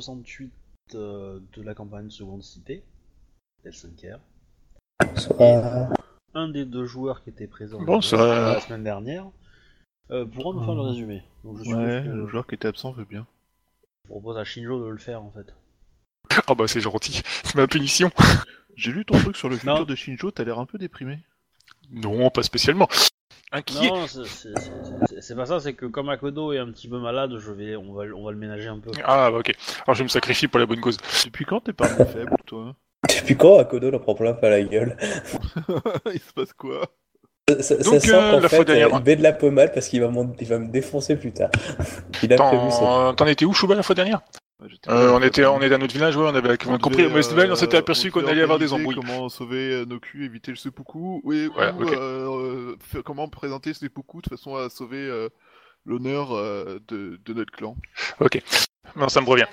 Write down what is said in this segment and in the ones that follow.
68 euh, de la campagne Seconde Cité, L5R. Bonsoir. Un des deux joueurs qui était présent la semaine dernière euh, pourra nous faire le résumé. Donc je, suppose Ouais, que le joueur qui était absent veut bien. je propose à Shinjo de le faire en fait. Ah bah c'est gentil, c'est ma punition. J'ai lu ton truc sur le futur de Shinjo, t'as l'air un peu déprimé. Non, pas spécialement. Inquiet. Non, c'est- pas ça, c'est que comme Akodo est un petit peu malade, je vais, on va, on va le ménager un peu. Ah bah ok. Alors je vais me sacrifier pour la bonne cause. Depuis quand t'es parmi les faibles, toi? Depuis quand Akodo leur prend plein pas la gueule? Il se passe quoi? Ça, ça- ça Donc, sent euh, la fois fait, dernière- euh, il met de la pommade parce qu'il va, il va me défoncer plus tard. Il a prévu ça. T'en t'en étais où, Chouba, la fois dernière euh, On était on était à notre village, ouais, on avait on compris, devait, mais Sven, on s'était euh, aperçu on qu'on allait avoir des embrouilles. Comment sauver euh, nos culs, éviter le seppuku, et Ouais, ou, ok. euh, faire- comment présenter ce seppuku de façon à sauver euh, l'honneur euh, de, de notre clan. Non, ça me revient.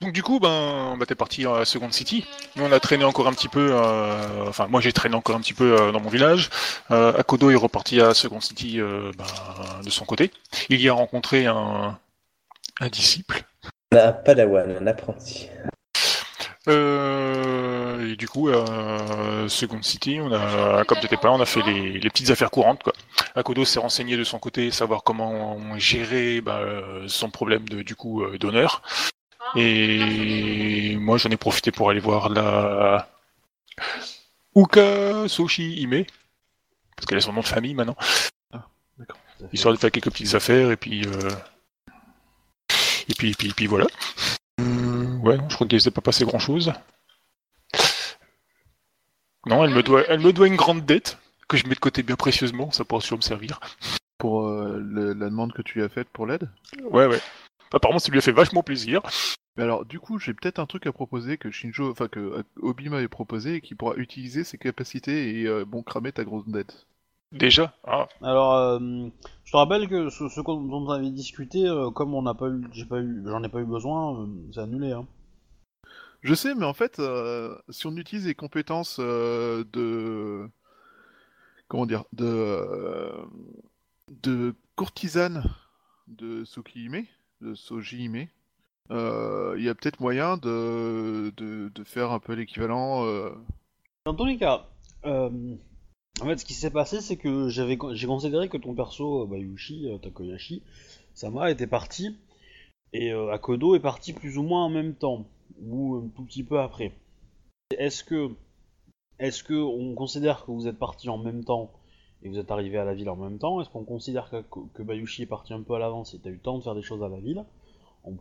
Donc du coup, ben, bah, t'es parti à Second City. Nous, on a traîné encore un petit peu. euh, Enfin, moi, j'ai traîné encore un petit peu euh, dans mon village. Euh, Akodo est reparti à Second City euh, ben, de son côté. Il y a rencontré un, un disciple. Un padawan, un apprenti. Euh, et du coup, euh, Second City, on a, comme t'étais pas, là, on a fait les, les petites affaires courantes. Quoi. Akodo s'est renseigné de son côté, savoir comment gérer bah, son problème de, du coup euh, d'honneur. Et moi, j'en ai profité pour aller voir la Uka Soshi Hime, parce qu'elle a son nom de famille maintenant, fait- histoire de faire quelques petites affaires et puis euh, et puis et puis, et puis voilà. Euh, ouais, je crois qu'il ne s'est pas passé grand chose. Non, elle me doit, elle me doit une grande dette que je mets de côté bien précieusement, ça pourra sûrement me servir. Pour euh, le- la demande que tu lui as faite pour l'aide? Ouais, ouais. Apparemment, ça lui a fait vachement plaisir. Mais alors, du coup, j'ai peut-être un truc à proposer que Shinjo, enfin que euh, Obi m'avait proposé et qui pourra utiliser ses capacités et euh, bon cramer ta grosse dette. Déjà. Ah, Alors, euh, je te rappelle que ce, ce dont on avait discuté, euh, comme on n'a pas eu, j'ai pas eu, j'en ai pas eu besoin, euh, c'est annulé. Hein. Je sais, mais en fait, euh, si on utilise les compétences de comment dire, de de courtisane de Sokihime, de Sojihime, il y a peut-être moyen de, de, de faire un peu l'équivalent. Dans tous les cas, en fait, ce qui s'est passé, c'est que j'avais, j'ai considéré que ton perso, euh, Bayushi, euh, Takoyashi, Sama était parti, et euh, Akodo est parti plus ou moins en même temps, ou un tout petit peu après. Est-ce que, est-ce que on considère que vous êtes partis en même temps et vous êtes arrivé à la ville en même temps Est-ce qu'on considère que, que Bayushi est parti un peu à l'avance et t'as eu le temps de faire des choses à la ville?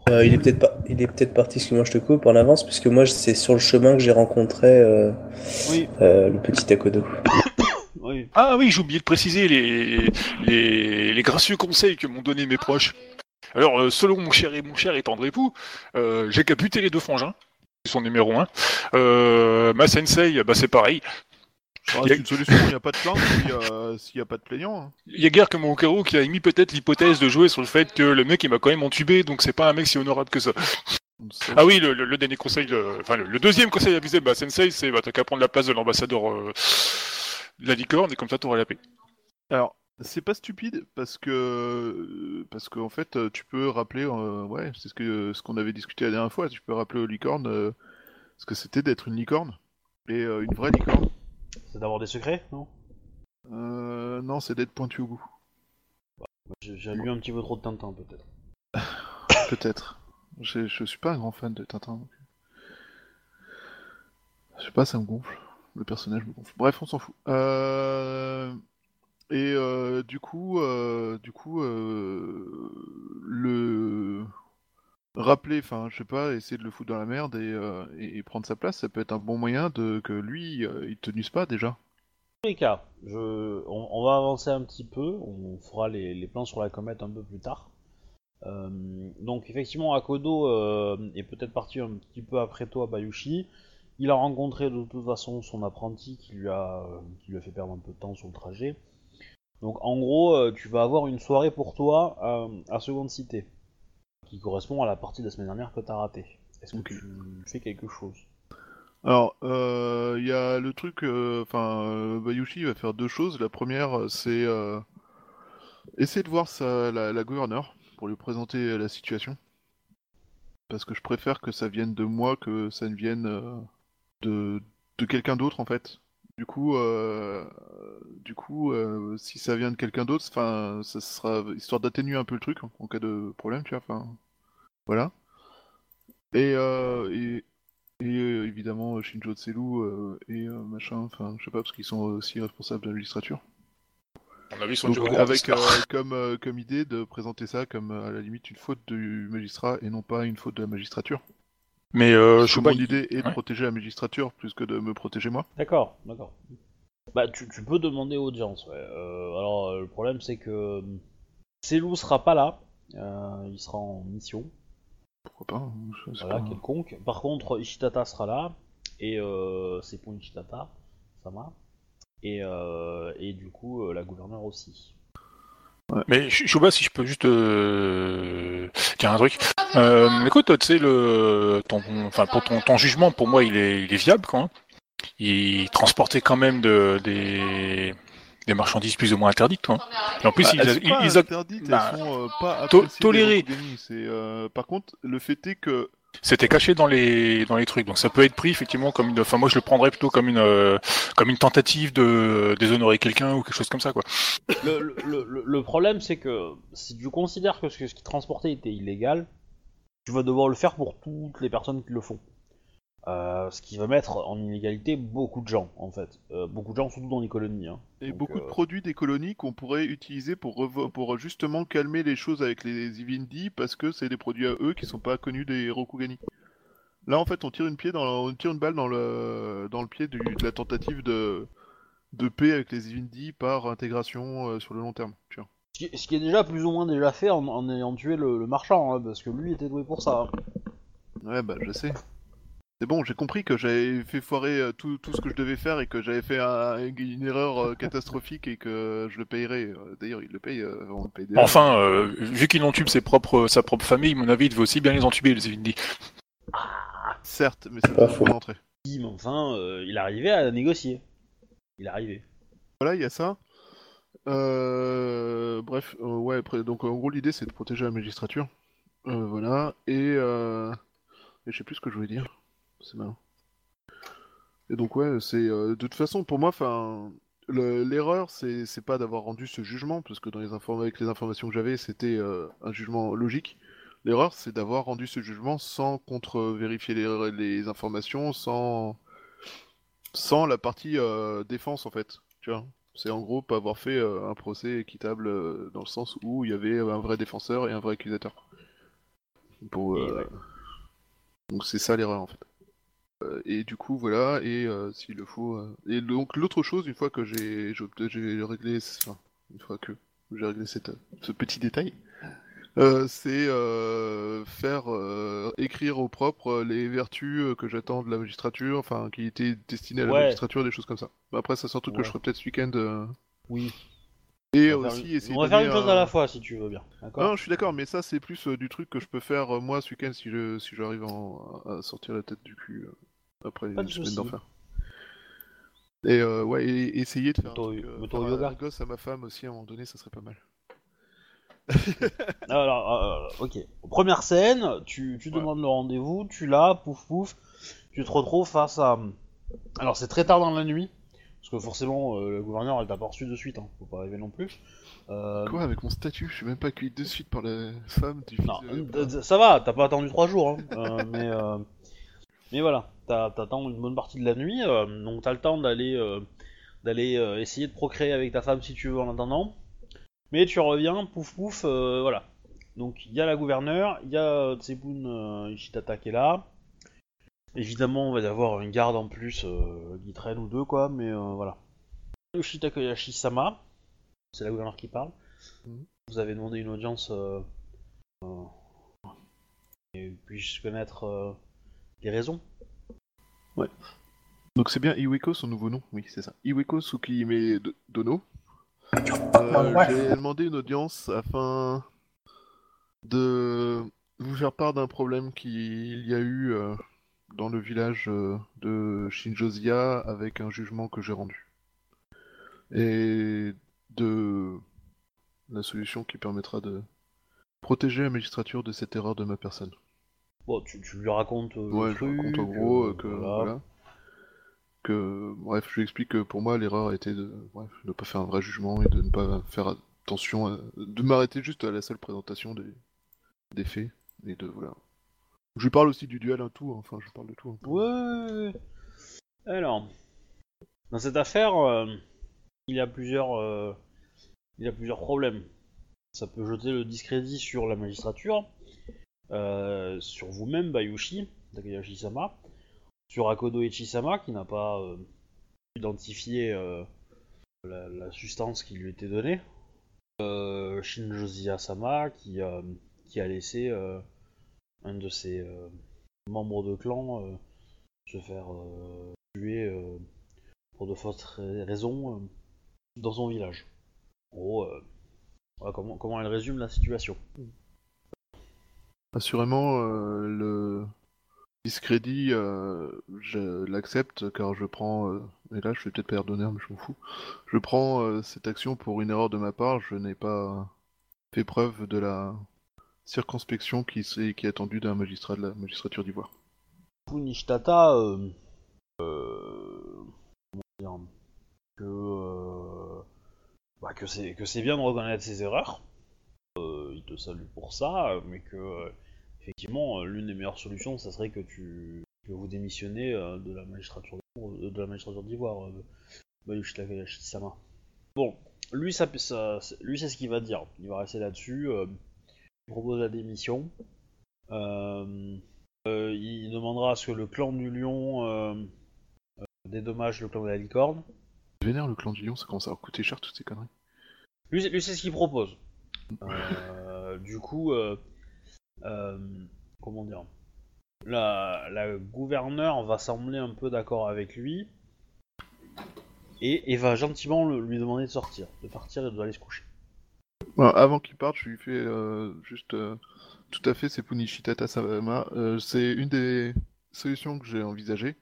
Euh, il est peut-être pas, il est peut-être parti, excuse-moi, je te coupe en avance, puisque moi c'est sur le chemin que j'ai rencontré euh, Oui, euh, le petit Akodo. Oui. Ah oui, j'ai oublié de préciser les, les, les gracieux conseils que m'ont donné mes proches. Alors, euh, selon mon cher et mon cher et tendre époux, euh, j'ai qu'à buter les deux frangins. Ils sont numéro un. Euh, ma sensei, bah, c'est pareil. Il y a- une solution, il n'y a pas de plainte s'il y a- n'y a pas de plaignant. hein. Il y a guère que mon carreau qui a émis peut-être l'hypothèse de jouer sur le fait que le mec il m'a quand même entubé, donc c'est pas un mec si honorable que ça. Ah oui, le, le- le dernier conseil, le, enfin le, deuxième conseil avisé, bah Sensei, c'est bah, t'as qu'à prendre la place de l'ambassadeur euh, de la licorne et comme ça t'auras la paix. Alors, c'est pas stupide parce que parce qu'en fait, euh, tu peux rappeler, euh, ouais, c'est ce que ce qu'on avait discuté la dernière fois. Tu peux rappeler aux licornes euh, ce que c'était d'être une licorne et euh, une vraie licorne. C'est d'avoir des secrets, non? Euh, non, c'est d'être pointu au bout. J'ai j'ai lu un petit peu trop de Tintin, peut-être. Peut-être. Je, je suis pas un grand fan de Tintin. donc. Je sais pas, ça me gonfle. Le personnage me gonfle. Bref, on s'en fout. Euh... Et euh, du coup, euh, du coup, le rappeler, enfin, je sais pas, essayer de le foutre dans la merde et, prendre sa place, ça peut être un bon moyen de que lui, il te nuise pas déjà. Dans tous les cas, on, va avancer un petit peu, on fera les, les plans sur la comète un peu plus tard. Donc effectivement, Akodo est peut-être parti un petit peu après toi, Bayushi. Il a rencontré de toute façon son apprenti qui lui a, euh, qui lui a fait perdre un peu de temps sur le trajet. Donc en gros, euh, tu vas avoir une soirée pour toi euh, à Seconde Cité, qui correspond à la partie de la semaine dernière que tu as ratée. Est-ce que tu fais quelque chose? Alors, euh, il y a le truc, enfin, euh, Bayushi va faire deux choses. La première, c'est euh, essayer de voir sa, la, la gouverneure pour lui présenter la situation. parce que je préfère que ça vienne de moi que ça ne vienne de, de quelqu'un d'autre en fait. Du coup, euh, du coup, euh, si ça vient de quelqu'un d'autre, enfin, ça sera histoire d'atténuer un peu le truc en cas de problème, tu vois. Enfin, voilà. Et, euh, et, et, euh, évidemment Shinjo Tselu euh, et euh, machin, enfin, je sais pas parce qu'ils sont aussi responsables de la magistrature. On a vu son Donc, jeu avec euh, comme, euh, comme idée de présenter ça comme à la limite une faute du magistrat et non pas une faute de la magistrature. Mais euh, Chouba, mon idée est de ouais. protéger la magistrature plus que de me protéger moi. D'accord, d'accord. Bah, tu, tu peux demander audience, ouais. Euh, alors, euh, le problème, c'est que euh, Selou sera pas là. Euh, il sera en mission, Pourquoi pas hein, je voilà, pas. quelconque. Par contre, Ishitata sera là. Et euh, c'est pour Ishitata, Sama. Et, euh, et du coup, euh, la gouverneure aussi. Mais Ch- Chouba, si je peux juste euh, dire un truc. Euh, écoute, tu sais, le, ton, enfin, pour ton, ton jugement, pour moi, il est, il est viable, quoi. hein. Il transportait quand même de, des, des marchandises plus ou moins interdites, quoi. Et en plus, Bah, ils, elles sont ils- pas ils a- interdites, bah, elles sont euh, pas tolérées. Euh, par contre le fait est que c'était caché dans les, dans les trucs. Donc ça peut être pris effectivement comme une, enfin moi je le prendrais plutôt comme une, euh, comme une tentative de déshonorer quelqu'un ou quelque chose comme ça, quoi. Le, le- le- problème, c'est que si tu considères que ce que- ce qui transportait était illégal, tu vas devoir le faire pour toutes les personnes qui le font. Euh, ce qui va mettre en illégalité beaucoup de gens, en fait. Euh, beaucoup de gens, surtout dans les colonies. Hein. et Donc, beaucoup de euh, produits des colonies qu'on pourrait utiliser pour revo- pour justement calmer les choses avec les Ivindi parce que c'est des produits à eux qui sont pas connus des Rokugani. Là en fait on tire une pied dans la- on tire une balle dans le dans le pied du- de la tentative de de paix avec les Ivindi par intégration sur le long terme. Vois. Ce qui, ce qui est déjà plus ou moins déjà fait en, en ayant tué le, le marchand, hein, parce que lui était doué pour ça. hein. Ouais, bah je sais. C'est bon, j'ai compris que j'avais fait foirer euh, tout, tout ce que je devais faire et que j'avais fait un- une erreur euh, catastrophique et que je le payerais. Euh, D'ailleurs, il le paye, on le paye déjà. Enfin, euh, vu qu'il entube ses propres, sa propre famille, à mon avis, il devait aussi bien les entuber, les Evindi. Certes, mais c'est Pas faux. mais enfin, euh, il arrivait à négocier. Il arrivait. Voilà, il y a ça. Euh, bref, euh, ouais, après, donc en gros, l'idée c'est de protéger la magistrature. Euh, voilà, et, euh, et je sais plus ce que je voulais dire. C'est marrant. Et donc, ouais, c'est. euh, de toute façon, pour moi, enfin. le- L'erreur, c'est c'est pas d'avoir rendu ce jugement, parce que dans les avec les informations que j'avais, c'était euh, un jugement logique. L'erreur, c'est d'avoir rendu ce jugement sans contre-vérifier les, les informations, sans, sans la partie euh, défense, en fait. Tu vois? C'est en gros pas avoir fait euh, un procès équitable euh, dans le sens où il y avait un vrai défenseur et un vrai accusateur. Pour, euh. Donc c'est ça l'erreur en fait. Euh, et du coup voilà, et euh, s'il le faut. euh, Et donc l'autre chose, une fois que j'ai réglé. Enfin, une fois que j'ai réglé cette, ce petit détail, euh, c'est euh, faire euh, écrire au propre les vertus que j'attends de la magistrature, enfin qui étaient destinées à la Ouais. magistrature, des choses comme ça. Après, ça un truc que je ferai peut-être ce week-end. Oui. Et On faire aussi essayer On va de faire une chose à la fois, si tu veux bien. Non, je suis d'accord, mais ça c'est plus euh, du truc que je peux faire euh, moi ce week-end si je si j'arrive en- à sortir la tête du cul euh, après Pas une semaine d'enfer. Et euh, ouais, et essayer de faire un, euh, un gosse à ma femme aussi à un moment donné, ça serait pas mal. Alors, euh, ok. Première scène, tu, tu Ouais. demandes le rendez-vous, tu l'as, pouf pouf, tu te retrouves face à. Alors, c'est très tard dans la nuit, parce que forcément, euh, le gouverneur, elle t'a pas reçu de suite, hein, faut pas rêver non plus. Euh, Quoi, avec mon statut, je suis même pas accueilli de suite par la femme du non, de- euh, ça va, t'as pas attendu trois jours, hein, euh, mais, mais voilà, t'attends une bonne partie de la nuit, donc t'as le temps d'aller d'aller essayer de procréer avec ta femme si tu veux en attendant. Mais tu reviens, pouf pouf, voilà. Donc il y a la gouverneure, il y a Tsebun Ishitata qui est là. Évidemment, on va y avoir une garde en plus euh, qui traîne ou deux, quoi, mais euh, voilà. Yoshita Koyashi-sama, c'est la gouverneure qui parle. Mhm. Vous avez demandé une audience. euh, euh, et puis-je connaître euh, les raisons? Donc c'est bien Iweko son nouveau nom, oui c'est ça. Iweko Tsukihime Do- Dono. Euh, J'ai demandé une audience afin de vous faire part d'un problème qu'il y a eu euh, dans le village euh, de Shinjozia avec un jugement que j'ai rendu. Et de la solution qui permettra de protéger la magistrature de cette erreur de ma personne. Bon, tu, tu lui racontes euh, le Ouais, je truc. raconte en gros euh, euh, que voilà. voilà. Que bref, je lui explique que pour moi l'erreur était de bref, de ne pas faire un vrai jugement et de ne pas faire attention, à- de m'arrêter juste à la seule présentation des, des faits et de voilà. Je lui parle aussi du duel, un tout. Enfin, je parle de tout. un peu. Ouais. Alors, dans cette affaire, euh, il y a plusieurs, euh, il a plusieurs problèmes. Ça peut jeter le discrédit sur la magistrature, euh, sur vous-même, Bayushi, Takayashi-sama, sur Akodo Ichi-sama, qui n'a pas identifié la, la substance qui lui était donnée, euh, Shinjozia-sama, qui, qui a laissé un de ses euh, membres de clan euh, se faire euh, tuer pour de fausses ra- raisons dans son village. En gros, comment, comment elle résume la situation. Assurément, le discrédit, je l'accepte car je prends, et là je vais peut-être pardonner, mais je m'en fous, je prends cette action pour une erreur de ma part, je n'ai pas fait preuve de la circonspection qui, est attendue d'un magistrat de la magistrature d'Ivoire. Du coup, Nishtata, euh, euh, dire, que, euh, bah, que c'est que c'est bien de reconnaître ses erreurs. Euh, il te salue pour ça, mais que effectivement l'une des meilleures solutions, ça serait que tu que vous démissionnez de la magistrature de, la magistrature d'Ivoire. Bon, lui, ça, ça- lui c'est ce qu'il va dire. Il va rester là-dessus. Il propose la démission. Euh, euh, il demandera à ce que le clan du lion euh, dédommage le clan de la licorne. Vénère le clan du lion, ça commence à coûter cher toutes ces conneries. Lui, c'est- lui, c'est ce qu'il propose. Du coup, comment dire? La, la gouverneure va sembler un peu d'accord avec lui et, et va gentiment le- lui demander de sortir, de partir et d'aller se coucher. Avant qu'il parte, je lui fais euh, juste euh, tout à fait, c'est Punishitata Sama. Euh, c'est une des solutions que j'ai envisagées.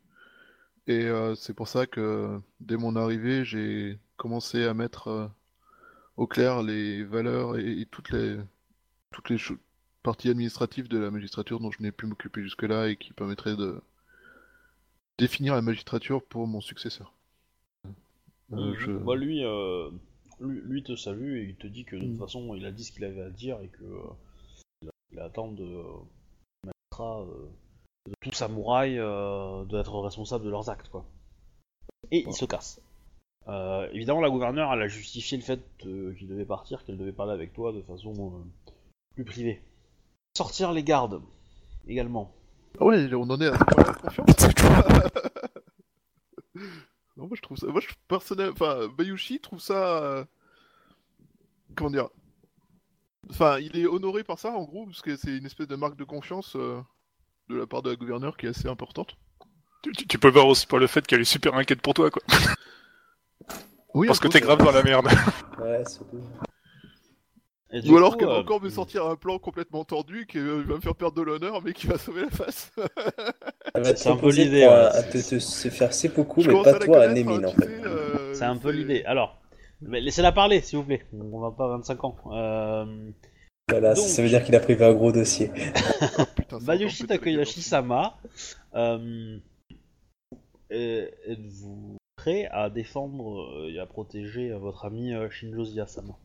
Et euh, c'est pour ça que dès mon arrivée, j'ai commencé à mettre au clair les valeurs et, et toutes les, toutes les parties administratives de la magistrature dont je n'ai pu m'occuper jusque-là et qui permettraient de définir la magistrature pour mon successeur. Euh, je- Bah, lui, euh, lui, lui te salue et il te dit que de toute Mm. façon il a dit ce qu'il avait à dire et que euh, il, il attend de euh, euh, de tout samouraï euh, d'être responsable de leurs actes quoi. Et il se casse. Euh, évidemment la gouverneure elle a justifié le fait qu'il devait partir, qu'elle devait parler avec toi de façon euh, plus privée. Sortir les gardes également. Ah ouais, on en est à ce point-là de confiance. non, moi je trouve ça. Moi je personnel. Enfin, Bayushi trouve ça. euh, Comment dire Enfin, il est honoré par ça en gros, parce que c'est une espèce de marque de confiance euh, de la part de la gouverneure qui est assez importante. Tu, tu- tu peux le voir aussi par le fait qu'elle est super inquiète pour toi, quoi. Oui, Parce que t'es grave dans la merde. Ouais, surtout. Ou alors qu'elle va euh, encore me sortir un plan complètement tordu qui va me faire perdre de l'honneur, mais qui va sauver la face. C'est un peu l'idée, à te, te- se faire seppuku, Je mais pas toi, à connaître, Némine hein, en fait. euh, c'est un peu l'idée. Alors, mais laissez-la parler s'il vous plaît. On va pas 25 ans. Euh... Voilà, Donc- ça veut dire qu'il a prévu un gros dossier. Putain, ça Bayushi encore peut-être Takayashi-sama, euh, est- êtes-vous prêt à défendre et à protéger votre ami Shinjo Zia-sama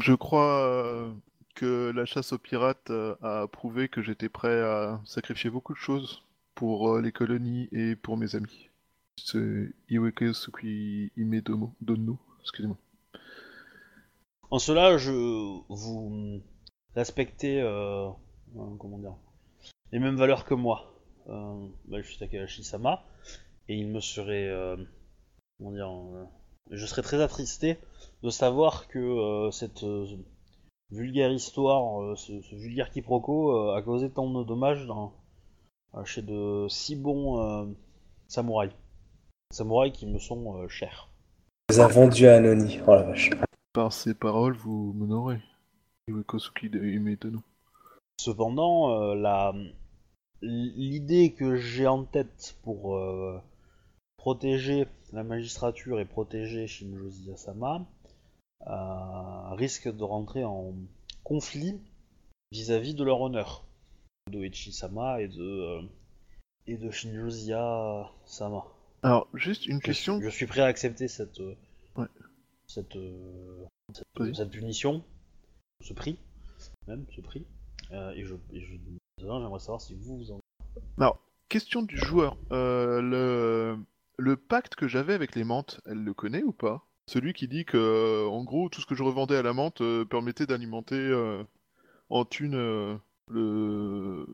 Je crois euh, que la chasse aux pirates euh, a prouvé que j'étais prêt à sacrifier beaucoup de choses pour euh, les colonies et pour mes amis. C'est Iweke Suki Ime Donno. En cela, je vous respectez les mêmes valeurs que moi, euh, Bayushi Takayashi-sama, et il me serait comment dire, je serais très attristé de savoir que euh, cette euh, vulgaire histoire, euh, ce, ce vulgaire quiproquo euh, a causé tant de dommages dans, euh, chez de si bons euh, samouraïs. Samouraïs qui me sont euh, chers. Les a vendus à Anoni. Oh la vache. Par ces paroles, vous m'honorez. Cependant, euh, la l'idée que j'ai en tête pour euh, protéger la magistrature et protéger Shinjo Ziyasama euh, risque de rentrer en conflit vis-à-vis de leur honneur. d'Oichi-sama et de euh, et de Shinjozia-sama. Alors, juste une Je, question. je suis prêt à accepter cette euh, Ouais. cette, cette, punition, ce prix, même ce prix. Euh, et je, j'aimerais savoir si vous vous en Question du joueur. Le... le pacte que j'avais avec les menthes, elle le connaît ou pas? Celui qui dit que, euh, en gros, tout ce que je revendais à la menthe euh, permettait d'alimenter euh, en thune le.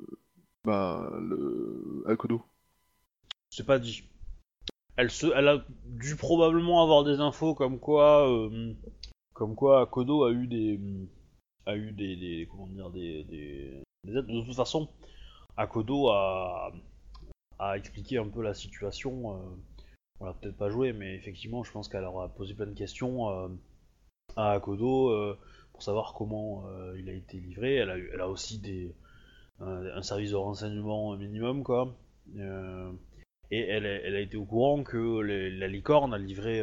Bah, le. Akodo. C'est pas dit. Elle, se, elle a dû probablement avoir des infos comme quoi, comme quoi Kodo a eu des, a eu des, des- comment dire, des, des, des aides. De toute façon, Akodo a, a expliqué un peu la situation. On l'a peut-être pas joué, mais effectivement, je pense qu'elle aura posé plein de questions euh, à Akodo euh, pour savoir comment euh, il a été livré. Elle a, eu- elle a aussi des, un, un service de renseignement minimum, quoi. Et elle, a été au courant que les- la licorne a livré,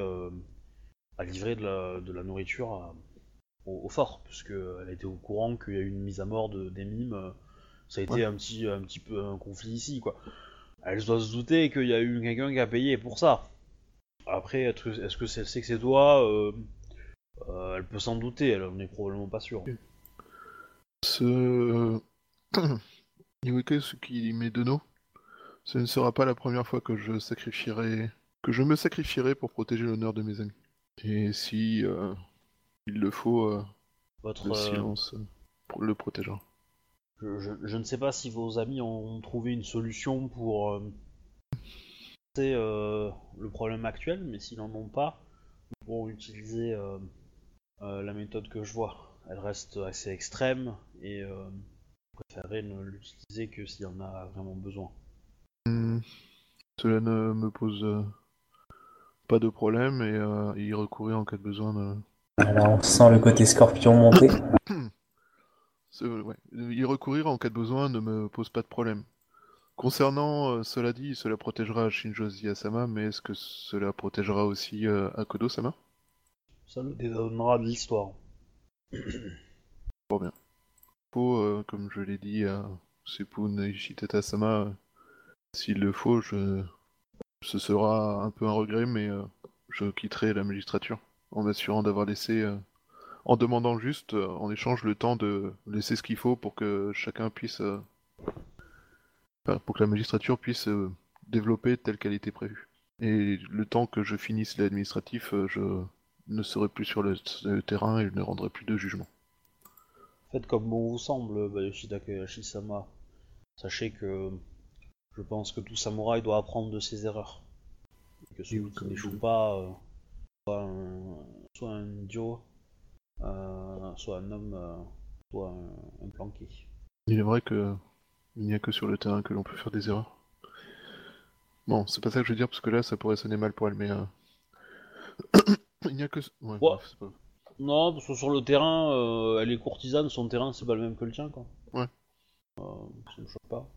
a livré de, la, de la nourriture à- au, au fort, puisque elle a été au courant qu'il y a eu une mise à mort de, des mimes. Ça a été Ouais. un petit, un petit peu un conflit ici, quoi. Elle doit se douter qu'il y a eu quelqu'un qui a payé pour ça. Après, est-ce que c'est c'est que c'est toi euh, euh, Elle peut s'en douter, elle en est probablement pas sûre. Ce. Iweke Tsuki Medono, ce ne sera pas la première fois que je sacrifierai. que je me sacrifierai pour protéger l'honneur de mes amis. Et si euh, il le faut, euh, Votre, le euh, silence euh, le protégera. Je, je- je ne sais pas si vos amis ont trouvé une solution pour euh, c'est, euh, le problème actuel, mais s'ils n'en ont pas, ils pourront utiliser euh, euh, la méthode que je vois. Elle reste assez extrême et euh, je préférerais ne l'utiliser que s'il y en a vraiment besoin. Hmm, Cela ne me pose pas de problème et euh, y recourir en cas de besoin. De... On sent le côté scorpion monter. Ouais, Y recourir en cas de besoin ne me pose pas de problème. Concernant euh, cela dit, cela protégera Shinjo Sama, mais est-ce que cela protégera aussi euh, Akodo-sama? Ça nous dédonnera de l'histoire. Fort bien. Faut, euh, comme je l'ai dit à Sepun Ishitata-sama, euh, s'il le faut, je... ce sera un peu un regret, mais je quitterai la magistrature en m'assurant d'avoir laissé, en demandant juste, euh, en échange, le temps de laisser ce qu'il faut pour que chacun puisse, euh, enfin, pour que la magistrature puisse euh, développer telle qu'elle était prévue. Et le temps que je finisse l'administratif, je ne serai plus sur le, le terrain et je ne rendrai plus de jugement. Faites comme bon vous semble, Bayoshi Takahashi-sama. Sachez que je pense que tout samouraï doit apprendre de ses erreurs. Et que celui Oui, qui n'échoue pas euh, soit, un, soit un idiot, soit un homme, euh, soit un, un planqué. Il est vrai que il n'y a que sur le terrain que l'on peut faire des erreurs. Bon, c'est pas ça que je veux dire parce que là ça pourrait sonner mal pour elle, mais euh... il n'y a que. Ouais, bref, c'est pas- Non, parce que sur le terrain, euh, elle est courtisane, son terrain c'est pas le même que le tien, quoi. Ouais. Euh, ça me choque pas.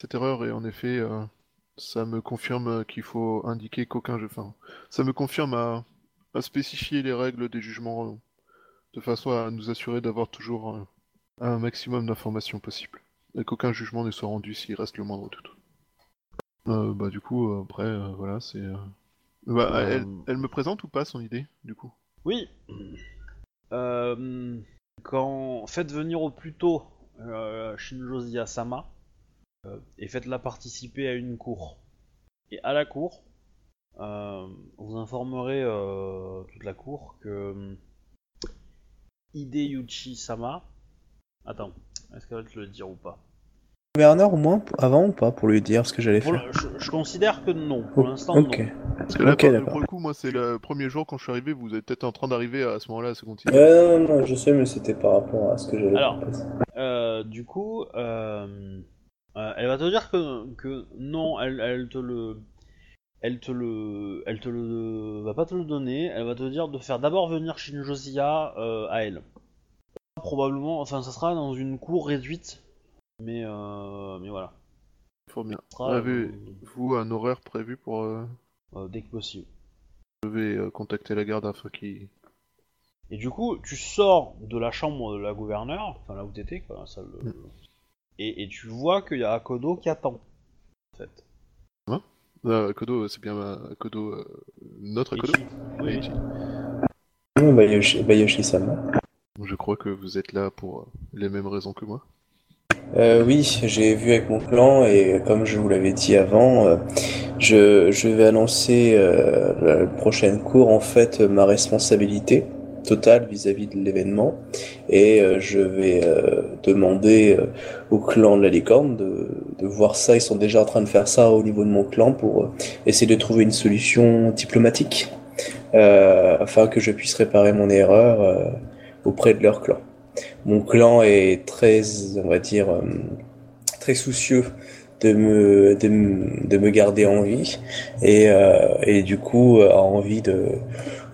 Cette erreur et en effet, euh, ça me confirme qu'il faut indiquer qu'aucun jeu. Enfin, ça me confirme à, à spécifier les règles des jugements euh, de façon à nous assurer d'avoir toujours un maximum d'informations possibles et qu'aucun jugement ne soit rendu s'il reste le moindre doute. Euh, bah du coup, après, euh, voilà, c'est. euh, Bah, elle, elle me présente ou pas son idée, du coup? Oui. Quand faites venir au plus tôt euh, Shinjo Sama euh, et faites-la participer à une cour. Et à la cour, euh, vous informerez euh, toute la cour que Hideyuchi Sama. Attends, est-ce qu'elle va te le dire ou pas? Gouverneur au moins avant ou pas pour lui dire ce que j'allais faire le- je, je considère que non. Pour Oh, l'instant, Ok. non. Parce que là, pour, le coup, moi, c'est le premier jour quand je suis arrivé, vous êtes peut-être en train d'arriver à ce moment-là à seconde City. Euh, non, non, je sais, mais c'était par rapport à ce que j'allais Alors. passer. Euh, du coup, euh, euh, elle va te dire que, que non, elle, elle te le, elle te le, elle te le, va pas te le donner. Elle va te dire de faire d'abord venir Shinjozia euh, à elle. Probablement, enfin, ça sera dans une cour réduite, mais euh, mais voilà. Fort bien. Sera, Avez-vous un horaire prévu pour... euh, euh, dès que possible. Je vais euh, contacter la garde afin qu'il... Et du coup, tu sors de la chambre de la gouverneure, enfin là où t'étais, quoi, la salle de- Mm. et, et tu vois qu'il y a Akodo qui attend. En fait. Euh, Kodo, c'est bien euh, Kodo, euh, notre Kodo Ichi. Oui. Ichi. Mmh, Bayoshi, Bayoshi-sama. Je crois que vous êtes là pour euh, les mêmes raisons que moi. Euh, oui, j'ai vu avec mon clan et comme je vous l'avais dit avant, euh, je, je vais annoncer euh, la prochaine cour en fait ma responsabilité totale vis-à-vis de l'événement et euh, je vais euh, demander euh, au clan de la licorne de, voir ça. Ils sont déjà en train de faire ça au niveau de mon clan pour essayer de trouver une solution diplomatique afin que je puisse réparer mon erreur auprès de leur clan. Mon clan est très, on va dire, très soucieux de me, de, me- de me garder en vie et, et du coup a envie de,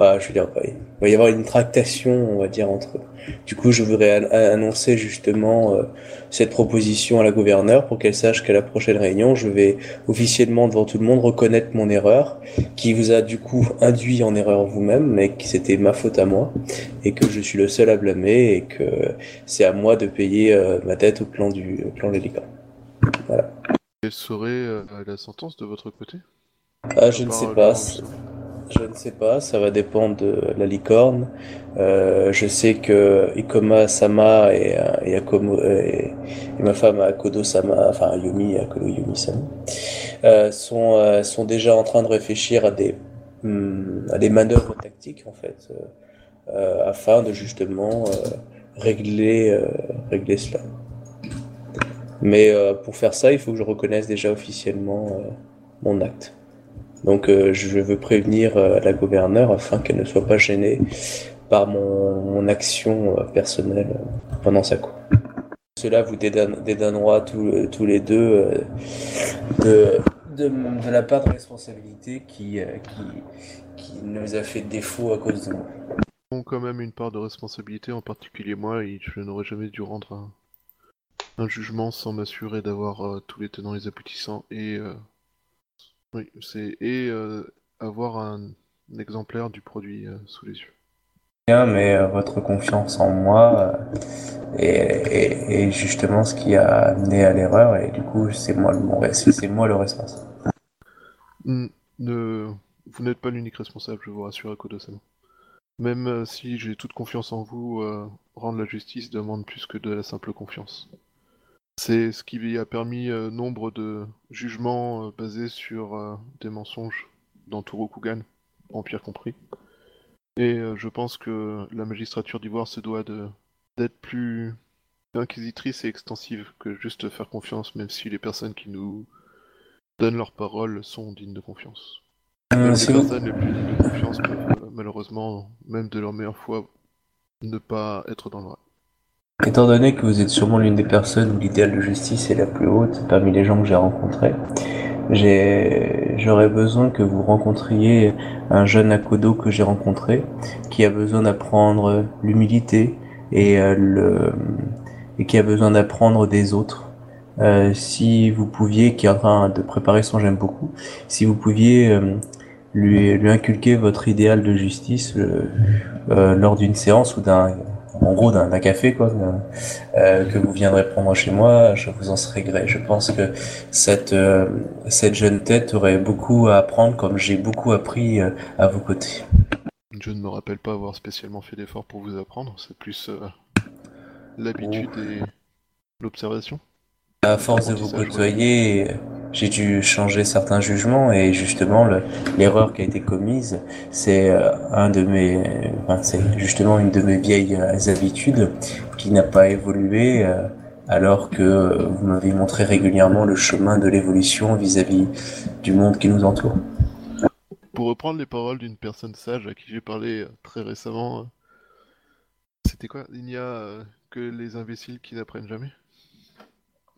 ah, je veux dire, il va y avoir une tractation, on va dire, entre eux. Du coup, je voudrais an- annoncer justement euh, cette proposition à la gouverneure pour qu'elle sache qu'à la prochaine réunion, je vais officiellement devant tout le monde reconnaître mon erreur, qui vous a du coup induit en erreur vous-même, mais que c'était ma faute à moi, et que je suis le seul à blâmer, et que c'est à moi de payer euh, ma dette au clan du au clan l'Hélicorne. Quelle serait euh, la sentence de votre côté? Ah, je ne sais pas. Je ne sais pas, ça va dépendre de la licorne. Euh, je sais que Ikoma Sama et, euh, et ma femme Akodo Sama, enfin Yumi, Akodo Yumi Sama, euh, sont, euh, sont déjà en train de réfléchir à des, hum, à des manœuvres tactiques en fait, euh, euh, afin de justement euh, régler, euh, régler cela. Mais euh, pour faire ça, il faut que je reconnaisse déjà officiellement euh, mon acte. Donc euh, je veux prévenir euh, la gouverneure afin qu'elle ne soit pas gênée par mon, mon action euh, personnelle euh, pendant sa cour. Cela vous dédonnera tous, tous les deux euh, de, de, de la part de responsabilité qui, euh, qui, qui nous a fait défaut à cause de moi. ont quand même une part de responsabilité, en particulier moi, et je n'aurais jamais dû rendre un, un jugement sans m'assurer d'avoir euh, tous les tenants et les aboutissants et euh, oui, c'est et euh, avoir un, un exemplaire du produit euh, sous les yeux. Bien, mais euh, votre confiance en moi est, justement ce qui a amené à l'erreur et du coup c'est moi le c'est moi le responsable. Hmm, ne- vous n'êtes pas l'unique responsable, je vous rassure, Akodo-sama. Même si j'ai toute confiance en vous, rendre la justice demande plus que de la simple confiance. C'est ce qui a permis euh, nombre de jugements euh, basés sur euh, des mensonges dans tout Rokugan, Empire compris. Et je pense que la magistrature d'Ivoire se doit d'être plus inquisitrice et extensive que juste faire confiance, même si les personnes qui nous donnent leur parole sont dignes de confiance. Même les personnes les plus dignes de confiance peuvent malheureusement, même de leur meilleure foi, ne pas être dans le vrai. Étant donné que vous êtes sûrement l'une des personnes où l'idéal de justice est la plus haute parmi les gens que j'ai rencontrés, j'aurais besoin que vous rencontriez un jeune Akodo que j'ai rencontré, qui a besoin d'apprendre l'humilité et euh, le, et qui a besoin d'apprendre des autres. Euh, si vous pouviez, qui est en train de préparer son j'aime beaucoup, si vous pouviez euh, lui, lui inculquer votre idéal de justice euh, euh, lors d'une séance ou d'un, en gros d'un café quoi, euh, que vous viendrez prendre chez moi, je vous en serai gré. Je pense que cette euh, cette jeune tête aurait beaucoup à apprendre, comme j'ai beaucoup appris euh, à vos côtés. Je ne me rappelle pas avoir spécialement fait d'efforts pour vous apprendre, c'est plus l'habitude et l'observation. À force de vous côtoyer, j'ai dû changer certains jugements et justement le- l'erreur qui a été commise, c'est euh, un de mes, enfin, c'est justement une de mes vieilles euh, habitudes qui n'a pas évolué euh, alors que vous m'avez montré régulièrement le chemin de l'évolution vis-à-vis du monde qui nous entoure. Pour reprendre les paroles d'une personne sage à qui j'ai parlé très récemment, c'était quoi Il n'y a que les imbéciles qui n'apprennent jamais?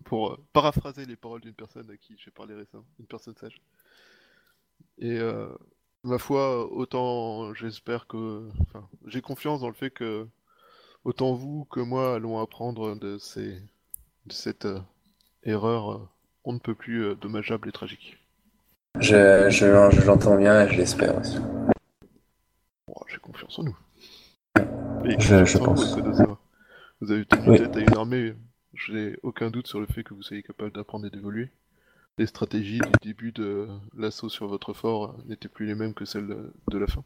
Pour euh, paraphraser les paroles d'une personne à qui j'ai parlé récemment, une personne sage. Et euh, ma foi, autant j'espère que... Enfin, j'ai confiance dans le fait que autant vous que moi allons apprendre de, ces... de cette euh, erreur euh, on ne peut plus dommageable et tragique. Je, je, je l'entends bien et je l'espère aussi. J'ai confiance en nous. Et Je- je en pense. vous. Vous avez tenu Oui. tête à une armée Je n'ai aucun doute sur le fait que vous soyez capable d'apprendre et d'évoluer. Les stratégies du début de l'assaut sur votre fort n'étaient plus les mêmes que celles de, la fin.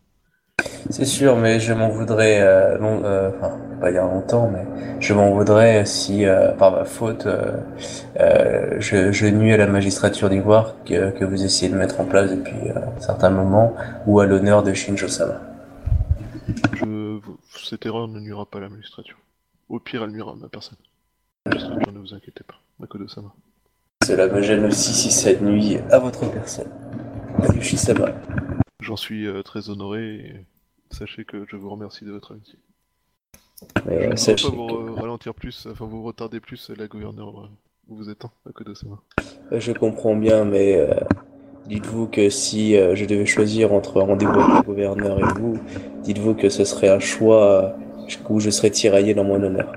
C'est sûr, mais je m'en voudrais, euh, long, euh, enfin, pas dire longtemps, mais je m'en voudrais si, euh, par ma faute, euh, euh, je, je nuis à la magistrature d'Ivoire que, que vous essayez de mettre en place depuis un certain moment, ou à l'honneur de Shinjo-sama. Je... Cette erreur ne nuira pas à la magistrature. Au pire, elle nuira à ma personne. Magistrature, ne vous inquiétez pas. Makoto-sama. Cela me gêne aussi si ça nuit à votre personne. Ayushi-sama. J'en suis euh, très honoré et sachez que je vous remercie de votre amitié. Mais Je ne sachez pas vous que- ralentir plus, enfin vous retarder plus la gouverneure euh, où vous êtes, hein, Makoto-sama. Je comprends bien, mais euh, dites-vous que si euh, je devais choisir entre un rendez-vous avec le gouverneur et vous, dites-vous que ce serait un choix euh, où je serais tiraillé dans mon honneur.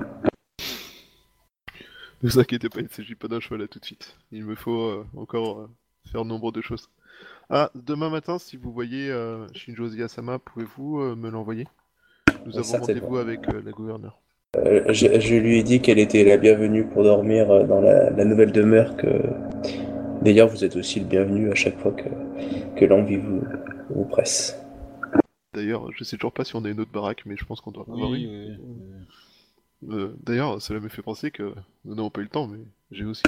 Ne vous inquiétez pas, il ne s'agit pas d'un choix là tout de suite. Il me faut euh, encore euh, faire nombre de choses. Ah, demain matin, si vous voyez euh, Shinjo Ziyasama, pouvez-vous euh, me l'envoyer? Nous avons rendez-vous avec euh, la gouverneure. Euh, je, je lui ai dit qu'elle était la bienvenue pour dormir euh, dans la, la nouvelle demeure que... D'ailleurs, vous êtes aussi le bienvenu à chaque fois que, que l'envie vous, vous presse. D'ailleurs, je sais toujours pas si on a une autre baraque, mais je pense qu'on doit en avoir Oui, une. oui, oui. Euh, D'ailleurs, cela me fait penser que nous n'avons pas eu le temps, mais j'ai aussi.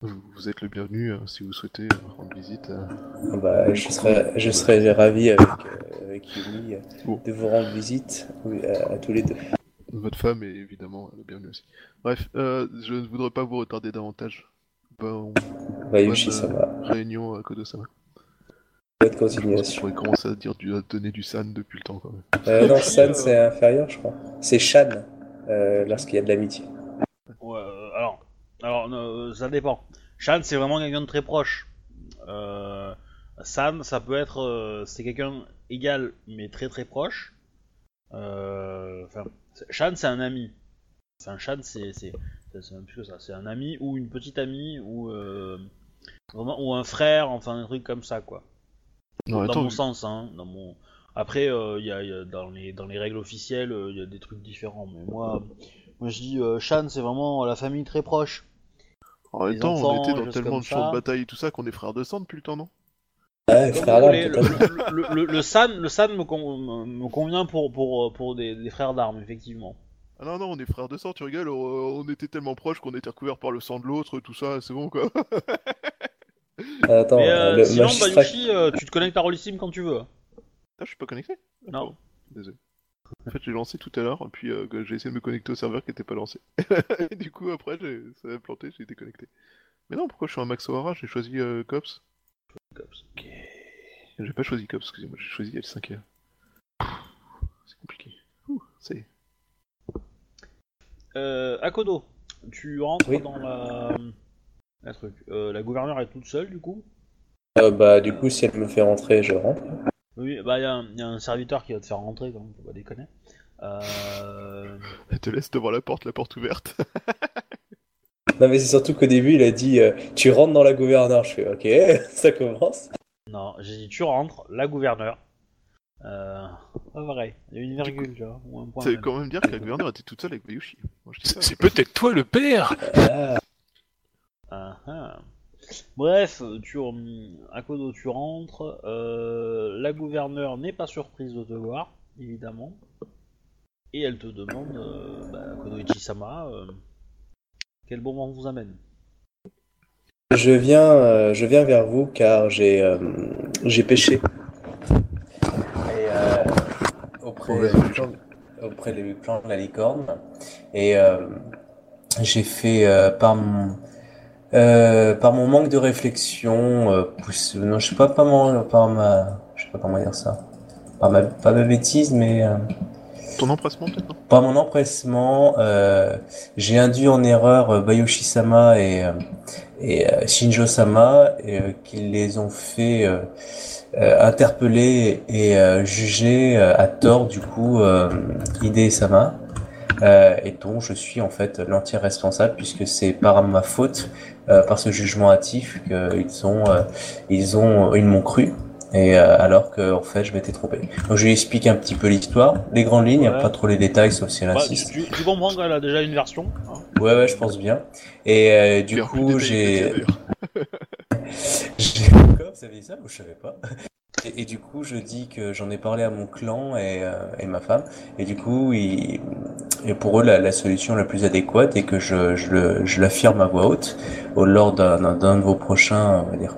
Vous, vous êtes le bienvenu euh, si vous souhaitez euh, rendre visite. à- Ah Bah, je serais, je serais ravi avec, euh, avec Yumi euh, Bon. de vous rendre visite oui, à, à tous les deux. Votre femme est évidemment la bienvenue aussi. Bref, euh, je ne voudrais pas vous retarder davantage. Bon, Bayushi-sama, réunion à Kodo-sama. bonne continuation. pourrait commencer à, dire du, à donner du san depuis le temps quand même. Euh, non, San, euh, c'est inférieur, je crois. C'est Shan, euh, lorsqu'il y a de l'amitié. Ouais, euh, alors, alors euh, ça dépend. Shan, c'est vraiment quelqu'un de très proche. Euh, San, ça peut être, euh, c'est quelqu'un égal mais très très proche. Euh, Shan, c'est un ami. Enfin, Shan, c'est c'est c'est- c'est même plus que ça. C'est un ami ou une petite amie ou euh, vraiment ou un frère, enfin un truc comme ça quoi. Non, dans attends, mon sens, hein. Dans mon... Après, euh, il y a, il y a dans, les, dans les règles officielles, euh, il y a des trucs différents. Mais moi, moi je dis, euh, Shan, c'est vraiment la famille très proche. en même temps, enfants, on était dans tellement de champs de bataille et tout ça qu'on est frères de sang depuis le temps, non? Ouais, frère le, le, le, le- le San, le San me, con- me convient pour, pour, pour des, des frères d'armes, effectivement. Ah non, non, on est frères de sang, tu rigoles, on, on était tellement proches qu'on était recouverts par le sang de l'autre, tout ça, c'est bon quoi. Attends, Mais euh, le sinon, magistrat... Bayushi, euh, tu te connectes à Rollissim quand tu veux. Ah, je suis pas connecté Non. Désolé. En fait, j'ai lancé tout à l'heure, puis euh, j'ai essayé de me connecter au serveur qui était pas lancé. et du coup, après, j'ai- ça a planté, j'ai été connecté. Mais non, pourquoi je suis un Max O'Hara J'ai choisi euh, Cops. Ok. J'ai pas choisi Cops, excusez-moi, j'ai choisi L5R. C'est compliqué. Ouh, ça y est. Euh, Akodo, tu rentres Oui. dans la, la truc. Euh, la gouverneure est toute seule, du coup? Euh, bah, du coup, si elle me fait rentrer, je rentre. Oui, bah il y, a un- y a un serviteur qui va te faire rentrer quand même, faut pas déconner. Euh... Elle te laisse devant la porte, la porte ouverte. Non, mais c'est surtout qu'au début, il a dit euh, Tu rentres dans la gouverneure. Je fais Ok, ça commence. Non, j'ai dit tu rentres, la gouverneure. Euh... Pas pareil, il y a une virgule, tu vois, ou un point. Ça veut même. quand même dire que la gouverneure était toute seule avec Bayushi. C'est peut-être toi le père Ah, Ah, ah. Bref, tu, Akodo, tu rentres. euh, la gouverneure n'est pas surprise de te voir, évidemment. Et elle te demande, euh, bah, Akodo Ichisama, euh, quel bon vent vous amène je, viens, euh, je viens vers vous car j'ai euh, j'ai pêché. Et, euh, auprès, du clan de la licorne. Et euh, j'ai fait euh, par mon. Euh, par mon manque de réflexion, euh, pousse- non, je sais pas, pas mon, par ma, je sais pas comment dire ça, par ma, pas ma bêtise, mais euh, Ton empressement, peut-être, par mon empressement, euh, j'ai induit en erreur euh, Bayoshi-sama et, euh, et euh, Shinjo-sama, et, euh, qui les ont fait interpeller et euh, juger euh, à tort, du coup, euh, Hide-sama, euh, et dont je suis en fait l'entier responsable, puisque c'est par ma faute, euh, par ce jugement hâtif, qu'ils ont, euh, ils ont, ils m'ont cru. Et euh, alors que en fait je m'étais trompé. Donc je lui explique un petit peu l'histoire, les grandes lignes, Ouais. pas trop les détails sauf si elle Bah, insiste. tu, tu comprends qu'elle a déjà une version. hein. Ouais ouais je pense bien. Et euh, du coup j'ai. J'ai- vous saviez ça? Ou je savais pas et, du coup, je dis que j'en ai parlé à mon clan et, euh, et ma femme. Et du coup, ils- et pour eux, la, la solution la plus adéquate est que je, je, je l'affirme à voix haute au lors d'un, de vos prochains, on va dire,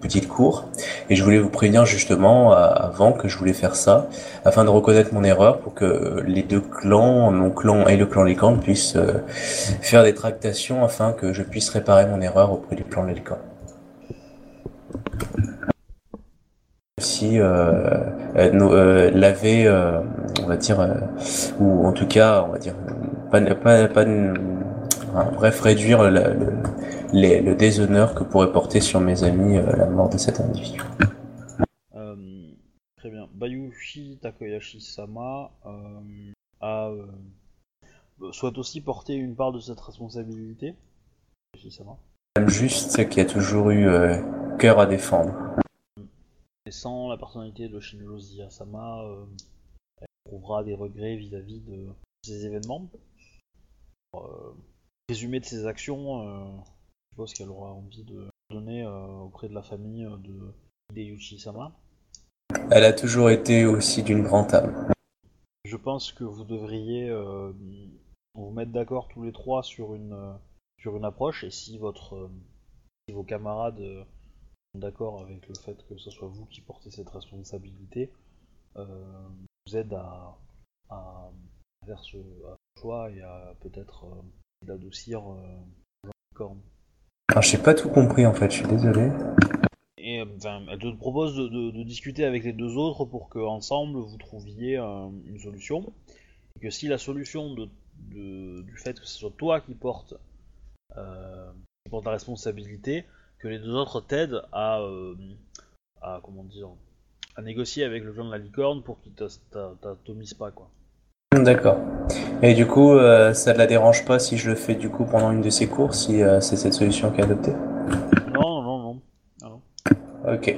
petites cours. Et je voulais vous prévenir justement à- avant que je voulais faire ça, afin de reconnaître mon erreur pour que les deux clans, mon clan et le clan Lécan, puissent euh, faire des tractations afin que je puisse réparer mon erreur auprès du clan Lécan. Aussi euh, euh, euh, laver, on va dire, ou en tout cas, on va dire, pas, pas, pas enfin, bref, réduire la- le, les- le déshonneur que pourrait porter sur mes amis euh, la mort de cet individu. Euh, très bien. Bayushi Takoyashi Sama euh, a, souhaite aussi porter une part de cette responsabilité. Takoyashi-sama. Même juste qui a toujours eu cœur à défendre. Et sans la personnalité de Shinjo Ziyasama, euh, elle éprouvera des regrets vis-à-vis de ces événements. Euh, résumé de ses actions, euh, je suppose qu'elle aura envie de donner euh, auprès de la famille de Hideyuchi Sama. Elle a toujours été aussi d'une grande âme. Je pense que vous devriez vous mettre d'accord tous les trois sur une, sur une approche et si votre si vos camarades d'accord avec le fait que ce soit vous qui portez cette responsabilité, euh, vous aide à, à faire ce, à ce choix et à peut-être euh, d'adoucir euh, Corne. Alors j'ai pas tout compris en fait, je suis désolé. Et euh, elle te propose de, de- de discuter avec les deux autres pour que ensemble vous trouviez euh, une solution. Et que si la solution de, du fait que ce soit toi qui porte, qui porte la responsabilité, que les deux autres t'aident à, euh, à comment dire, à négocier avec le clan de la licorne pour qu'il t'a- t'a- t'atomise pas quoi. D'accord. Et du coup, euh, ça ne la dérange pas si je le fais du coup pendant une de ses cours, si euh, c'est cette solution qui est adoptée? Non non non non. Ok.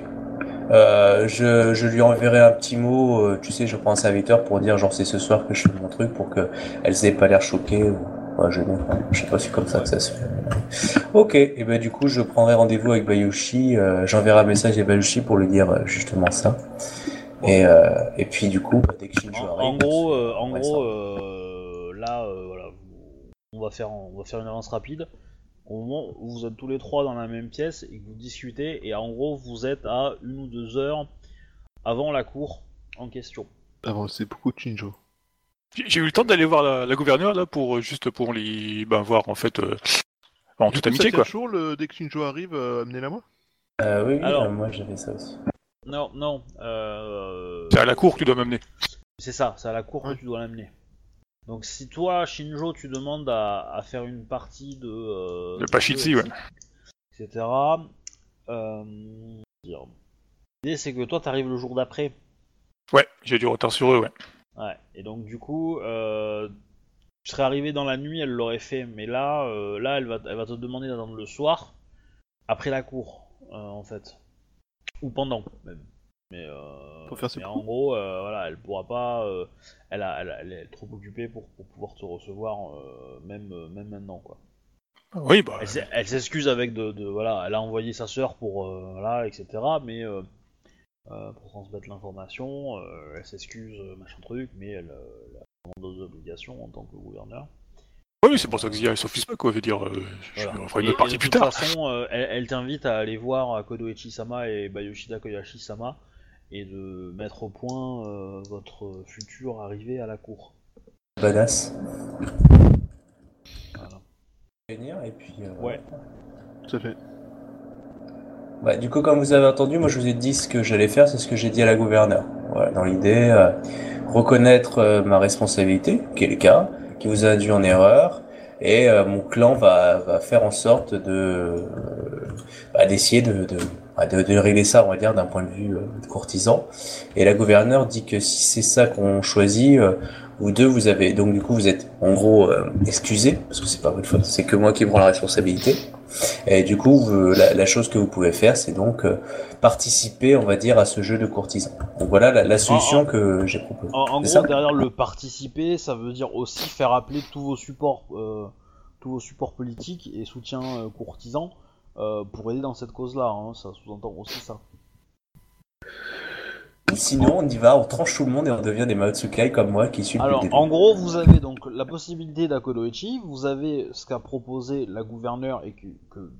Euh, je, je lui enverrai un petit mot, euh, tu sais, je prends un serviteur pour dire genre c'est ce soir que je fais mon truc pour que elles aient pas l'air choquées ou ouais, je, enfin, je sais pas si c'est comme ça que ça se fait. Ok, et ben du coup je prendrai rendez-vous avec Bayushi, euh, j'enverrai un message à Bayushi pour lui dire euh, justement ça. Et, euh, et puis du coup, bah, dès que Shinjo En, arrive, en gros, euh, en gros, euh, là, euh, voilà, on va faire, on va faire une avance rapide. Au moment où vous êtes tous les trois dans la même pièce et que vous discutez, et en gros, vous êtes à une ou deux heures avant la cour en question. Ah bon, c'est beaucoup de Shinjo. J'ai eu le temps d'aller voir la, la gouverneure là pour juste pour les ben, voir en fait euh, en toute coup, amitié quoi. chaud, le... dès que Shinjo arrive, euh, amenez-la moi. Euh, oui, oui, Alors. euh, moi j'avais ça aussi. Non, non. Euh... C'est à la cour que tu dois m'amener. C'est ça, c'est à la cour Ouais. que tu dois l'amener. Donc si toi, Shinjo, tu demandes à, à faire une partie de... Euh, Le de Pachitsi, ouais. Etc. Euh, L'idée c'est que toi, t'arrives le jour d'après. Ouais, j'ai du retard sur eux, ouais. Ouais, et donc du coup, euh, tu serais arrivé dans la nuit, elle l'aurait fait, mais là, euh, là, elle va, elle va te demander d'attendre le soir, après la cour, euh, en fait, ou pendant même. Mais, euh, Pour faire ses mais en gros, voilà, elle pourra pas, elle, a, elle, est trop occupée pour, pour pouvoir te recevoir, même, même maintenant, quoi. Oui, bah. Elle, s'excuse avec de, de- voilà, elle a envoyé sa sœur pour voilà, etc. Mais pour transmettre l'information, euh, elle s'excuse, euh, machin truc, mais elle, euh, elle a vraiment d'autres obligations en tant que gouverneur. Oui, c'est pour ça que Zia elle s'offuse pas quoi. Je veux dire, euh, je ferai une Et- autre partie et de plus toute tard. façon, euh, elle, elle t'invite à aller voir Kodoichi Sama et Bayoshida Koyashi Sama et de mettre au point euh, votre futur arrivée à la cour. Badass. Voilà. Venir et puis. euh, Ouais. Tout à fait. Bah, du coup, comme vous avez entendu, moi je vous ai dit ce que j'allais faire, c'est ce que j'ai dit à la gouverneure. Voilà, dans l'idée, euh, reconnaître euh, ma responsabilité, qui est le cas, qui vous a induit en erreur, et euh, mon clan va, va faire en sorte de euh, bah, d'essayer de, de, bah, de, de régler ça, on va dire, d'un point de vue euh, courtisan. Et la gouverneure dit que si c'est ça qu'on choisit, vous deux, vous avez donc du coup vous êtes en gros excusés parce que c'est pas votre faute, c'est que moi qui prends la responsabilité. Et du coup, la, la chose que vous pouvez faire, c'est donc euh, participer, on va dire, à ce jeu de courtisan. Donc voilà la, la solution que j'ai proposée. En, en gros, derrière le participer, ça veut dire aussi faire appeler tous vos supports, euh, tous vos supports politiques et soutiens euh, courtisans euh, pour aider dans cette cause-là. hein, ça sous-entend aussi ça. Sinon, on y va, on tranche tout le monde et on devient des Maotsukai comme moi qui suis Alors, en gros, vous avez donc la possibilité d'Akodoichi, vous avez ce qu'a proposé la gouverneure et que, que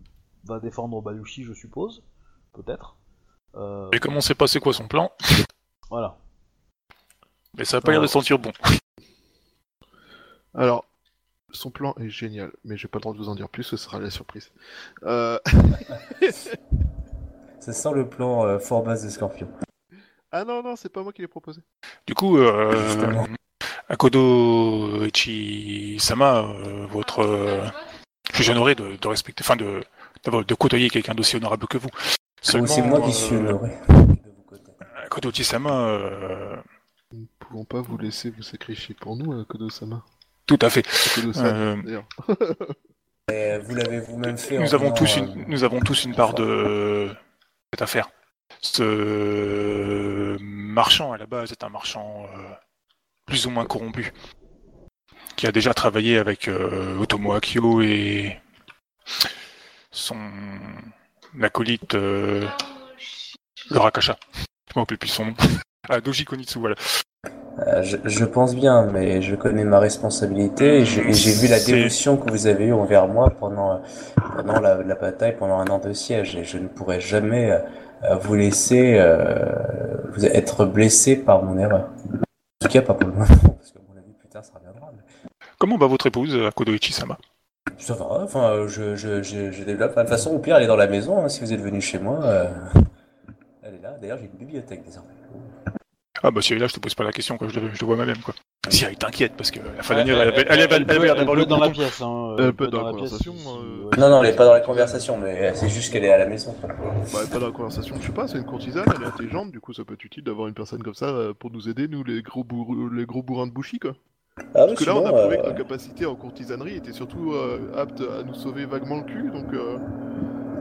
va défendre Bayushi, je suppose, peut-être. Euh, Et comme on sait pas c'est quoi son plan, voilà. mais ça a pas l'air de sentir bon. Alors, son plan est génial, mais j'ai pas le droit de vous en dire plus, ce sera la surprise. Euh... Ça sent le plan euh, fort base de Scorpion. Ah non, non, c'est pas moi qui l'ai proposé. Du coup, euh. Akodo Ichi-sama, euh, votre, euh, je suis honoré de, de respecter, enfin de, de côtoyer quelqu'un d'aussi honorable que vous. Ou c'est moi qui euh, suis honoré. vos côtés. Akodo Ichi-sama, euh, Nous ne pouvons pas vous laisser vous sacrifier pour nous, euh, Kodo-sama. tout à fait. Euh, euh, vous l'avez vous-même fait. Nous en avons, tous euh, une, nous avons tous une part de cette affaire. Ce marchand, à la base, est un marchand euh, plus ou moins corrompu, qui a déjà travaillé avec euh, Otomo Akio et son acolyte, euh, le Rakasha. Je me rappelle plus son nom. Ah, Doji Konitsu, voilà. Euh, je, je pense bien, mais je connais ma responsabilité et j'ai vu la dévotion que vous avez eue envers moi pendant, pendant la, la bataille, pendant un an de siège, et je ne pourrai jamais vous laisser euh, vous être blessé par mon erreur. En tout cas, pas pour le moment, parce que à mon avis, plus tard, ça reviendra. mais Comment va votre épouse, Akodo Ichi-sama Ça va, enfin, je, je, je, je développe. De toute façon, au pire, elle est dans la maison, hein, si vous êtes venu chez moi. euh, Elle est là, d'ailleurs, j'ai une bibliothèque désormais. Ah bah si elle est là, je te pose pas la question, quoi. Je, le, je le vois moi-même, quoi. Si elle t'inquiète, parce que la fin d'année, elle, elle, elle peut- avait l'air elle d'avoir le dans la pièce. Hein, Elle elle peut être dans la pièce conversation, si- si- euh. ouais. Non, non, elle est pas dans la conversation, mais c'est juste qu'elle est à la maison. quoi. Bah, pas dans la conversation, je sais pas, c'est une courtisane, elle est intelligente, du coup ça peut être utile d'avoir une personne comme ça euh, pour nous aider, nous les gros, les gros bourrins de Bushi quoi. Ah, Parce que là on a prouvé euh, que nos capacités en courtisanerie étaient surtout euh, aptes à nous sauver vaguement le cul, donc euh,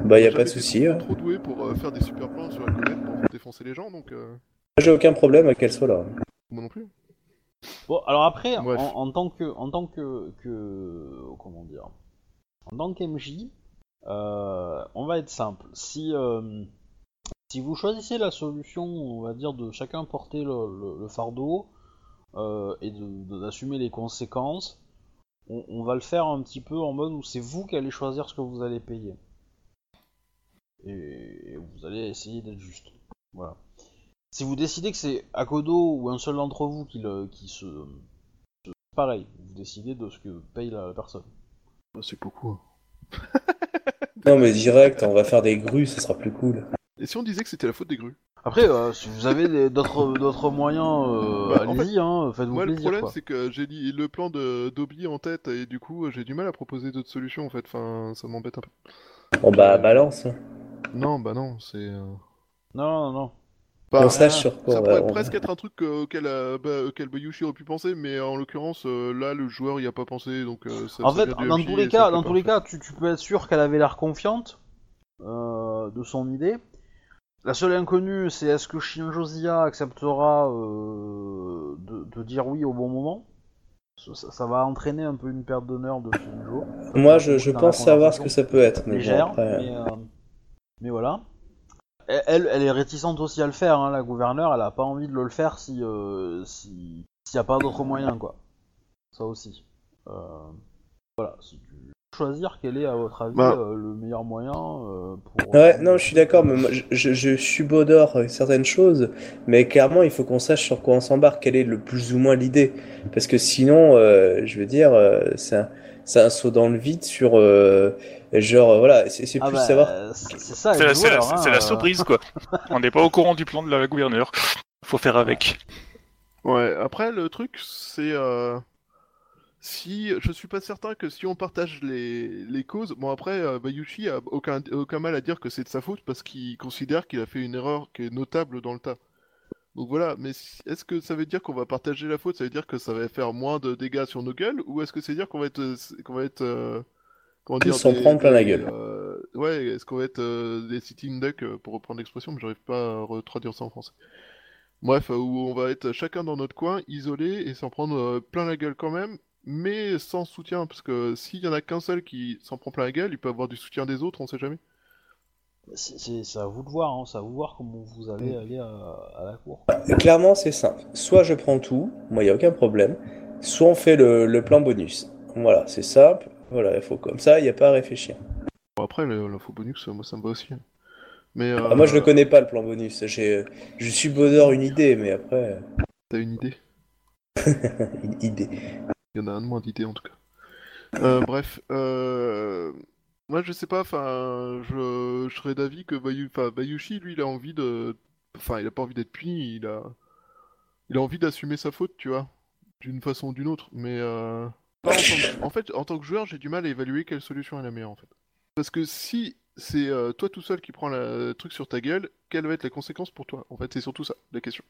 bah, y a pas de souci. hein. Trop doué pour euh, faire des super plans sur la comète pour défoncer les gens, donc euh, J'ai aucun problème à qu'elle soit là. moi non plus. Bon, alors après, en, tant que, en tant que, que, comment dire, en tant qu'MJ, euh, on va être simple. Si, euh, si vous choisissez la solution, on va dire de chacun porter le, le- le fardeau euh, et d'assumer les conséquences, on, on va le faire un petit peu en mode où c'est vous qui allez choisir ce que vous allez payer. Et, et vous allez essayer d'être juste. Voilà. Si vous décidez que c'est Akodo ou un seul d'entre vous qui, le, qui se, se- Pareil, vous décidez de ce que paye la, la personne. Bah, c'est beaucoup. hein. Non, mais direct, on va faire des grues, ça sera plus cool. Et si on disait que c'était la faute des grues Après, euh, si vous avez d'autres d'autres moyens, euh, Bah, en allez-y, hein, faites-vous Moi le plaisir. problème quoi. c'est que j'ai le plan de Dobby en tête et du coup j'ai du mal à proposer d'autres solutions en fait, enfin ça m'embête un peu. Bon, bah, balance. hein. Non bah non, c'est... euh, Non, non, non. Bah, on se lâche sur quoi Ça pourrait on- presque être un truc euh, auquel, euh, bah, auquel Bayushi aurait pu penser, mais en l'occurrence, euh, là, le joueur y a pas pensé, donc euh, ça, En ça fait, dans tous les cas, dans tous les cas, tu, tu peux être sûr qu'elle avait l'air confiante euh, de son idée. La seule inconnue, c'est est-ce que Shinjozia acceptera euh, de, de dire oui au bon moment? Ça, va entraîner un peu une perte d'honneur de Shinjo. Moi, je, pense savoir ce que ça peut être. Mais bon, légère, après, mais, euh, mais voilà. Elle, est réticente aussi à le faire, hein, la gouverneure, elle a pas envie de le faire si euh, si s'il n'y a pas d'autre moyen, quoi. Ça aussi. Euh, voilà, si tu veux choisir quel est, à votre avis, Bah. euh, le meilleur moyen euh, pour... Ouais, non, je suis d'accord, mais moi, je, je, je subodore certaines choses, mais clairement, il faut qu'on sache sur quoi on s'embarque, quelle est le plus ou moins l'idée. Parce que sinon, euh, je veux dire, euh, c'est un, c'est un saut dans le vide sur, euh, genre, euh, voilà, c'est Ah plus bah, savoir. c'est ça, C'est la, c'est la- hein, la surprise, quoi. On n'est pas au courant du plan de la gouverneure. Faut faire avec. Ouais, après, le truc, c'est... euh, Si, je suis pas certain que si on partage les, les causes, bon après, euh, Bayushi a aucun, aucun mal à dire que c'est de sa faute parce qu'il considère qu'il a fait une erreur qui est notable dans le tas. Donc voilà, mais est-ce que ça veut dire qu'on va partager la faute? Ça veut dire que ça va faire moins de dégâts sur nos gueules? Ou est-ce que c'est dire qu'on va être, qu'on va être, euh, comment Tous s'en prendre plein la gueule. euh, ouais, est-ce qu'on va être euh, des sitting ducks, euh, pour reprendre l'expression, mais j'arrive pas à retraduire ça en français. Bref, euh, où on va être chacun dans notre coin, isolé, et s'en prendre euh, plein la gueule quand même, mais sans soutien, parce que s'il y en a qu'un seul qui s'en prend plein la gueule, il peut avoir du soutien des autres, on sait jamais. C'est- à vous de voir, hein, c'est à vous de voir comment vous allez Mm. aller à, à la cour. Clairement, c'est simple. Soit je prends tout, moi, il n'y a aucun problème. Soit on fait le, le plan bonus. Voilà, c'est simple. Voilà, il faut comme ça, il n'y a pas à réfléchir. Bon, après, l'info bonus, moi, ça me va aussi. Mais euh, Ah, moi, je le connais pas, le plan bonus. J'ai, je suis bonheur une idée, mais après, T'as une idée? Une idée. Il y en a un de moins d'idées en tout cas. Euh, bref, euh... moi je sais pas, enfin, je, je serais d'avis que Bayu... Bayushi, lui, il a envie de, enfin, il a pas envie d'être puni, il a, il a envie d'assumer sa faute, tu vois, d'une façon ou d'une autre. Mais euh... pas en, tant que... en fait, en tant que joueur, j'ai du mal à évaluer quelle solution est la meilleure en fait. Parce que si c'est euh, toi tout seul qui prends la- le truc sur ta gueule, quelles vont être les conséquences pour toi En fait, c'est surtout ça la question.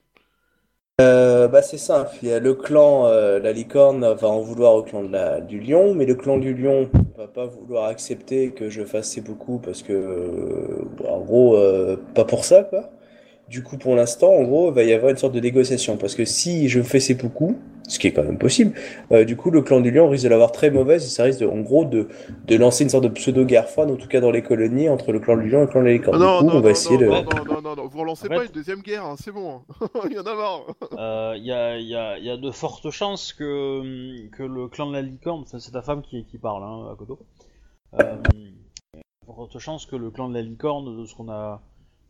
Euh, bah, c'est simple. Il y a le clan, euh, la licorne va en vouloir au clan du lion, mais le clan du lion va pas vouloir accepter que je fasse ces beaucoup parce que, euh, bon, en gros, euh, pas pour ça, quoi. Du coup, pour l'instant, en gros, il va y avoir une sorte de négociation parce que si je fais ces beaucoup, ce qui est quand même possible, euh, du coup, le clan du lion risque de l'avoir très mauvaise et ça risque de, en gros de, de lancer une sorte de pseudo-guerre froide, en tout cas dans les colonies, entre le clan du lion et le clan de la licorne. Ah non, du coup, non, on va non, essayer non, de. non, non, non, non, non, vous relancez En pas fait- une deuxième guerre, hein, c'est bon. Il y en a marre. Euh, Il y, a, y a- y a de fortes chances que, que le clan de la licorne, c'est ta femme qui, qui parle, hein, à Kodo. Euh, y a de fortes chances que le clan de la licorne, de ce qu'on a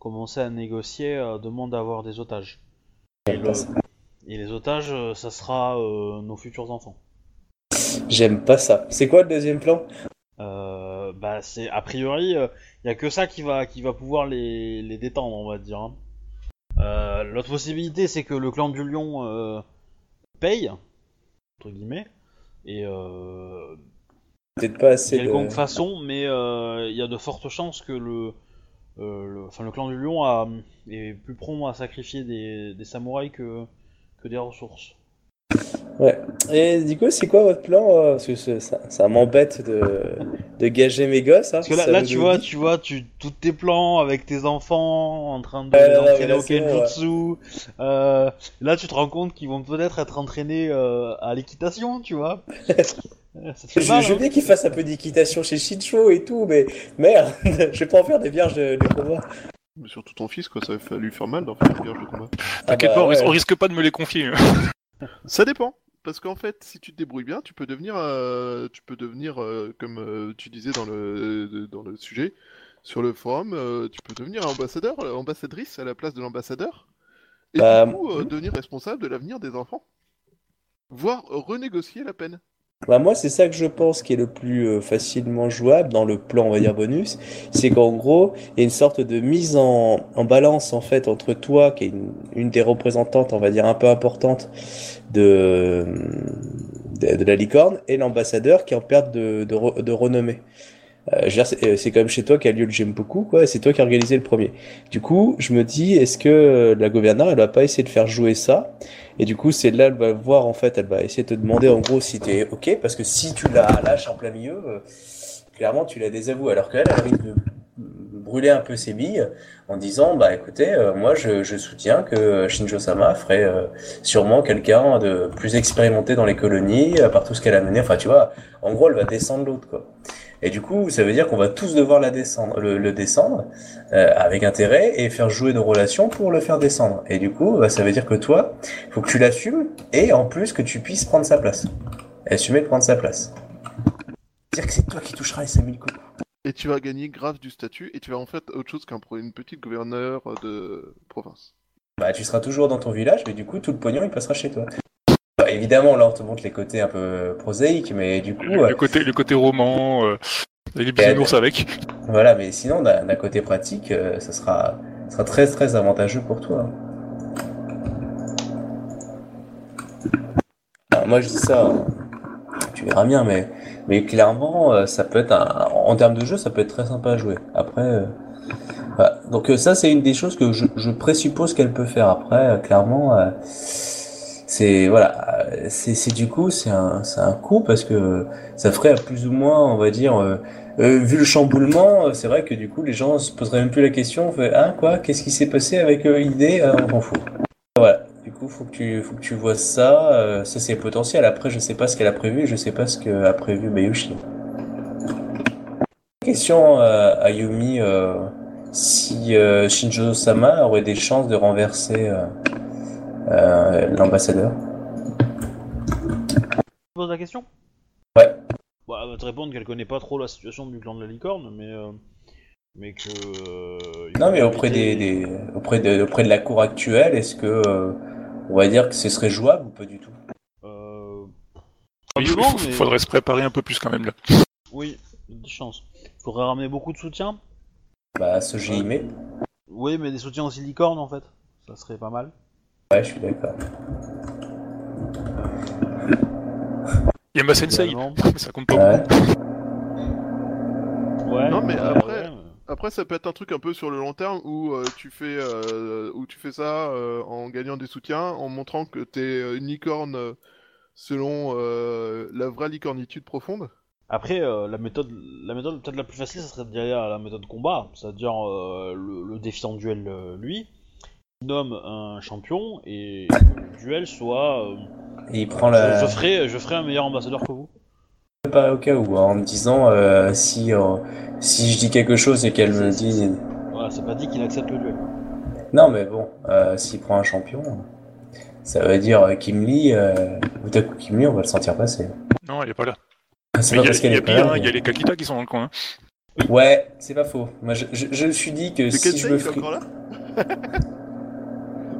commencé à négocier, euh, demande d'avoir des otages. Et, le- et les otages, euh, ça sera euh, nos futurs enfants. J'aime pas ça. C'est quoi le deuxième plan? Euh, bah c'est a priori, il y a que ça qui va qui va pouvoir les, les détendre, on va dire. hein. Euh, L'autre possibilité, c'est que le clan du lion paye entre guillemets et euh, Peut-être pas assez de... quelconque façon, mais il y a de fortes chances que le le, enfin, le clan du lion a, est plus prompt à sacrifier des, des samouraïs que, que des ressources. Ouais. Et du coup, c'est quoi votre plan? euh, Parce que ça, m'embête de, de gager mes gosses. Hein, Parce que là, tu le vois, tu vois, tu tous tes plans avec tes enfants en train de Ouais, ouais, d'entraîner ouais, là, au kenjutsu. euh, là, tu te rends compte qu'ils vont peut-être être entraînés euh, à l'équitation, tu vois. Ça te fait Je, mal, je veux hein. bien qu'ils fassent un peu d'équitation chez Shincho et tout, mais merde, je vais pas en faire des vierges de, de combat. Mais surtout ton fils, quoi, ça va lui faire mal d'en faire une vierge de combat. T'inquiète Ah pas, bah on, risque, ouais. on risque pas de me les confier. Ça dépend. Parce qu'en fait, si tu te débrouilles bien, tu peux devenir, euh, tu peux devenir euh, comme euh, tu disais dans le, dans le sujet, sur le forum, euh, tu peux devenir ambassadeur, ambassadrice à la place de l'ambassadeur, et Bah, du coup euh, devenir responsable de l'avenir des enfants. Voire renégocier la peine. Bah, moi, c'est ça que je pense qui est le plus euh, facilement jouable dans le plan, on va dire, bonus. C'est qu'en gros, il y a une sorte de mise en, en balance, en fait, entre toi, qui est une, une des représentantes, on va dire, un peu importante de, de, la licorne, et l'ambassadeur qui est en perte de, de, de renommée. Euh, euh, c'est quand même chez toi qu'a lieu le J'aime beaucoup, quoi, c'est toi qui as organisé le premier. Du coup, je me dis, est-ce que euh, la gouverneure, elle va pas essayer de faire jouer ça? Et du coup, c'est là, elle va voir, en fait, elle va essayer de te demander, en gros, si t'es OK, parce que si tu la lâches en plein milieu, euh, clairement, tu la désavoues. Alors qu'elle, elle risque de brûler un peu ses billes en disant, bah écoutez, euh, moi, je, je soutiens que Shinjo-sama ferait euh, sûrement quelqu'un de plus expérimenté dans les colonies, à part tout ce qu'elle a mené. Enfin, tu vois, en gros, elle va descendre l'autre, quoi. Et du coup, ça veut dire qu'on va tous devoir la descendre, le, le descendre euh, avec intérêt et faire jouer nos relations pour le faire descendre. Et du coup, bah, ça veut dire que toi, il faut que tu l'assumes et en plus que tu puisses prendre sa place. Assumer de prendre sa place. C'est-à-dire que c'est toi qui toucheras les 5000 coups. Et tu vas gagner grave du statut, et tu vas en fait autre chose qu'un petite gouverneure de province. Bah, tu seras toujours dans ton village, mais du coup, tout le pognon, il passera chez toi. Bah, évidemment, là, on te montre les côtés un peu prosaïques, mais du coup, Le, euh, le côté, le côté roman, euh, les bisounours avec. voilà, mais sinon, d'un côté pratique, euh, ça sera, ça sera très, très avantageux pour toi. Alors, moi, je dis ça, tu verras bien, mais, mais clairement, euh, ça peut être un, en termes de jeu, ça peut être très sympa à jouer. Après, euh, voilà. donc ça, c'est une des choses que je, je présuppose qu'elle peut faire. Après, clairement, c'est voilà, c'est c'est du coup, c'est un, c'est un coup parce que ça ferait plus ou moins, on va dire, euh, euh, vu le chamboulement, euh, c'est vrai que du coup, les gens se poseraient même plus la question. On fait, ah quoi, qu'est-ce qui s'est passé avec euh, ID Ah, On s'en fout. Voilà. Du coup, faut que tu, faut que tu vois ça. ça, c'est potentiel. Après, je sais pas ce qu'elle a prévu. Je sais pas ce qu'a prévu Bayushi. Question à Yumi si Shinjo Sama aurait des chances de renverser l'ambassadeur. Tu poses la question? Ouais. Bah, elle va te répondre qu'elle connaît pas trop la situation du clan de la licorne, mais euh, mais que. euh, Non, mais auprès des, des- auprès de, auprès de la cour actuelle, est-ce que euh, on va dire que ce serait jouable ou pas du tout? Euh, Il mais- faudrait se préparer un peu plus quand même là. Oui, des chances. Faudrait ramener beaucoup de soutien. Bah, ce Jime. Oui, mais des soutiens aussi licorne en fait. Ça serait pas mal. Ouais, je suis d'accord. Yama Sensei, ça compte pas Ouais. Non, mais après- Après, ça peut être un truc un peu sur le long terme où euh, tu fais euh, où tu fais ça euh, en gagnant des soutiens, en montrant que t'es euh, une licorne euh, selon euh, la vraie licornitude profonde. Après, euh, la méthode, la méthode peut-être la plus facile, ça serait à la méthode combat, c'est-à-dire euh, le, le défi en duel, euh, lui, nomme un champion et que le duel soit. euh, Et il prend je, la. je ferai, je ferai un meilleur ambassadeur que vous. Pas au cas où, hein, en me disant euh, si, euh, si je dis quelque chose et qu'elle me dit. Voilà, c'est pas dit qu'il accepte le duel. Non, mais bon, euh, s'il prend un champion, ça veut dire euh, Kim Lee, euh, ou d'un coup Kim Lee, on va le sentir passer. Non, elle est pas là. C'est Mais pas Il y a, parce qu'elle il y a est pas pire, là, hein, il y a mais- les Kakita qui sont dans le coin. hein. Ouais, c'est pas faux. Moi, je, je, je me suis dit que C'est si je me Kensei, il est ferais. encore là? Non,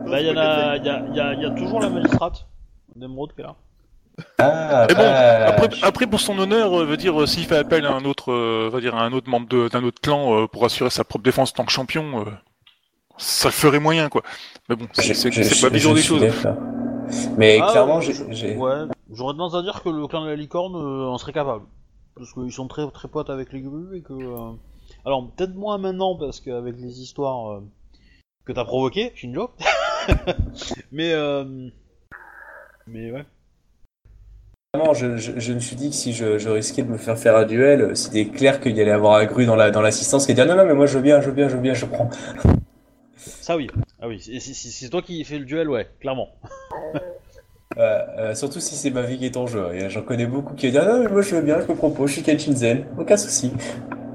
Bah, il y, en pas a, y, a, y, a, y a toujours la magistrate d'Emeraude qui est là. Ah, Mais bon, bah, Après, je- après, pour son honneur, euh, veut dire euh, s'il fait appel à un autre, euh, va dire à un autre membre de- d'un autre clan euh, pour assurer sa propre défense en tant que champion, euh, ça le ferait moyen quoi. Mais bon, c'est vision je des choses. Mais Ah, clairement, j'ai. Ouais, j'aurais tendance à dire que le clan de la licorne euh, en serait capable. Parce qu'ils sont très très potes avec les grues et que. euh, Alors, peut-être moins maintenant parce qu'avec les histoires euh, que t'as provoquées, Shinjo. mais. Euh... Mais ouais. Vraiment, je, je, je me suis dit que si je, je risquais de me faire faire un duel, euh, c'était clair qu'il y allait avoir un gru dans la dans l'assistance qui allait dire non non mais moi je veux bien, je veux bien, je veux bien, je prends. Ça oui. Ah oui, c'est- toi qui fais le duel, ouais, clairement. Euh, euh, surtout si c'est ma vie qui est en jeu. J'en connais beaucoup qui vont dire non mais moi je veux bien, je me propose, je suis Kenshin Zen, aucun souci.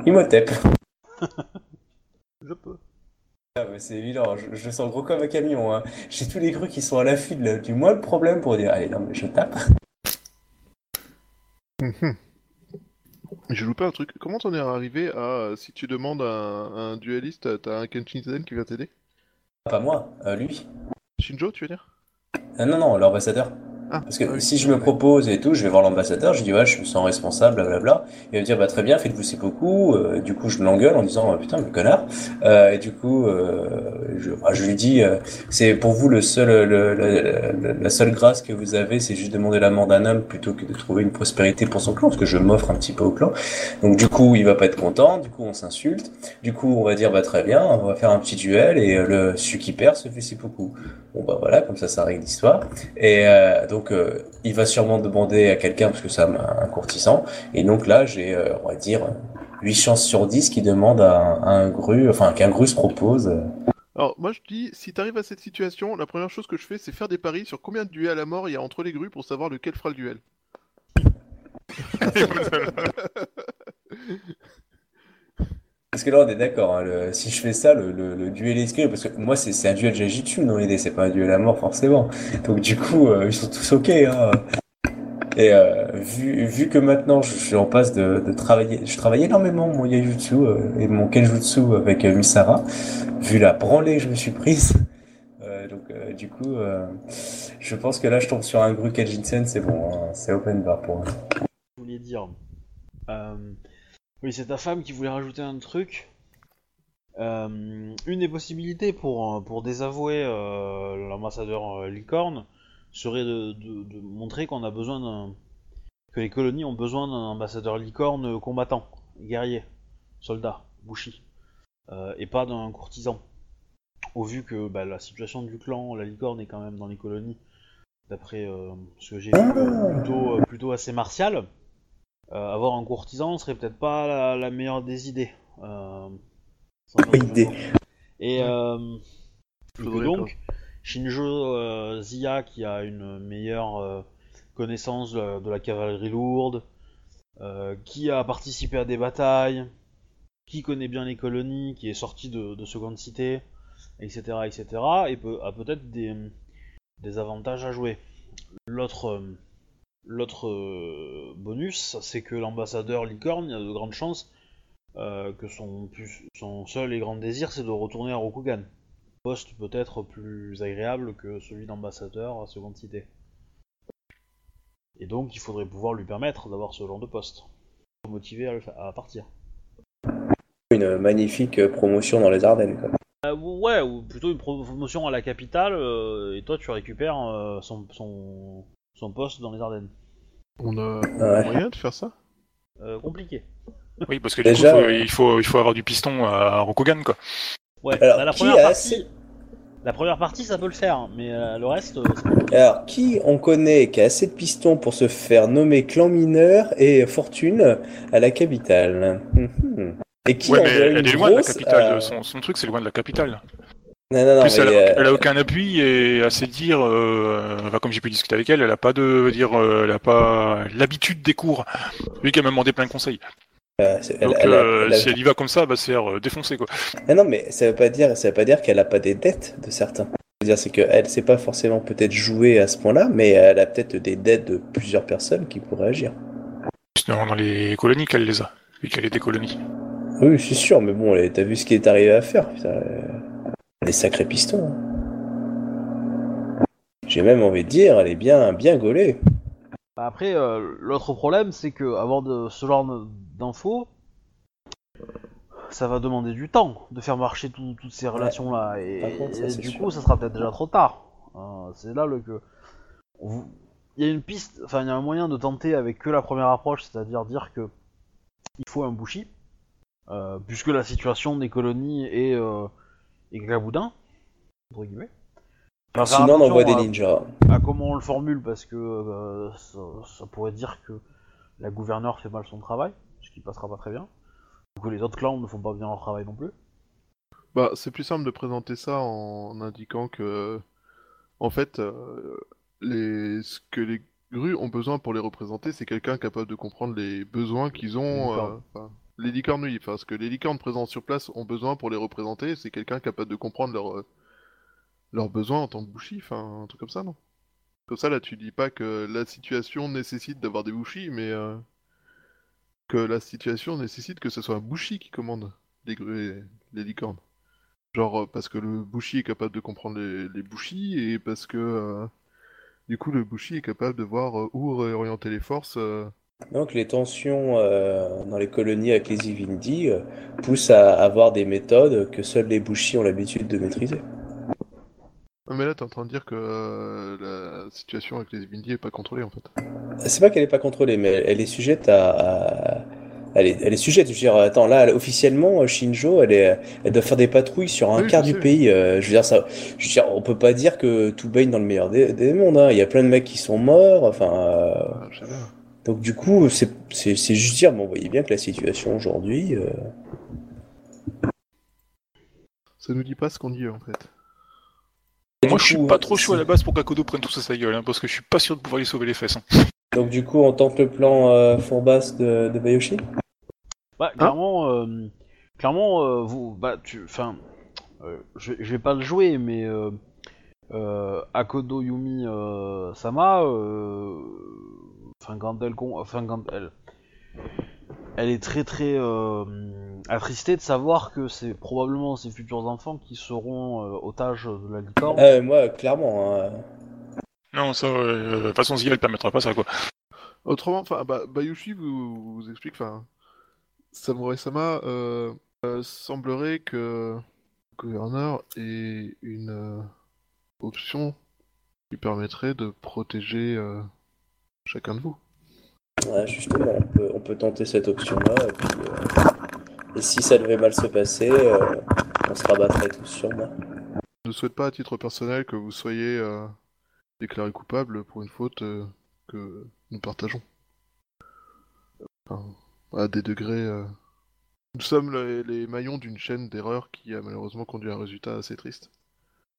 Il m'otep. Je peux. Ah c'est évident, je, je sens gros comme un camion. Hein. J'ai tous les grues qui sont à l'affût du moindre problème pour dire allez non mais je tape. Je joue pas un truc. Comment t'en es arrivé à euh, si tu demandes à un, un dueliste, t'as un Kenshin qui vient t'aider? Pas moi, euh, lui. Shinjo, tu veux dire? Ah, non non, l'ambassadeur. Ah, Parce que oui. si je me propose et tout, je vais voir l'ambassadeur, je dis ouais, je me sens responsable, blablabla. Il va me dire bah très bien, faites-vous c'est beaucoup. Euh, du coup, je l'engueule en disant oh, putain, le connard. Euh, et du coup, euh, je, bah, je lui dis euh, c'est pour vous le seul, le, le- le- la seule grâce que vous avez, c'est juste demander la mort d'un homme plutôt que de trouver une prospérité pour son clan, parce que je m'offre un petit peu au clan. Donc du coup, il va pas être content. Du coup, on s'insulte. Du coup, on va dire bah très bien, on va faire un petit duel et euh, le celui qui perd se fait c'est beaucoup. Bon bah voilà, comme ça, ça règle l'histoire. Et euh, donc, euh, il va sûrement demander à quelqu'un, parce que c'est un, un courtisan. Et donc là, j'ai, euh, on va dire, 8 chances sur 10 qui demandent à un, à un gru, enfin qu'un gru se propose. Alors, moi je dis, si t'arrives à cette situation, la première chose que je fais, c'est faire des paris sur combien de duels à la mort il y a entre les grues pour savoir lequel fera le duel. Parce que là, on est d'accord, hein, le- si je fais ça, le, le, le duel parce que moi, c'est un duel Jajitsu dans l'idée, c'est pas un duel à mort forcément. Donc du coup, euh, ils sont tous ok. Hein. Et euh, vu, vu que maintenant, je suis en passe de, de travailler, je travaille énormément mon Yajutsu euh, et mon Kenjutsu avec euh, Misara, vu la branlée que je me suis prise. Euh, donc euh, du coup, je pense que là, je tombe sur un gru Kajinsen, c'est bon, hein, c'est open bar pour moi. Je voulais dire. Euh, oui, c'est ta femme qui voulait rajouter un truc. Euh, une des possibilités pour, euh, pour désavouer euh, l'ambassadeur Licorne serait de, de- montrer qu'on a besoin que les colonies ont besoin d'un ambassadeur Licorne combattant, guerrier, soldat, bushi, et pas d'un courtisan. Au vu que bah, la situation du clan, la Licorne est quand même dans les colonies, d'après ce que j'ai vu, plutôt, plutôt assez martial. Euh, avoir un courtisan serait peut-être pas la, la meilleure des idées. Euh, idée. Et euh, donc, Shinjo euh, Zia, qui a une meilleure euh, connaissance de la, de la cavalerie lourde, euh, qui a participé à des batailles, qui connaît bien les colonies, qui est sorti de, de seconde cité, etc., etc., et peut, a peut-être des, des avantages à jouer. L'autre euh, l'autre euh, bonus, c'est que l'ambassadeur Licorne, il y a de grandes chances euh, que son, plus- son seul et grand désir, c'est de retourner à Rokugan. Poste peut-être plus agréable que celui d'ambassadeur à seconde cité. Et donc, il faudrait pouvoir lui permettre d'avoir ce genre de poste. Pour motiver à, le fa- à partir. Une magnifique promotion dans les Ardennes. Quoi. Euh, ouais, ou plutôt une promotion à la capitale, et toi tu récupères son, son, son poste dans les Ardennes. On a Ouais. moyen de faire ça Euh, compliqué. Oui, parce que Déjà, du coup, faut- euh, il, faut, il faut avoir du piston à Rokugan, quoi. Ouais, Alors, bah, la, qui première partie, assez- la première partie ça peut le faire, mais euh, le reste, euh. Alors, qui on connaît qui a assez de pistons pour se faire nommer clan mineur et fortune à la capitale? Mhm. Et qui Ouais, mais elle une est loin de la grosse, capitale. euh, Son, son truc, c'est loin de la capitale. Non, non, non, En plus, elle, euh, elle a aucun appui et à se dire, euh, enfin, comme j'ai pu discuter avec elle, elle a pas de dire, euh, elle a pas l'habitude des cours. Lui qui m'a demandé plein de conseils. euh, c'est- elle- Donc, elle a- elle a- si elle y va comme ça, bah, c'est euh, défoncer quoi. Ah non, mais ça veut pas dire, ça veut pas dire qu'elle a pas des dettes de certains. Dire, c'est qu'elle sait pas forcément peut-être jouer à ce point-là, mais elle a peut-être des dettes de plusieurs personnes qui pourraient agir. C'est dans dans les colonies qu'elle les a, vu qu'elle est des colonies. Oui, je suis sûr, mais bon, elle- t'as vu ce qu'il est arrivé à faire. Putain, est sacrés pistons. hein. J'ai même envie de dire, elle est bien, bien gaulée. Bah, Après, euh, l'autre problème, c'est que avoir de, ce genre d'infos, ça va demander du temps de faire marcher tout- toutes ces relations-là. Et, Par contre, ça, et c'est du sûr. coup, ça sera peut-être déjà trop tard. Euh, c'est là le que. Il y a une piste, enfin, il y a un moyen de tenter avec que la première approche, c'est-à-dire dire que il faut un bushi, euh, puisque la situation des colonies est, euh, est claboudin, entre guillemets. Sinon, on envoie des attention à- ninjas. à comment on le formule parce que euh, ça, ça pourrait dire que la gouverneure fait mal son travail, ce qui passera pas très bien, ou que les autres clans ne font pas bien leur travail non plus. Bah, c'est plus simple de présenter ça en indiquant que, en fait, euh, les... ce que les grues ont besoin pour les représenter, c'est quelqu'un capable de comprendre les besoins qu'ils ont. Euh, les licornes, oui. Enfin, ce que les licornes présents sur place ont besoin pour les représenter, c'est quelqu'un capable de comprendre leurs euh, leurs besoins en tant que bouchi. Enfin, un truc comme ça, non? Comme ça, là, tu dis pas que la situation nécessite d'avoir des bouchis, mais euh, que la situation nécessite que ce soit un bouchi qui commande les licornes. Genre euh, parce que le Bushi est capable de comprendre les, Bushi et parce que du coup le Bushi est capable de voir où réorienter les forces. Donc, les tensions euh, dans les colonies avec les Ivindi euh, poussent à avoir des méthodes que seuls les Bushi ont l'habitude de maîtriser. Mais là t'es en train de dire que euh, la situation avec les Ibindi est pas contrôlée en fait. C'est pas qu'elle est pas contrôlée, mais elle est sujette à. à- Elle, est, elle est sujette, je veux dire, attends, là, elle- officiellement, Shinjo, elle, est, elle doit faire des patrouilles sur un Oui, quart du sais. pays. euh, je veux dire, ça, je veux dire, on peut pas dire que tout baigne dans le meilleur des, des mondes. hein. Il y a plein de mecs qui sont morts, enfin. euh, Ah. Donc, du coup, c'est c'est- c'est juste dire, mais on voyait bien que la situation aujourd'hui. euh, Ça nous dit pas ce qu'on dit en fait. et Moi, je suis coup, pas trop chaud à la base pour qu'Akodo prenne tout ça sa gueule, hein, parce que je suis pas sûr de pouvoir lui sauver les fesses. hein. Donc, du coup, on tente le plan euh, fourbasse de, de Bayoshi? Bah, clairement, euh, clairement, euh, vous, bah, tu, enfin, euh, je, je vais pas le jouer, mais euh, euh, Akodo Yumi euh, Sama, euh, enfin quand elle, con- enfin quand elle, elle est très très euh, attristée de savoir que c'est probablement ses futurs enfants qui seront euh, otages de la licorne. Euh, Moi, clairement. hein. Non, ça, euh, de toute façon, Zia, elle permettra pas ça, quoi. Autrement, enfin, bah, Bayushi vous, vous explique, enfin, Samurai-sama euh, euh, semblerait que le gouverneur ait une euh, option qui permettrait de protéger euh, chacun de vous. Ouais, justement, on peut, on peut tenter cette option-là. Et, puis, euh, et si ça devait mal se passer, euh, on se rabattrait tous sur moi. Je ne souhaite pas à titre personnel que vous soyez euh, déclaré coupable pour une faute que nous partageons. Enfin, à des degrés. euh, Nous sommes les, les maillons d'une chaîne d'erreurs qui a malheureusement conduit à un résultat assez triste.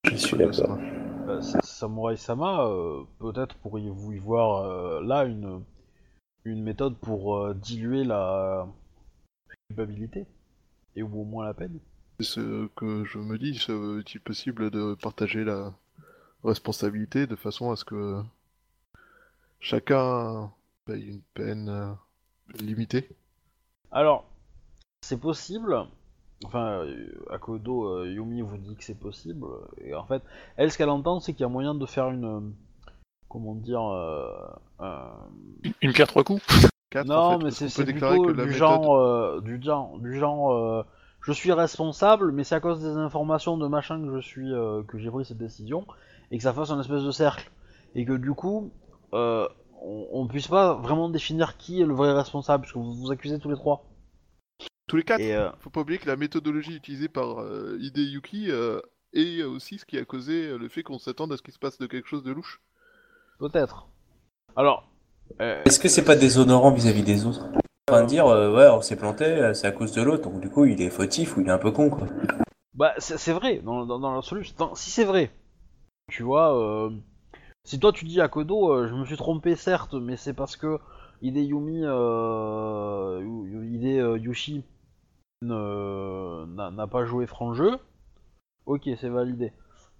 Je suis d'accord. Euh, Sa- Samurai Sama, euh, peut-être pourriez-vous y voir euh, là une, une méthode pour euh, diluer la culpabilité et ou au moins la peine. C'est ce que je me dis, est-il possible de partager la responsabilité de façon à ce que chacun paye une peine limitée? Alors, c'est possible. Enfin, euh, Akodo euh, Yumi vous dit que c'est possible. Et en fait, elle, ce qu'elle entend, c'est qu'il y a moyen de faire une. euh, Comment dire. euh, un- Une, pierre trois coups Quatre, Non, en fait, mais c'est plutôt que la du, méthode- genre, euh, du genre, du genre, euh, je suis responsable, mais c'est à cause des informations de machin que je suis, euh, que j'ai pris cette décision, et que ça fasse un espèce de cercle, et que du coup, euh, on, on puisse pas vraiment définir qui est le vrai responsable, parce que vous vous accusez tous les trois. Tous les quatre Et euh, Faut pas oublier que la méthodologie utilisée par euh, Hideyuki euh, est aussi ce qui a causé euh, le fait qu'on s'attende à ce qu'il se passe de quelque chose de louche. peut-être. Alors, euh, Est-ce que c'est pas déshonorant vis-à-vis des autres? En train de dire, euh, ouais, on s'est planté, euh, c'est à cause de l'autre, donc du coup, il est fautif ou il est un peu con, quoi. Bah, c'est c'est vrai, dans, dans, dans l'absolu. dans- Si c'est vrai, tu vois, euh, si toi tu dis à Kodo, euh, je me suis trompé certes, mais c'est parce que Hideyumi, euh, Hide euh, n'a pas joué franc jeu, ok, c'est validé.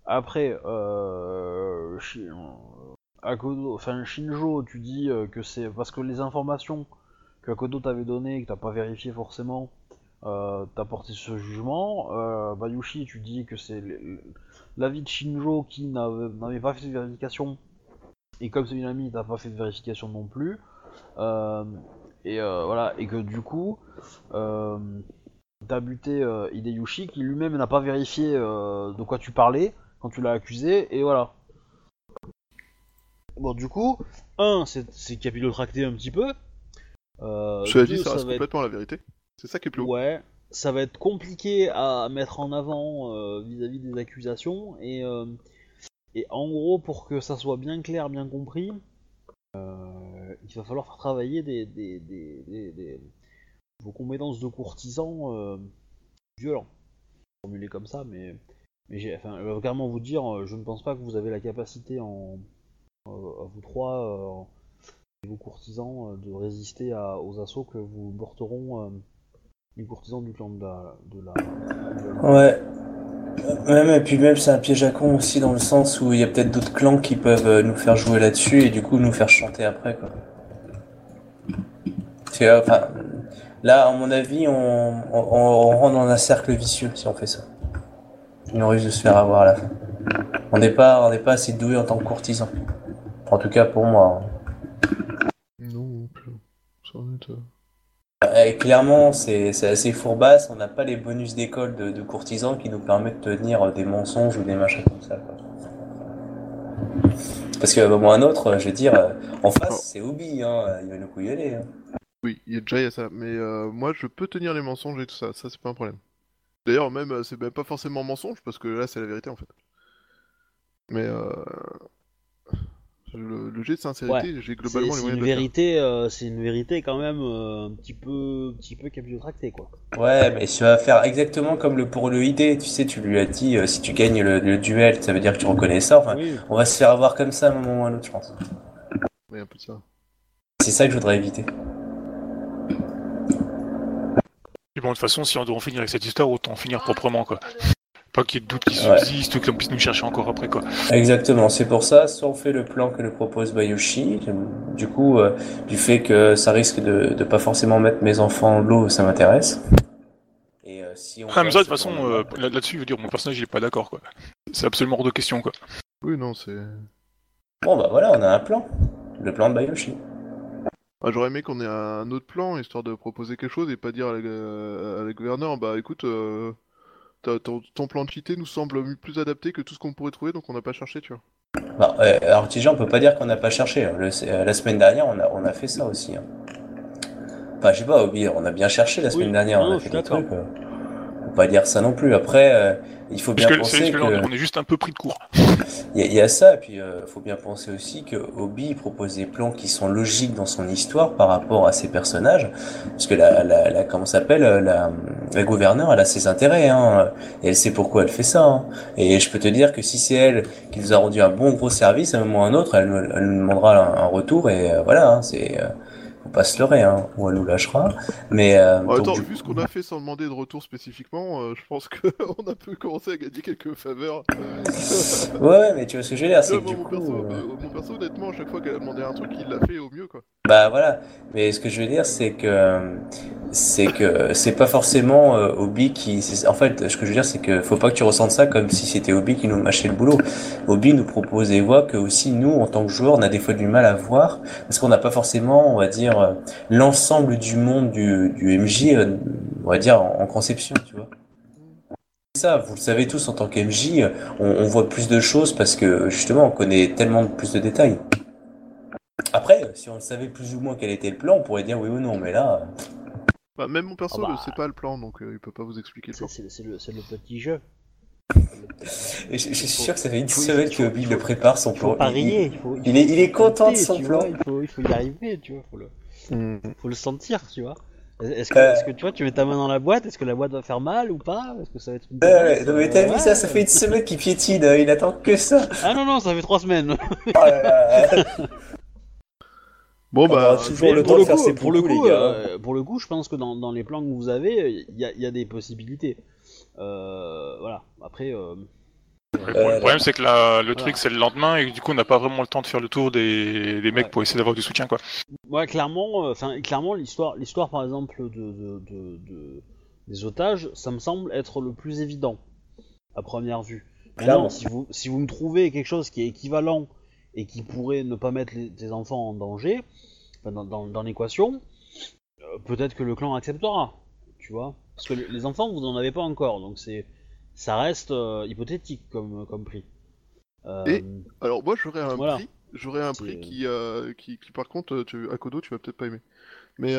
Après, euh, euh, Shinjo, tu dis euh, que c'est parce que les informations que Akodo t'avait données, que t'as pas vérifié forcément, t'as porté ce jugement. Bayushi, tu dis que c'est l'avis de Shinjo qui n'avait pas fait de vérification. Et comme c'est une amie, t'as pas fait de vérification non plus. Et voilà, et que du coup, t'as buté euh, Hideyushi qui lui-même n'a pas vérifié euh, de quoi tu parlais quand tu l'as accusé, et voilà. Bon, du coup, un, c'est capillotracté un petit peu. Euh, Cela dit, ça reste être complètement la vérité. C'est ça qui est plus haut. Ouais, ça va être compliqué à mettre en avant euh, vis-à-vis des accusations et, euh, et en gros pour que ça soit bien clair, bien compris, il va falloir faire travailler des, des, des- des- des- vos compétences de courtisan euh, violents. Formulé comme ça, mais, mais j'ai, enfin, je carrément vous dire, euh, je ne pense pas que vous avez la capacité en, euh, vous trois, euh, vos courtisans, euh, de résister à- aux assauts que vous porteront les courtisans du clan de la. De la, Ouais. Même, et puis même, c'est un piège à con aussi, dans le sens où il y a peut-être d'autres clans qui peuvent nous faire jouer là-dessus et du coup nous faire chanter après, quoi. C'est, enfin, là, à mon avis, on, on, on rentre dans un cercle vicieux si on fait ça. On risque de se faire avoir à la fin. On n'est pas, on n'est pas assez doué en tant que courtisan. En tout cas pour moi. hein. Non, en est, euh, clairement, c'est assez fourbasse. On n'a pas les bonus d'école de, de courtisans qui nous permettent de tenir des mensonges ou des machins comme ça. quoi. Parce que bon, un autre, je veux dire, euh, en face, c'est Obi, hein, il va nous couillonner. Hein. Oui, il y a déjà il y a ça. Mais euh, moi, je peux tenir les mensonges et tout ça. Ça, c'est pas un problème. D'ailleurs, même, euh, c'est même pas forcément mensonge parce que là, c'est la vérité en fait. Mais euh, le, le jet de sincérité, j'ai globalement les c'est moyens une de le faire. vérité, euh, c'est une vérité quand même euh, un petit peu, un petit peu capillotractée quoi. Ouais, mais tu vas faire exactement comme le pour le ID. Tu sais, tu lui as dit, euh, si tu gagnes le, le duel, ça veut dire que tu reconnais ça. Enfin, Oui. on va se faire avoir comme ça à un moment ou à un autre, je pense. Oui, un peu de ça. C'est ça que je voudrais éviter. Et bon, de toute façon, si on doit en finir avec cette histoire, autant en finir proprement, quoi. Pas qu'il y ait de doutes qui Ouais. subsistent ou qu'on puisse nous chercher encore après, quoi. Exactement, c'est pour ça, soit on fait le plan que nous propose Bayoshi, du coup, euh, du fait que ça risque de, de pas forcément mettre mes enfants l'eau, ça m'intéresse. Et euh, si on Ah, mais ça, de toute façon, euh, là- là-dessus, je veux dire, mon personnage, il est pas d'accord, quoi. C'est absolument hors de question, quoi. Oui, non, c'est. Bon bah voilà, on a un plan. Le plan de Bayoshi. Ah, J'aurais aimé qu'on ait un autre plan histoire de proposer quelque chose et pas dire à la, à la gouverneure bah écoute, euh, ton, ton plan de cheaté nous semble plus adapté que tout ce qu'on pourrait trouver donc on n'a pas cherché, tu vois. Bah, euh, alors déjà, on peut pas dire qu'on n'a pas cherché. hein. Le- euh, la semaine dernière, on a, on a fait ça aussi. hein. Enfin, je sais pas, on a bien cherché la semaine Oui, dernière, on a fait des trucs. Euh. Pas dire ça non plus. Après, euh, il faut bien que, penser juste que que... on est juste un peu pris de court. Il y, a- il y a ça, et puis euh, faut bien penser aussi que Obi propose des plans qui sont logiques dans son histoire par rapport à ses personnages, parce que la, la, la comment s'appelle, euh, la, la gouverneure, elle a ses intérêts, hein, et elle sait pourquoi elle fait ça. Hein. Et je peux te dire que si c'est elle qui nous a rendu un bon gros service, à un moment ou à un autre, elle, nous- elle nous demandera un, un retour, et euh, voilà, hein, c'est, euh, faut pas se leurrer, hein, ou elle nous lâchera. Mais euh, donc, attends, vu ce qu'on a fait sans demander de retour spécifiquement, euh, je pense qu'on a pu commencer à gagner quelques faveurs. Ouais, mais tu vois ce que dire, Tu c'est que du mon, coup, perso, euh, euh, mon perso, honnêtement, à chaque fois qu'elle a demandé un truc, il l'a fait au mieux, quoi. Bah voilà, mais ce que je veux dire c'est que c'est que c'est pas forcément euh, Obi qui en fait ce que je veux dire c'est que faut pas que tu ressentes ça comme si c'était Obi qui nous mâchait le boulot. Obi nous propose des voies que aussi nous en tant que joueurs on a des fois du mal à voir parce qu'on n'a pas forcément on va dire euh, l'ensemble du monde du, du MJ euh, on va dire en, conception, tu vois. Ça, vous le savez tous en tant qu'MJ, euh, on, on voit plus de choses parce que justement on connaît tellement plus de détails. Après, si on savait plus ou moins quel était le plan, on pourrait dire oui ou non, mais là, Bah, même mon perso bah. ne sait pas le plan, donc euh, il peut pas vous expliquer le C'est plan. c'est- c'est le, petit jeu. je, je suis sûr que ça fait une faut- semaine que Obi le prépare son Il faut plan. parier. Il, Il, faut, il est- il est content de son plan. vois, il, faut, il faut y arriver, tu vois. Faut le, Hmm. faut le sentir, tu vois. Est-ce que, Euh. est-ce que tu vois, tu mets ta main dans la boîte Est-ce que la boîte va faire mal ou pas? Est-ce que ça va être une Ouais, ouais, dépense non, mais t'as Euh, vu ça, ouais. ça fait une semaine qu'il piétine, euh, il attend que ça. Ah non, non, ça fait trois semaines. Oh là là. Bon, On bah, aura toujours le pour temps de le faire coup, ses pour le coucous, coup, les gars. euh, pour le coup, je pense que dans, dans les plans que vous avez, il y a, il y a des possibilités. Euh, voilà. Après, euh, Le Euh, problème, c'est que la- le voilà. truc, c'est le lendemain, et du coup, on n'a pas vraiment le temps de faire le tour des, des mecs Ouais. pour essayer d'avoir du soutien, quoi. Ouais, clairement, euh, enfin, clairement, l'histoire, l'histoire, par exemple, de, de, de- de- des otages, ça me semble être le plus évident à première vue. Clairement. Maintenant, si vous, si vous me trouvez quelque chose qui est équivalent et qui pourrait ne pas mettre les, tes enfants en danger, enfin, dans, dans, dans l'équation, euh, peut-être que le clan acceptera, tu vois. Parce que le- les enfants, vous n'en avez pas encore, donc c'est, ça reste euh, hypothétique comme, comme prix. Euh, Et- Alors, moi, j'aurais un Voilà. prix, j'aurais un prix qui, qui, qui, par contre, tu, à Kodo, tu vas peut-être pas aimer. Mais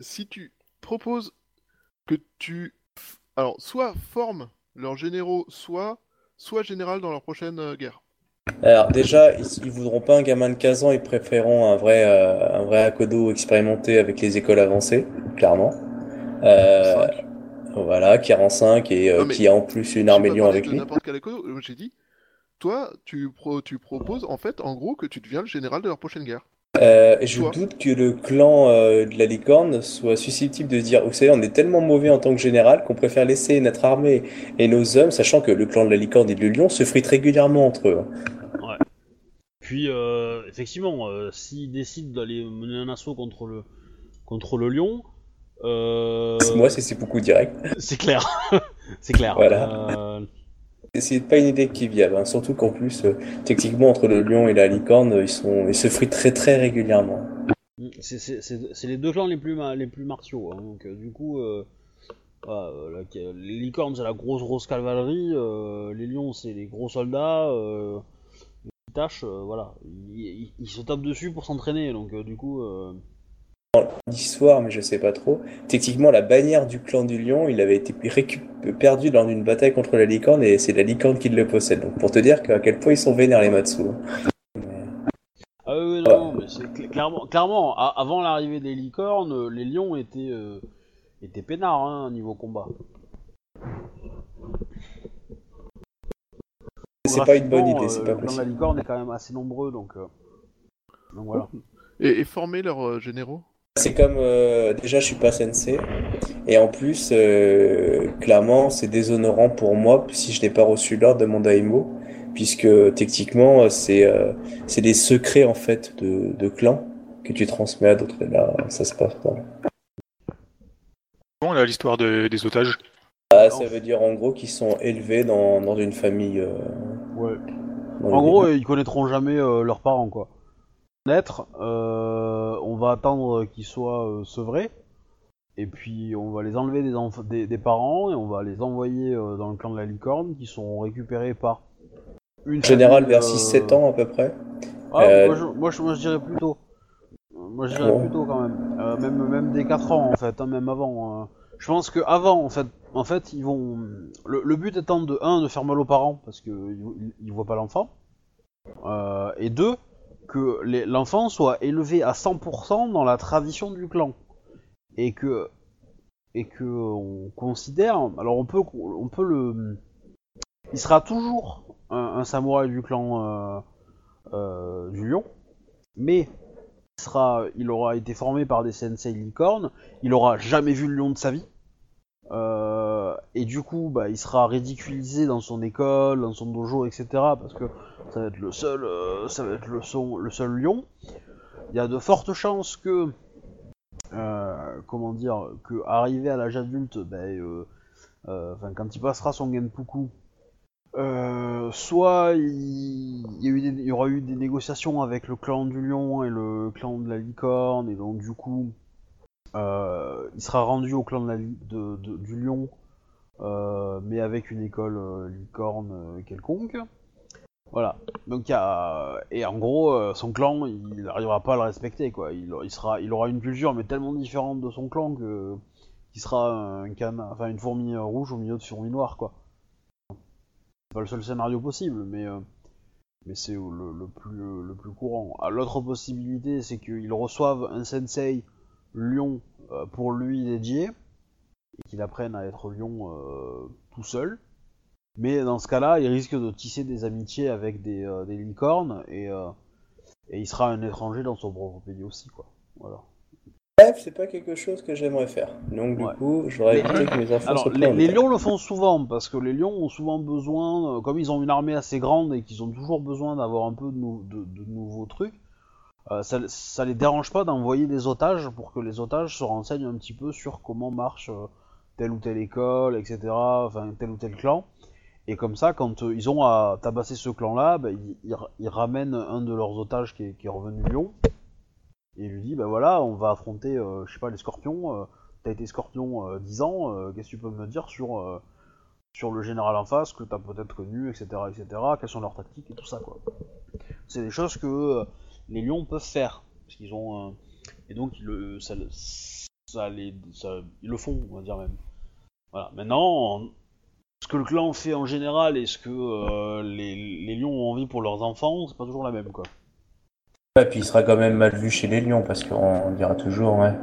si tu proposes que tu, alors, soit forme leurs généraux, soit, soit général dans leur prochaine guerre. Alors déjà, ils, ils voudront pas un gamin de 15 ans, ils préféreront un vrai, euh, un vrai Akodo expérimenté avec les écoles avancées, clairement. Euh, voilà, 45 et euh, Non, mais qui a en plus une armée parlé avec de lui. N'importe quel Akodo, euh, j'ai dit, toi, tu, pro- tu proposes en fait, en gros, que tu deviens le général de leur prochaine guerre. Euh, je doute que le clan euh, de la licorne soit susceptible de se dire, vous savez, on est tellement mauvais en tant que général qu'on préfère laisser notre armée et nos hommes, sachant que le clan de la licorne et du lion se fritent régulièrement entre eux. hein. Puis euh, effectivement, euh, s'ils décident d'aller mener un assaut contre le contre le lion, euh, Moi, c'est c'est beaucoup direct. c'est clair, c'est clair. Voilà. C'est pas une idée qui est hein. surtout qu'en plus, euh, techniquement, entre le lion et la licorne, ils se fritent très très régulièrement. c'est- les deux clans les plus les plus martiaux. hein. donc euh, du coup, euh, la- les licornes c'est la grosse grosse cavalerie, les lions c'est les gros soldats. Tâches, voilà, ils, ils- se tapent dessus pour s'entraîner. Donc du coup, L'histoire, mais je sais pas trop. Techniquement, la bannière du clan du lion, il avait été perdu lors d'une bataille contre la licorne et c'est la licorne qui le possède. Donc pour te dire à quel point ils sont vénères les Matsu. hein. Ah oui, non, mais c'est clairement, avant l'arrivée des licornes, euh, les lions étaient, euh, étaient peinards hein, niveau combat. C'est pas une bonne idée, c'est euh, pas Le clan de la possible. licorne est quand même assez nombreux, donc, euh, donc voilà. Et, et former leurs euh, généraux? C'est comme euh, déjà je suis pas sensei et en plus euh, clairement c'est déshonorant pour moi si je n'ai pas reçu l'ordre de mon daimyo puisque techniquement c'est euh, c'est des secrets en fait de, de clan que tu transmets à d'autres là ça se passe pas. Bon, là, l'histoire de- des otages? Ah, ça veut dire en gros qu'ils sont élevés dans, dans une famille euh, Ouais. dans En gros, ils connaîtront jamais euh, leurs parents, quoi. Naître, euh, on va attendre qu'ils soient euh, sevrés, et puis on va les enlever des, des, des parents, et on va les envoyer euh, dans le clan de la licorne, qui seront récupérés par une en général famille, vers euh, 6-7 ans à peu près. Ah, Euh, moi, je, moi, je, moi, je dirais plus tôt. Moi je dirais Bon. plus tôt quand même. Euh, même, même dès 4 ans en fait, hein, même avant. euh. Je pense que avant en fait, en fait ils vont. Le, le but étant de 1 de faire mal aux parents parce qu'ils ils, ils voient pas l'enfant. Euh, et deux, que l'enfant soit élevé à 100% dans la tradition du clan. Et que, et que on considère, alors on peut, on peut le, il sera toujours un, samouraï du clan euh, euh, du lion, mais il, sera, il aura été formé par des sensei licornes, il aura jamais vu le lion de sa vie. Euh, et du coup, bah, il sera ridiculisé dans son école, dans son dojo, etc. Parce que ça va être le seul, euh, ça va être le, seul lion. Il y a de fortes chances que, euh, comment dire, que arrivé à l'âge adulte, enfin, quand il passera son genpuku, soit il, il y, aura eu des négociations avec le clan du lion et le clan de la licorne, et donc du coup, il sera rendu au clan de du lion, euh, mais avec une école euh, licorne euh, quelconque. Voilà. Donc y a et en gros euh, son clan il n'arrivera pas à le respecter quoi. Il, il sera il aura une culture mais tellement différente de son clan que qu'il sera un enfin une fourmi euh, rouge au milieu de fourmis noires quoi. C'est pas le seul scénario possible mais euh, mais c'est le, le plus le plus courant. Ah, L'autre possibilité c'est qu'il reçoive un sensei lion euh, pour lui dédié et qu'il apprenne à être lion euh, tout seul. Mais dans ce cas-là, il risque de tisser des amitiés avec des, euh, des licornes et, euh, et il sera un étranger dans son propre pays aussi, quoi. Voilà. Bref, c'est pas quelque chose que j'aimerais faire. Donc, du Ouais. coup, Mais- éviter que mes enfants Alors, se les, les lions le font souvent parce que les lions ont souvent besoin, euh, comme ils ont une armée assez grande et qu'ils ont toujours besoin d'avoir un peu de, nou- de- de nouveaux trucs, euh, ça, les dérange pas d'envoyer des otages pour que les otages se renseignent un petit peu sur comment marche euh, telle ou telle école, etc. Enfin, tel ou tel clan. Et comme ça, quand euh, ils ont à tabasser ce clan-là, bah, ils, ramènent un de leurs otages qui est, qui est revenu lion et lui dit bah voilà, on va affronter, je sais pas, les scorpions. T'as été scorpion euh, 10 ans, qu'est-ce que tu peux me dire sur, sur le général en face que t'as peut-être connu, etc., etc. Quelles sont leurs tactiques et tout ça quoi. C'est des choses que les lions peuvent faire parce qu'ils ont euh, et donc ils le, ça, le- ça les, ça- ils le font, on va dire même. Voilà. Maintenant, ce que le clan fait en général et ce que euh, les, les lions ont envie pour leurs enfants, c'est pas toujours la même quoi. Et puis, il sera quand même mal vu chez les lions, parce qu'on dira toujours, ouais.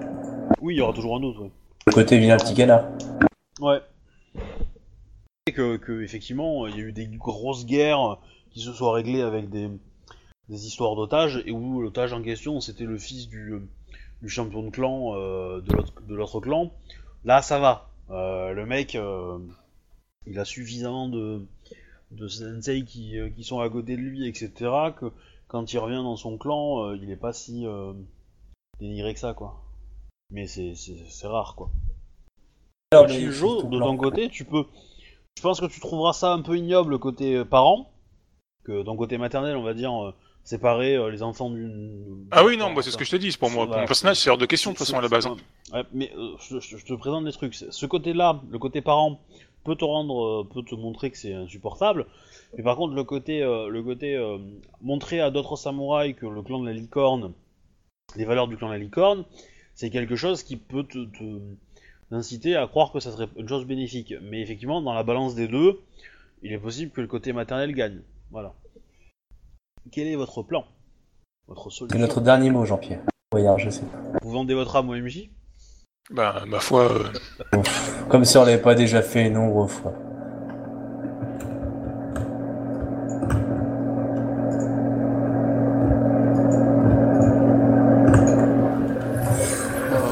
Oui, il y aura toujours un doute, ouais. Côté vilain petit canard. Ouais. Que, que, effectivement, il y a eu des grosses guerres qui se soient réglées avec des, des histoires d'otages et où l'otage en question c'était le fils du, du champion de clan euh, de l'autre clan. Là, ça va. Euh, le mec, euh, il a suffisamment de de sensei qui, euh, qui sont à côté de lui, etc. Que quand il revient dans son clan, euh, il est pas si euh, dénigré que ça, quoi. Mais c'est rare, quoi. Alors, Alors, mais Jo, c'est tout de ton côté, tu peux. Je pense que tu trouveras ça un peu ignoble côté euh, parent, que ton côté maternel, on va dire, euh, séparer euh, les enfants d'une. Ah oui, non, bah, c'est ce que je te dis. Pour moi, pour mon personnage, c'est hors de question de toute façon à la base. hein. Ouais, mais euh, je, je- je te présente des trucs. Ce côté-là, le côté parent, peut te rendre, euh, peut te montrer que c'est insupportable. Mais par contre, le côté, le côté montrer à d'autres samouraïs que le clan de la licorne, les valeurs du clan de la licorne, c'est quelque chose qui peut te, te inciter à croire que ça serait une chose bénéfique. Mais effectivement, dans la balance des deux, il est possible que le côté maternel gagne. Voilà. Quel est votre plan? Votre C'est solution notre dernier mot, Jean-Pierre. Voyard, je sais. Vous vendez votre âme au MJ Bah, ma foi, euh, Comme si on l'avait pas déjà fait une nombre de fois.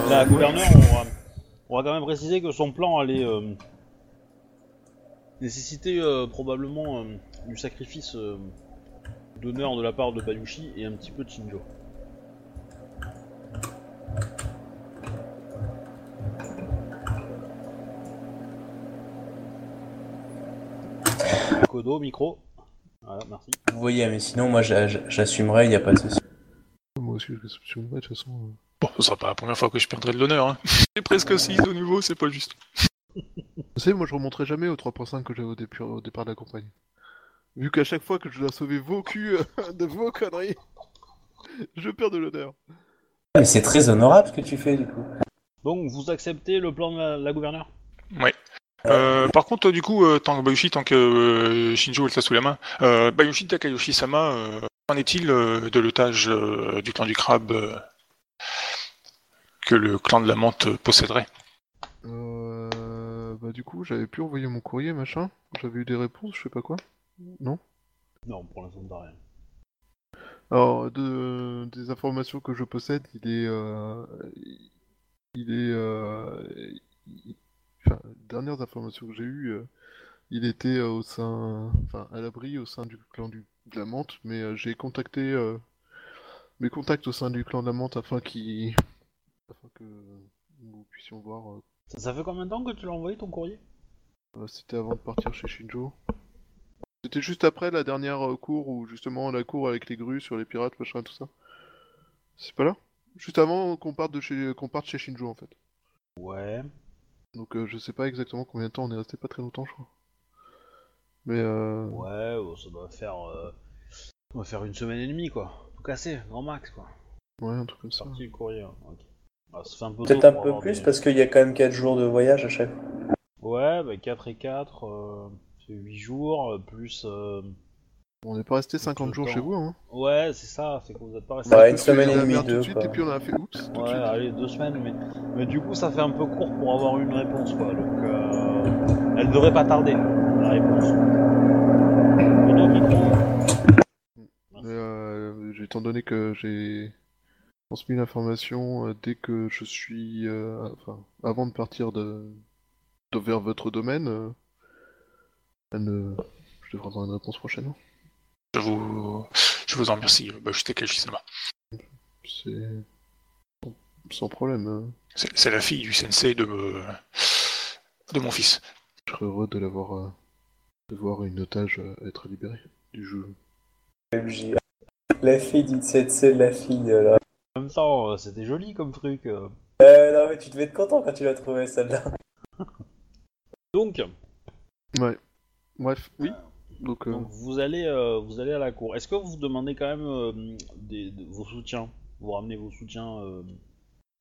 La gouverneure, on va, on va quand même préciser que son plan allait euh, nécessiter euh, probablement euh, du sacrifice euh, d'honneur de la part de Bayushi et un petit peu de Shinjo. Kodo, micro. Voilà, merci. Vous voyez, mais sinon, moi, j'a- j'a- j'assumerai, il n'y a pas de souci. Moi aussi, je suis de toute façon. euh. bon, ce sera pas la première fois que je perdrai de l'honneur. Hein. J'ai presque 6 au niveau, c'est pas juste. Vous savez, moi je remonterai jamais aux 3.5 que j'avais au, départ- au départ de la campagne. Vu qu'à chaque fois que je dois sauver vos culs euh, de vos conneries, je perds de l'honneur. Mais c'est très honorable ce que tu fais, du coup. Donc vous acceptez le plan de la, la gouverneure? Ouais. Euh, par contre, du coup, euh, tant que Bayushi, tant que euh, Shinjo elle ça sous la main, euh, Bayushi Takayoshi-sama, euh, qu'en est-il euh, de l'otage euh, du clan du crabe euh, que le clan de la menthe posséderait? Euh, bah du coup, j'avais pu envoyer mon courrier, machin. J'avais eu des réponses, je sais pas quoi. Non? Non, pour l'instant, t'as rien. Alors, de, des informations que je possède, il est... euh, il est... euh, il- enfin, dernières informations que j'ai eues, euh, il était euh, au sein... Enfin, à l'abri au sein du clan du, de la menthe, mais euh, j'ai contacté euh, mes contacts au sein du clan de la menthe afin qu'ils... afin que nous puissions voir euh, Ça, ça fait combien de temps que tu l'as envoyé ton courrier? Euh, C'était avant de partir chez Shinjo. C'était juste après la dernière euh, cour où justement la cour avec les grues sur les pirates, machin, tout ça. C'est pas là? Juste avant qu'on parte de chez qu'on parte chez Shinjo en fait. Ouais. Donc euh, je sais pas exactement combien de temps, on est resté pas très longtemps je crois. Mais euh... Ouais, ça doit faire. euh, On va faire une semaine et demie, quoi. Tout cassé, grand max, quoi. ouais, un truc comme ça. Sorti le courrier, hein. ok. Ah, ça fait un peu Peut-être un peu plus des- parce qu'il y a quand même 4 jours de voyage à chaque fois. Ouais, bah 4 et 4, euh, c'est 8 jours, euh, plus... euh, On n'est pas resté 50 le jours temps. chez vous hein. Ouais, c'est ça, c'est que vous êtes pas resté... Ouais, a une semaine et demie, merde tout deux, de suite et puis on a fait oups tout de Ouais, suite. allez, deux semaines, mais... mais du coup, ça fait un peu court pour avoir une réponse, quoi. Donc, euh... elle devrait pas tarder, la réponse. Euh, étant donné que j'ai transmis l'information dès que je suis, euh, enfin, avant de partir de, de vers votre domaine, euh, je devrais avoir une réponse prochainement. Je vous, je vous en remercie, euh, Bayushi Takayoshi-sama. C'est sans- problème. euh, C'est la fille du sensei de, me- de mon fils. Je serais heureux de l'avoir, euh, de voir une otage euh, être libérée du jeu. MJ. La fille du tsetse de la fille là. En même temps, c'était joli comme truc. Euh, non mais tu devais être content quand tu l'as trouvé celle-là. Donc, Ouais. Bref, oui. Donc, euh, donc vous, allez, euh, vous allez à la cour. Est-ce que vous demandez quand même euh, des, de- vos soutiens? Vous ramenez vos soutiens euh,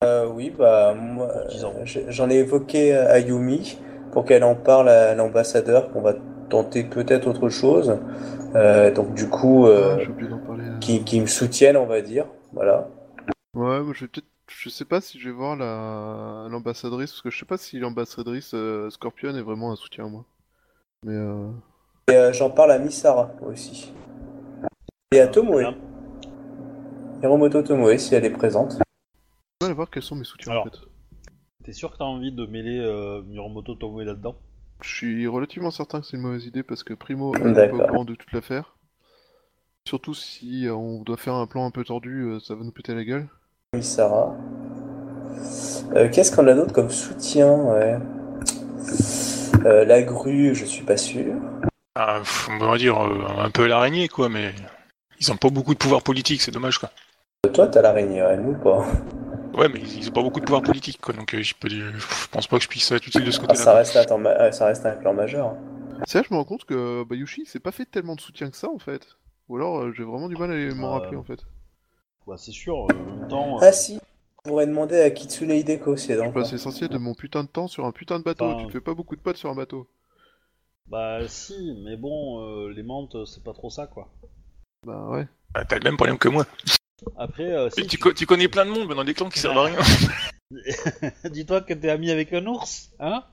Euh, oui, bah moi, euh, j'ai- j'en ai évoqué à Yumi pour qu'elle en parle à l'ambassadeur, qu'on va tenter peut-être autre chose. Euh, donc du coup, ah, euh, j'ai oublié d'en parler. euh. qui, qui me soutiennent, on va dire. Voilà. Ouais, moi, je vais peut-être. Je sais pas si je vais voir la l'ambassadrice, parce que je sais pas si l'ambassadrice euh, Scorpion est vraiment un soutien à moi. Mais euh... Et euh, j'en parle à Misara aussi. Et à Tomoe. là. Hiromoto Tomoe, si elle est présente. on va aller voir quels sont mes soutiens Alors. en fait. T'es sûr que t'as envie de mêler euh, Miromoto Tomoe là-dedans? Je suis relativement certain que c'est une mauvaise idée parce que Primo elle est pas D'accord. au courant de toute l'affaire. Surtout si euh, on doit faire un plan un peu tordu, euh, ça va nous péter la gueule. Misara. Euh, Qu'est-ce qu'on a d'autre comme soutien ouais? Euh, La grue, je suis pas sûr. Ah, on va dire euh, un peu l'araignée, quoi, mais ils ont pas beaucoup de pouvoir politique, c'est dommage, quoi. Euh, Toi, t'as l'araignée, ouais, nous pas? Ouais, mais ils ont pas beaucoup de pouvoir politique, quoi, donc euh, je, peux dire- je pense pas que je puisse être utile de ce Ah, côté-là. ça, reste un, temps ma- ça reste un clan majeur. C'est là je me rends compte que Bayushi s'est pas fait tellement de soutien que ça en fait. Ou alors euh, j'ai vraiment du mal à m'en Euh, rappeler en fait. Bah c'est sûr, euh, en même temps... euh, Ah si, on pourrait demander à Kitsune Hideko si elle Je passe l'essentiel de mon putain de temps sur un putain de bateau. Enfin- Tu te fais pas beaucoup de potes sur un bateau. Bah si, mais bon, euh, les menthes, c'est pas trop ça, quoi. Bah ouais. Ah, T'as le même problème que moi. Après, euh, si, tu, co- tu connais plein de monde mais dans des clans qui servent à rien. Dis-toi que t'es ami avec un ours, hein?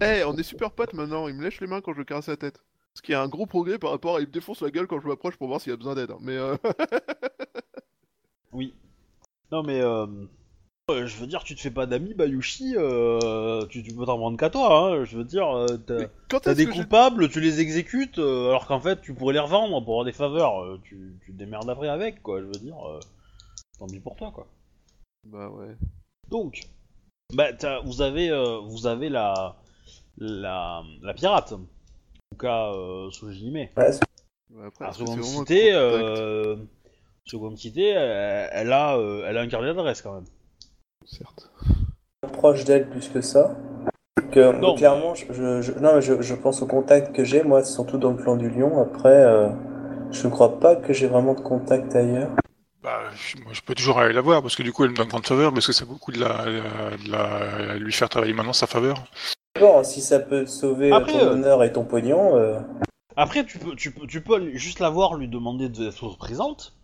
Eh, on est super potes maintenant, il me lèche les mains quand je le caresse la tête. Ce qui est un gros progrès par rapport à il me défonce la gueule quand je m'approche pour voir s'il a besoin d'aide. hein. Mais euh... Oui. Non mais, euh, euh, je veux dire, tu te fais pas d'amis, Bayushi, euh, tu, tu peux t'en prendre qu'à toi, hein. Je veux dire, euh, t'as mais quand t'as est-ce des que j'ai- coupables, tu les exécutes, euh, alors qu'en fait, tu pourrais les revendre pour avoir des faveurs. euh, tu, tu te démerdes après avec, quoi. Je veux dire, euh, tant pis pour toi, quoi. Bah ouais. Donc, bah, t'as- vous avez, euh, vous avez la, la, la pirate. En tout cas, euh. Ouais, c'est- Ouais, après, La est-ce que seconde c'est vraiment un cité, contact euh, seconde cité, elle, elle a, euh, elle a un carnet d'adresse quand même. Certes. proche d'elle plus que ça. Que, Non. clairement, je, je- je- non, mais je, je pense aux contacts que j'ai, moi, surtout dans le clan du lion. Après, euh, je ne crois pas que j'ai vraiment de contact ailleurs. Bah, je- moi, je peux toujours aller la voir parce que du coup, elle me donne grande faveur parce que ça vaut le coup de la, de la- lui faire travailler maintenant sa faveur? Bon, si ça peut sauver euh, Après, ton euh, honneur et ton pognon, euh, Après, tu peux, tu peux, tu peux juste la voir, lui demander d'être présente.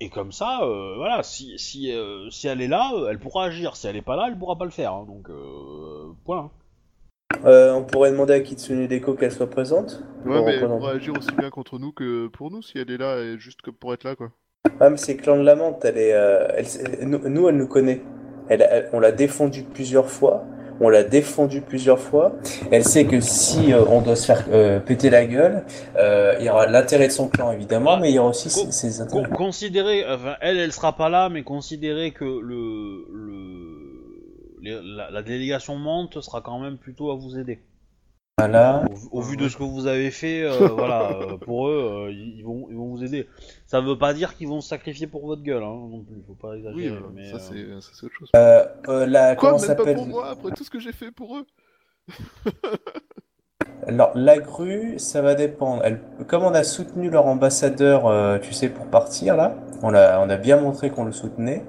Et comme ça, euh, voilà, si, si, euh, si elle est là, euh, elle pourra agir. Si elle est pas là, elle pourra pas le faire. hein. donc, euh, point. euh, on pourrait demander à Kitsune Deko qu'elle soit présente. Ouais, mais elle représenter. pourrait agir aussi bien contre nous que pour nous si elle est là et juste que pour être là, quoi. Ah, mais c'est Clan de la Menthe, elle est, euh, elle- nous, nous, elle nous connaît. Elle, elle- on l'a défendue plusieurs fois. On l'a défendue plusieurs fois. Elle sait que si euh, on doit se faire euh, péter la gueule, euh, il y aura l'intérêt de son clan évidemment, mais il y aura aussi ses, Con- intérêts. considérez, enfin, elle, elle sera pas là, mais considérez que le, le, les- la, la délégation monte sera quand même plutôt à vous aider. Voilà. Au, au vu de ce que vous avez fait, euh, voilà, euh, pour eux, euh, ils, ils vont, ils vont vous aider. Ça veut pas dire qu'ils vont se sacrifier pour votre gueule, hein, non plus. Faut pas Oui, exagérer. euh, mais, ça euh, c'est ça, c'est autre chose. Euh, euh, la, Quoi, comment même pas pour moi après tout ce que j'ai fait pour eux Alors, la grue, ça va dépendre. Elle, comme on a soutenu leur ambassadeur, euh, tu sais, pour partir là, on a, on a bien montré qu'on le soutenait.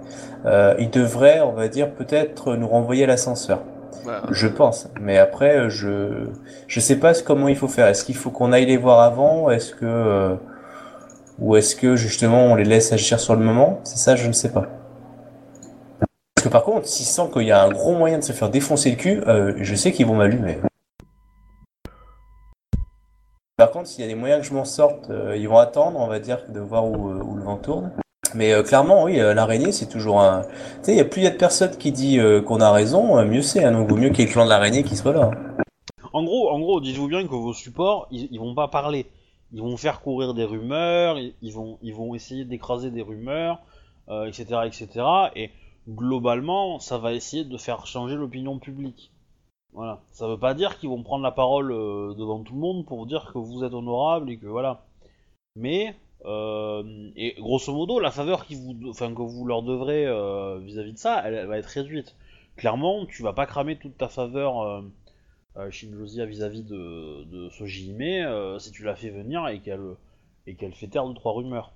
Euh, il devrait, on va dire, peut-être nous renvoyer à l'ascenseur. Je pense. Mais après, euh, je, je sais pas comment il faut faire. Est-ce qu'il faut qu'on aille les voir avant? Est-ce que, euh, ou est-ce que justement on les laisse agir sur le moment? C'est ça, je ne sais pas. Parce que par contre, s'ils sentent qu'il y a un gros moyen de se faire défoncer le cul, euh, je sais qu'ils vont m'allumer. Par contre, s'il y a des moyens que je m'en sorte, ils vont attendre, on va dire, de voir où le vent tourne. Mais euh, clairement, oui, euh, l'araignée, c'est toujours un. Tu sais, plus il y a de personnes qui dit euh, qu'on a raison, mieux c'est. Hein, donc, vaut mieux qu'il y ait le clan de l'araignée qui soit là. hein. En gros, en gros, dites-vous bien que vos supports, ils, ils vont pas parler. Ils vont faire courir des rumeurs, ils, vont, ils vont essayer d'écraser des rumeurs, etc., etc. Et globalement, ça va essayer de faire changer l'opinion publique. Voilà. Ça veut pas dire qu'ils vont prendre la parole devant tout le monde pour dire que vous êtes honorable et que voilà. Mais et grosso modo, la faveur que vous leur devrez euh, vis-à-vis de ça, elle, va être réduite. Clairement, tu vas pas cramer toute ta faveur. euh, euh, Shinjozia vis-à-vis de, de euh, si tu la fais venir et qu'elle fait taire deux trois rumeurs.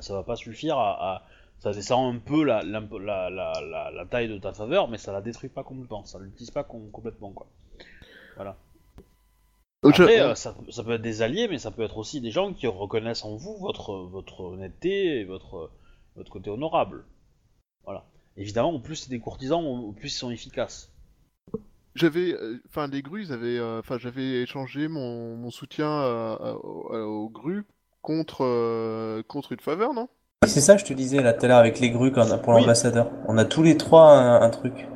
Ça va pas suffire à, ça descend un peu la, taille de ta faveur, mais ça la détruit pas complètement, ça l'utilise pas com- complètement quoi. Voilà. Je- Après, euh, ça, ça peut être des alliés, mais ça peut être aussi des gens qui reconnaissent en vous votre, votre honnêteté et votre, votre côté honorable. Voilà. Évidemment, au plus c'est des courtisans, au plus ils sont efficaces. J'avais, euh, enfin, les grues, ils avaient, euh, enfin, j'avais échangé mon, mon soutien aux, aux grues contre, euh, contre une faveur, non? Oui, C'est ça, je te disais là tout à l'heure avec les grues qu'on a pour Oui. l'ambassadeur. On a tous les trois un, un truc.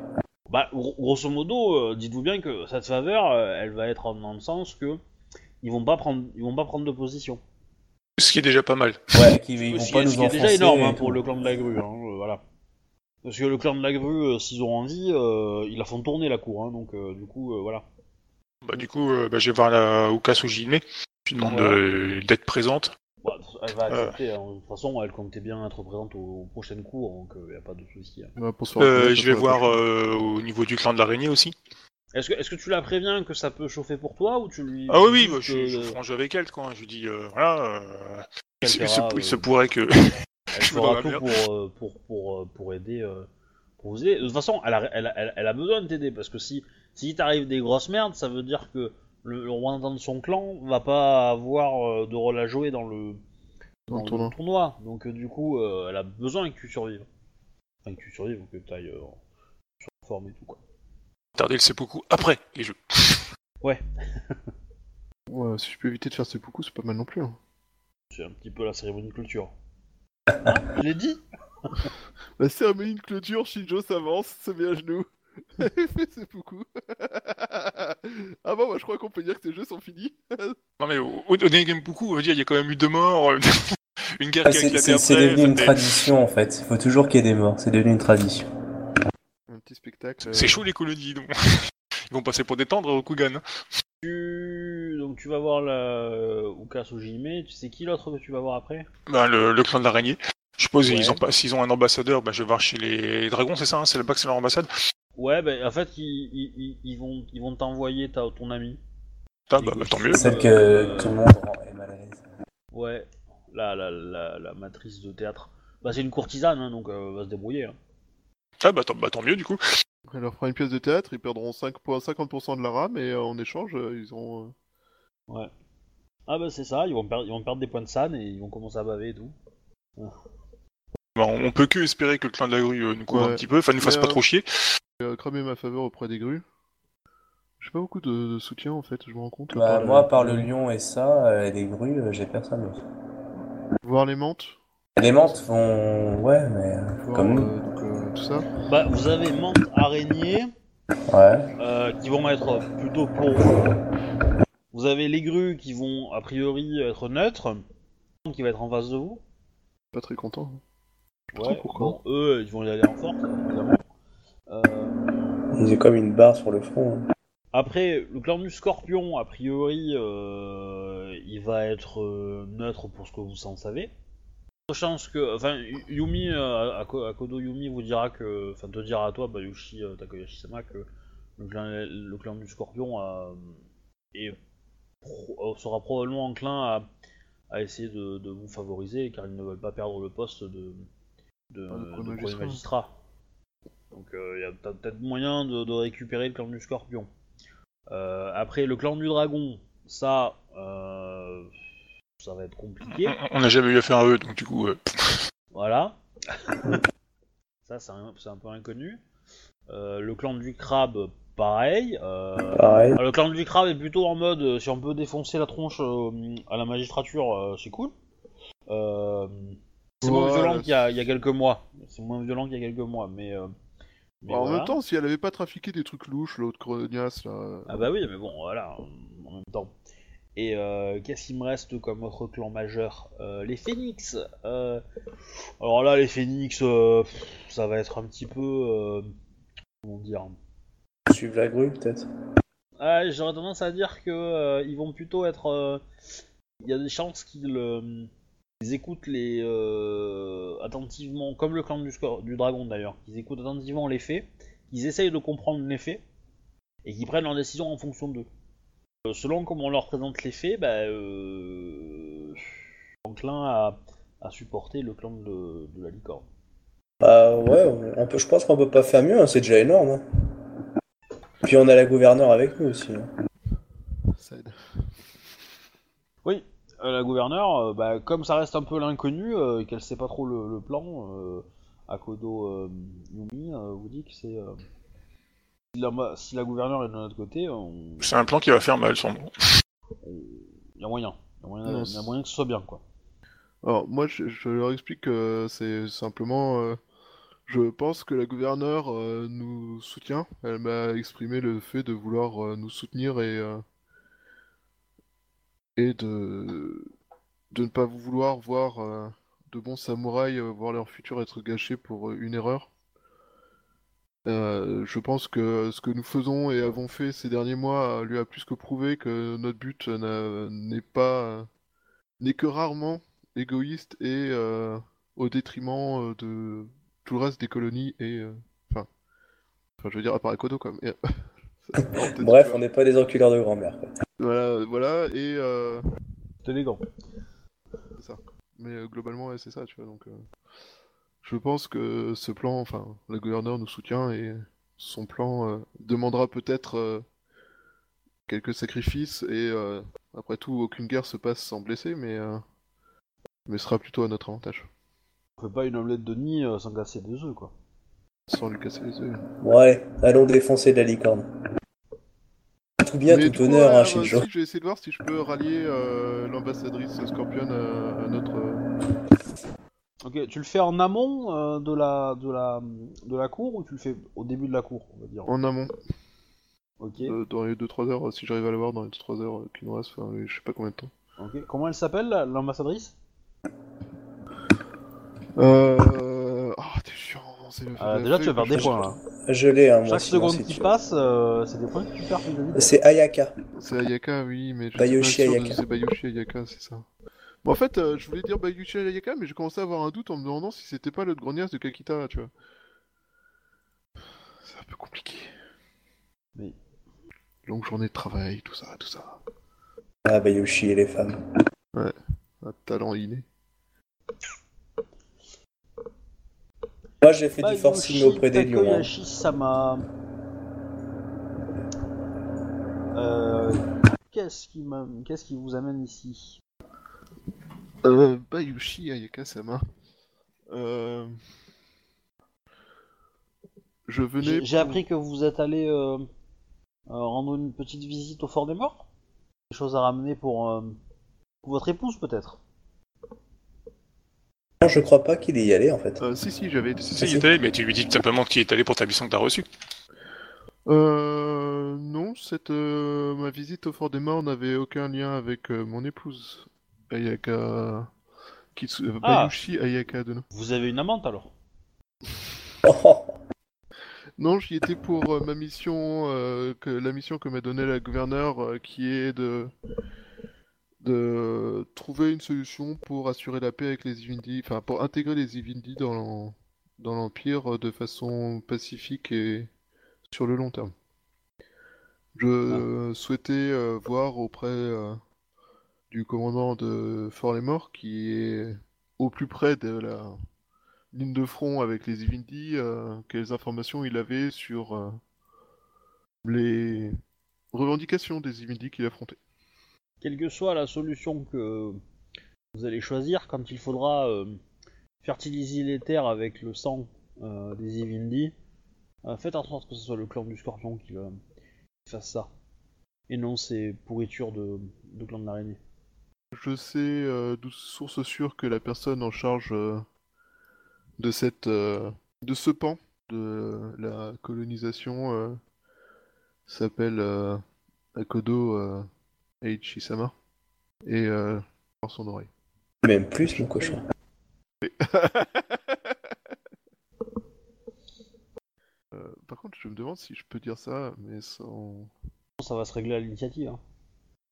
Bah, gro- grosso modo, euh, dites-vous bien que cette faveur, euh, elle va être dans le sens que ils vont pas prendre, ils vont pas prendre de position. Ce qui est déjà pas mal. Ouais, qui ils vont ce qui, pas est- nous ce qui est déjà énorme hein, pour le clan de la grue, hein, euh, voilà. Parce que le clan de la grue, euh, s'ils ont envie, euh, ils la font tourner la cour, hein, donc euh, du coup, euh, voilà. Bah, du coup, euh, bah, je vais voir la Uka Sujime. Je lui demande Ouais. euh, d'être présente. Elle va Euh. accepter. hein. De toute façon, elle comptait bien être présente aux, aux prochaines cours, donc il y a pas de souci. hein. Ouais, pour se faire Euh, je vais voir euh, au niveau du clan de l'araignée aussi. Est-ce que, est-ce que tu la préviens que ça peut chauffer pour toi ou tu lui Ah oui, oui, bah, je, que- je franche avec elle, quoi. Je lui dis, euh, voilà, euh, il, Elle se, il fera, se- il se euh, pourrait que... Elle Je me fera tout pour, euh, pour, pour, euh, pour aider. euh, pour vous aider. De toute façon, elle a, elle, a- elle, elle a besoin de t'aider parce que si, si t'arrive des grosses merdes, ça veut dire que le, le représentant de son clan va pas avoir euh, de rôle à jouer dans le, Dans le tournoi. tournoi. Donc, euh, du coup, euh, elle a besoin que tu survives. Enfin, que tu survives ou que tu ailles sur la forme et tout quoi. Tarder le seppuku après les jeux. Ouais, Ouais, si je peux éviter de faire seppuku, c'est pas mal non plus. hein. c'est un petit peu la cérémonie de clôture. Hein Je l'ai dit La cérémonie de clôture, Shinjo s'avance, se met à genoux. Fait seppuku. ah bon, bah, je crois qu'on peut dire que ces jeux sont finis. Non mais au, au, au Genpuku, on veut dire, il y a quand même eu deux morts, euh, une guerre Ah, qui a C'est éclaté c'est- c'est devenu une tradition en fait. Il faut toujours qu'il y ait des morts. C'est devenu une tradition. Un petit spectacle. euh, C'est chaud les colonies, donc. Ils vont passer pour détendre au Kugan. tu... Donc, tu vas voir la Uka Sojime. Tu sais qui l'autre que tu vas voir après? Bah, le, le clan de l'araignée. Je suppose Ouais. ils ont pas, s'ils ont un ambassadeur, bah, je vais voir chez les dragons, c'est ça hein C'est là-bas que c'est leur ambassade Ouais, bah, en fait, ils, ils, vont ils vont t'envoyer ta, ton ami. Ah, bah, bah, tant mieux. Celle que tout le monde est mal à l'aise. Ouais, la, la, la, la matrice de théâtre. Bah, c'est une courtisane, hein, donc euh, elle va se débrouiller. hein. Ah bah tant, bah, tant mieux du coup. Elle leur fera une pièce de théâtre, ils perdront 5 pour 50% de la rame et euh, en échange, euh, ils auront. euh, Ah bah c'est ça, ils vont, perdre, ils vont perdre des points de san et ils vont commencer à baver et tout. Bah, on, on peut que espérer que le clan de la grue euh, nous couvre Ouais. un petit peu, enfin nous fasse Mais, pas euh, trop chier. Euh, cramer ma faveur auprès des grues. J'ai pas beaucoup de, de soutien en fait, je me rends compte. Bah, par le- moi, par le lion et ça, euh, les grues, euh, j'ai personne d'autre. Voir les mantes, Les menthes vont. Ouais, mais. euh, voir Comme nous. euh, donc, euh, tout ça. Bah vous avez menthe araignée Ouais. euh, qui vont être plutôt pour vous. Avez les grues qui vont a priori être neutres, qui va être en face de vous. Pas très content. pas Ouais, pourquoi. bon, eux ils vont y aller en force évidemment. Euh, Ils ont comme une barre sur le front. hein. Après, le clan du scorpion, a priori, euh, il va être euh, neutre pour ce que vous en savez. Chance que, enfin, Yu- Yumi, euh, Ako- Akodo Yumi vous dira que, enfin, te dira à toi, Bayushi euh, Takayoshi-sama, que le clan, le clan du scorpion euh, est pro- sera probablement enclin à, à essayer de, de vous favoriser, car ils ne veulent pas perdre le poste de, de, Ah, de de premier premier magistrat. magistrat. Donc, euh, il y a peut- peut-être moyen de, de récupérer le clan du scorpion. Euh, après, le clan du dragon, ça, euh, ça va être compliqué. On- n'a jamais eu affaire à eux, donc du coup, euh, Voilà. ça, c'est un, peu inconnu. Euh, le clan du crabe, pareil. Euh, Pareil. alors, le clan du crabe est plutôt en mode si on peut défoncer la tronche euh, à la magistrature, euh, c'est cool. Euh, c'est moins violent qu'il y, y a quelques mois. C'est moins violent qu'il y a quelques mois, mais. Mais en voilà. même temps, si elle avait pas trafiqué des trucs louches, l'autre crognasse là. euh, Ah bah oui, mais bon, voilà, en même temps. Et euh, qu'est-ce qu'il me reste comme autre clan majeur? Euh, Les phénix euh, Alors là, les phénix, euh, ça va être un petit peu... euh, comment dire? Suivre la grue, peut-être. ah, J'aurais tendance à dire que euh, ils vont plutôt être... euh, Il y a des chances qu'ils euh, ils écoutent les euh, attentivement, comme le clan du, score, du dragon d'ailleurs, qu'ils écoutent attentivement les faits, qu'ils essayent de comprendre les faits, et qu'ils prennent leurs décisions en fonction d'eux. Euh, selon comment on leur présente les faits, bah, euh, je suis enclin à, à supporter le clan de, de la licorne. Bah ouais, on peut, je pense qu'on peut pas faire mieux, hein, c'est déjà énorme. hein. Puis on a la gouverneure avec nous aussi. hein. Ça aide. Oui, la gouverneure, euh, bah, comme ça reste un peu l'inconnu, euh, et qu'elle sait pas trop le, le plan, euh, Akodo euh, Yumi euh, vous dit que c'est... euh, si, la, si la gouverneure est de notre côté, on... c'est un plan qui va faire mal, sans nom. il y a moyen. Il y a moyen, Non, il y a moyen que ce soit bien, quoi. Alors, moi, je, je leur explique que c'est simplement. euh, je pense que la gouverneure euh, nous soutient. Elle m'a exprimé le fait de vouloir euh, nous soutenir et. Et de. ne pas vouloir voir euh, de bons samouraïs euh, voir leur futur être gâché pour euh, une erreur. Je pense que ce que nous faisons et avons fait ces derniers mois lui a plus que prouvé que notre but n'est pas n'est que rarement égoïste et au détriment de tout le reste des colonies et enfin je veux dire à part comme Bref, on n'est pas des enculeurs de grand-mère. Voilà voilà et euh, C'est élégant. mais euh, globalement ouais, c'est ça tu vois donc euh, je pense que ce plan enfin le gouverneur nous soutient et son plan euh, demandera peut-être euh, quelques sacrifices et euh, après tout aucune guerre se passe sans blesser mais euh, mais sera plutôt à notre avantage On fait pas une omelette de nid sans casser des œufs, quoi. sans lui casser les œufs allez, allons défoncer la licorne. Tout bien, Mais tout coup, honneur, hein, Shinjo. je vais essayer de voir si je peux rallier euh, l'ambassadrice Scorpion à, à notre. euh, Ok, tu le fais en amont euh, de, la, de, la, de la cour ou tu le fais au début de la cour, on va dire? En amont, Ok, euh, dans les 2-3 heures, si j'arrive à l'avoir dans les 2-3 heures euh, qui nous restent, enfin, je sais pas combien de temps. ok. Comment elle s'appelle, la- l'ambassadrice? Euh. Ah, t'es chiant, le Euh, Déjà, tu vas perdre des points, là. Je l'ai, hein, moi Chaque aussi, seconde si qui tu- passe, euh, c'est des points que tu perds. C'est Ayaka. C'est Ayaka, oui, mais je Bayoshi pas Ayaka. C'est Bayoshi Ayaka, c'est ça. Bon, en fait, euh, je voulais dire Bayoshi Ayaka, mais j'ai commencé à avoir un doute en me demandant si c'était pas l'autre grognasse de Kakita, tu vois. C'est un peu compliqué. Oui. Longue journée de travail, tout ça, tout ça. Ah, Bayoshi et les femmes. Un talent inné. Moi, j'ai fait Bah, du forcing auprès des lions. hein. Sama. Euh, qu'est-ce qui m'a- qu'est-ce qui vous amène ici? Euh, Bayushi Ayaka-sama. Euh... Je venais. J'ai appris que vous êtes allé euh, euh, rendre une petite visite au fort des morts. Des choses à ramener pour, euh, pour votre épouse peut-être. Non, je crois pas qu'il y allé en fait. Euh, si, si, j'avais été. Si, si, il est allé, mais tu lui dis tout simplement qu'il est allé pour ta mission que t'as reçue. Euh, non, cette euh, ma visite au Fort des Morts n'avait aucun lien avec euh, mon épouse Ayaka Kitsu... Ah. Bayushi Ayaka Dono. Vous avez une amante alors? Oh, Non, j'y étais pour euh, ma mission, euh, que la mission que m'a donnée la gouverneure, euh, qui est de de trouver une solution pour assurer la paix avec les Ivindi, enfin pour intégrer les Ivindi dans l'Empire euh, de façon pacifique et sur le long terme. Je euh, souhaitais euh, voir auprès euh, du commandant de Fort-les-Morts, qui est au plus près de la ligne de front avec les Ivindi, euh, quelles informations il avait sur les revendications des Ivindi qu'il affrontait. Quelle que soit la solution que vous allez choisir, quand il faudra euh, fertiliser les terres avec le sang euh, des Ivindi, euh, faites en sorte que ce soit le clan du scorpion qui, qui fasse ça. Et non ces pourritures de, de clan de l'araignée. Je sais d'où source sûre que la personne en charge de de ce pan de la colonisation s'appelle Akodo Eichi-sama et euh, par son oreille. Même plus, le cochon. Euh, par contre, je me demande si je peux dire ça, mais sans. Ça va se régler à l'initiative. Hein.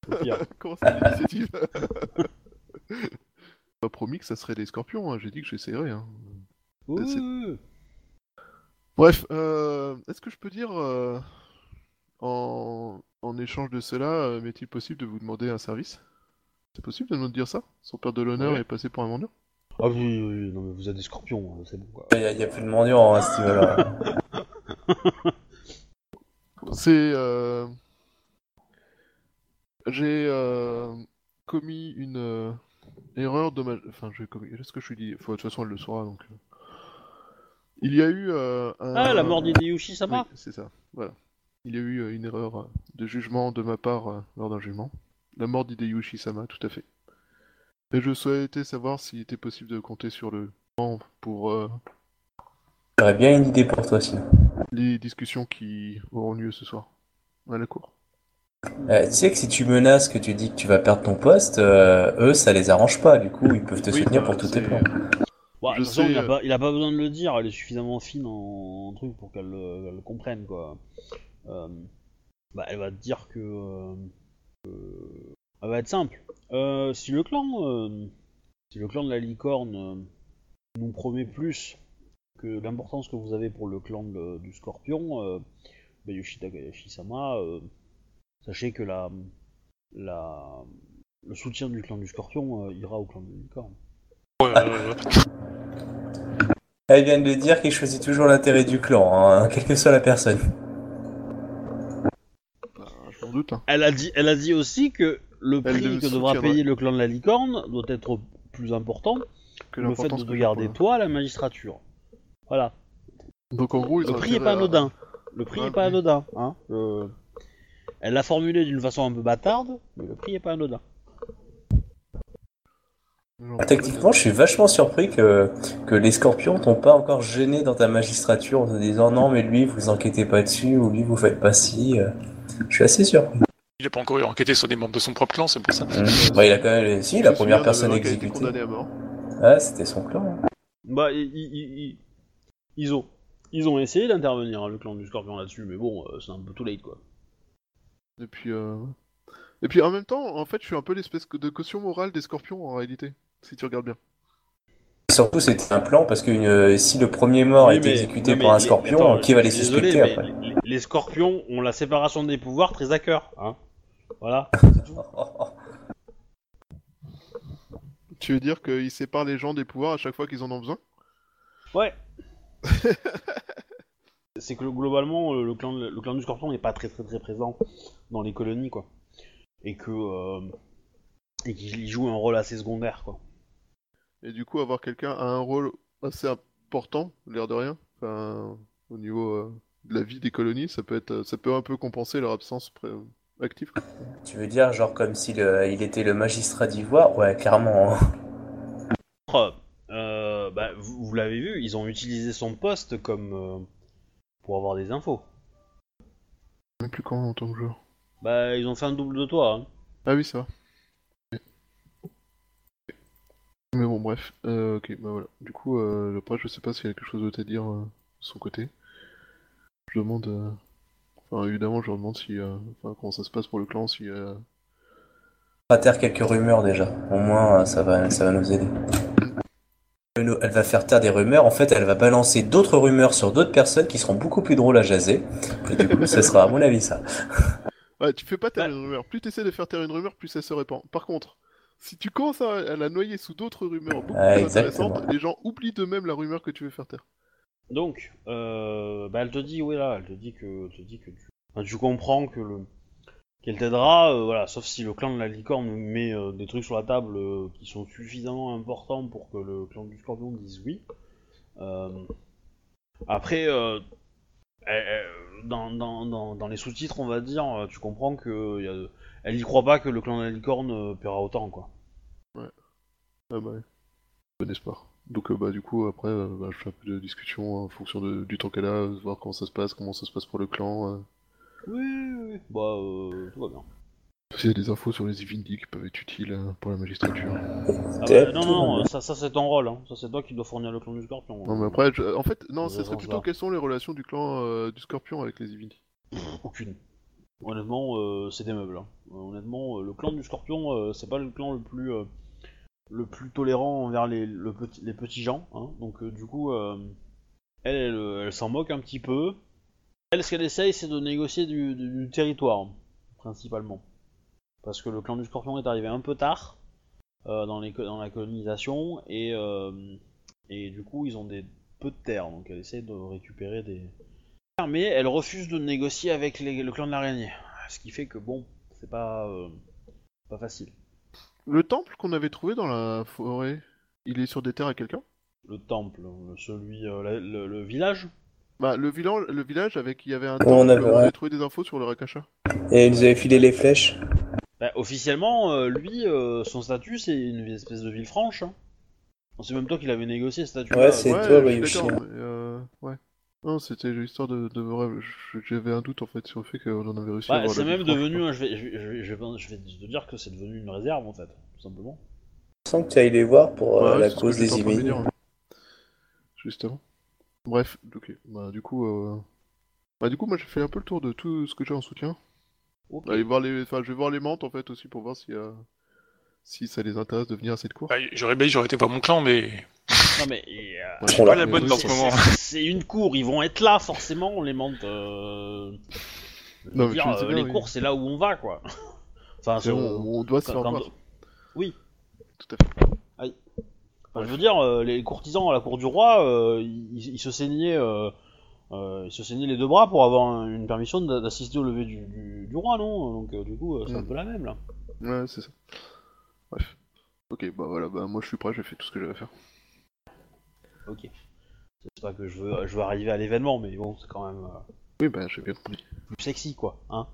Comment ça, l'initiative Pas promis que ça serait des scorpions, hein, j'ai dit que j'essayerais. Hein. Bref, euh, est-ce que je peux dire, euh, en... en échange de cela, euh, m'est-il possible de vous demander un service? C'est possible de nous dire ça? Sans perdre de l'honneur Ouais. et passer pour un mendiant Ah oui, oui, oui, non mais vous êtes des scorpions, hein, c'est bon quoi. Il y, a- il y a plus de mendiants à ce niveau-là. C'est... euh, J'ai euh, commis une euh, erreur ma... Enfin, j'ai commis... Est-ce que je suis dit Faut- De toute façon, elle le saura, donc... Il y a eu euh, un... Ah, la mort d'Hideyushi Sama? Oui, c'est ça, voilà. Il y a eu euh, une erreur euh, de jugement de ma part euh, lors d'un jugement. La mort d'Hideyushi Sama, tout à fait. Et je souhaitais savoir s'il était possible de compter sur le temps pour euh, J'aurais bien une idée pour toi, sinon. les discussions qui auront lieu ce soir à la cour. Euh, tu sais que si tu menaces, que tu dis que tu vas perdre ton poste, euh, eux, ça les arrange pas. Du coup, ils peuvent te Oui, soutenir bah, pour tous tes plans. Je façon, il a, pas, il a pas besoin de le dire, elle est suffisamment fine en, en truc pour qu'elle le, elle le comprenne, quoi. Euh, bah, elle va te dire que. euh, elle va être simple. Euh, si le clan. euh, si le clan de la licorne euh, nous promet plus que l'importance que vous avez pour le clan de- du scorpion, euh, bah, euh, sachez que la, la, le soutien du clan du scorpion euh, ira au clan de la licorne. Ouais, ouais, ouais. Elle vient de le dire qu'il choisit toujours l'intérêt du clan, hein, quelle que soit la personne. Bah, doute. hein. Elle a dit, elle a dit aussi que le prix que devra payer le clan de la licorne doit être plus important Que le fait de te garder toi à la magistrature. Voilà. Donc en gros, Le prix est intérêt pas à- anodin. Le prix Ouais, est pas oui. anodin. Hein. Euh, Elle l'a formulé d'une façon un peu bâtarde, mais le prix est pas anodin. Genre, Ah, Techniquement, je suis vachement surpris que, que les scorpions t'ont pas encore gêné dans ta magistrature en te disant non, mais lui, vous enquêtez pas dessus, ou lui, vous faites pas ci. Je suis assez surpris. Il a pas encore enquêté sur des membres de son propre clan, c'est pour ça. Mmh. Ouais, il a quand même. Si, la première personne exécutée. condamné à mort. Ah, c'était son clan. hein. Bah, i- i- i- i- ils ont, ils ont essayé d'intervenir hein, le clan du Scorpion là-dessus, mais bon, euh, c'est un peu too late quoi. Et puis, euh... et puis en même temps, en fait, je suis un peu l'espèce de caution morale des scorpions en réalité, si tu regardes bien. Surtout, c'était un plan parce que euh, si le premier mort Oui, est mais- exécuté non, par un les- scorpion, attends, qui va les désolé, suspecter mais après les, les scorpions ont la séparation des pouvoirs très à cœur, hein. Voilà. Tu veux dire qu'ils séparent les gens des pouvoirs à chaque fois qu'ils en ont besoin? Ouais. C'est que globalement, euh, le clan, le clan du Scorpion n'est pas très très très présent dans les colonies, quoi. Et que euh, et qu'il joue un rôle assez secondaire, quoi. Et du coup, avoir quelqu'un a un rôle assez important, l'air de rien. Enfin, au niveau euh, de la vie des colonies, ça peut être, ça peut un peu compenser leur absence pré- active. quoi. Tu veux dire, genre, comme s'il euh, il était le magistrat d'Ivoire? Ouais, clairement. hein. Euh, bah, vous, vous l'avez vu, ils ont utilisé son poste comme euh, pour avoir des infos. Même plus quand en tant que joueur. Bah, ils ont fait un double de toi. Hein. Ah oui, ça va. Mais bon, bref. Euh, ok, bah voilà. Du coup, euh, après, je sais pas s'il y a quelque chose d'autre à dire euh, de son côté. Je demande. euh, Enfin, évidemment, je leur demande si. euh, Enfin, comment ça se passe pour le clan, si. euh, On va taire quelques rumeurs déjà. Au moins, ça va, ça va nous aider. Elle va faire taire des rumeurs. En fait, elle va balancer d'autres rumeurs sur d'autres personnes qui seront beaucoup plus drôles à jaser. Et du coup, ce sera à mon avis ça. Ouais, tu fais pas taire une rumeur. Plus tu essaies de faire taire une rumeur, plus elle se répand. Par contre, si tu commences à, à la noyer sous d'autres rumeurs beaucoup plus intéressantes, les gens oublient d'eux-mêmes la rumeur que tu veux faire taire. Donc, euh, bah, elle te dit, oui, là, elle te dit que, te dit que tu, enfin, tu comprends que le, qu'elle t'aidera, euh, voilà, sauf si le clan de la licorne met euh, des trucs sur la table euh, qui sont suffisamment importants pour que le clan du scorpion dise oui. Euh, après, euh, elle- elle- dans, dans, dans, dans les sous-titres, on va dire, euh, tu comprends que y a- elle y croit pas que le clan de la licorne euh, paiera autant, quoi. Ah bah ouais. Bon espoir. Donc euh, bah du coup après euh, bah, je fais un peu de discussion en fonction de- du temps qu'elle a, euh, voir comment ça se passe, comment ça se passe pour le clan. euh. Oui, oui, oui. Bah, euh, tout va bien. S'il y a des infos sur les Ivindi qui peuvent être utiles euh, pour la magistrature. Ah bah, non, non, ça, ça c'est ton rôle, hein. ça c'est toi qui dois fournir le clan du scorpion. Non mais après, je- en fait, non, ce serait plutôt quelles sont les relations du clan euh, du Scorpion avec les Ivindi. Aucune. Honnêtement, euh, c'est des meubles. hein. Honnêtement, euh, le clan du Scorpion, euh, c'est pas le clan le plus tolérant envers les, le petit, les petits gens. hein. Donc du coup, elle, s'en moque un petit peu. Elle, ce qu'elle essaye, c'est de négocier du, territoire, principalement. Parce que le clan du Scorpion est arrivé un peu tard dans, la colonisation et, du coup, ils ont des peu de terre. Donc elle essaie de récupérer des, mais elle refuse de négocier avec les- le clan de l'araignée. Ce qui fait que bon, c'est pas, euh, pas facile. Le temple qu'on avait trouvé dans la forêt, il est sur des terres à quelqu'un? Le temple, le- celui, euh, la- le, le village? Bah le village, le village avec il y avait un temple, on avait- on avait ouais. trouvé des infos sur le Rakasha. Et ils nous avaient filé les flèches. Bah, officiellement, euh, lui, euh, son statut, c'est une espèce de ville franche. hein. C'est même toi qui l'avais négocié ce statut. Ouais, c'est- ouais, toi, je suis hein. euh, ouais. Non, c'était l'histoire de, de rêve. Je- J'avais un doute en fait sur le fait qu'on en avait réussi à Bah, c'est même devenu, un- je vais, je, vais, je vais- je te dire que c'est devenu une réserve en fait, tout simplement. Je sens que tu ailles les voir pour euh, Ouais, la cause des dire, ouais. Justement. Bref, ok. Bah du coup, euh... bah du coup, moi j'ai fait un peu le tour de tout ce que j'ai en soutien. Voir les, enfin, je vais voir les mentes en fait aussi pour voir si, euh, si ça les intéresse de venir à cette cour. Bah, j'aurais bien, j'aurais été voir mon clan, mais Non mais euh, c'est sont pas là. la bonne mais dans oui, ce c'est- moment. c'est- c'est une cour, ils vont être là forcément, les euh, veux Non, mais dire, euh, bien, les oui. cours, c'est là où on va quoi. enfin, C'est on doit se faire quand-. Oui. Tout à fait. Enfin, je veux dire, euh, les courtisans à la cour du roi, euh, ils, ils se saignaient, euh, euh, ils se saignaient les deux bras pour avoir un- une permission d'a- d'assister au lever du, du- du roi, non? Donc euh, du coup, euh, c'est un Mm. peu la même là. Ouais, c'est ça. Bref. Ok, bah voilà, bah moi je suis prêt, j'ai fait tout ce que j'avais à faire. Ok. C'est pas que je veux, je veux arriver à l'événement, mais bon, c'est quand même euh, Oui, bah j'ai bien compris. plus sexy quoi, hein.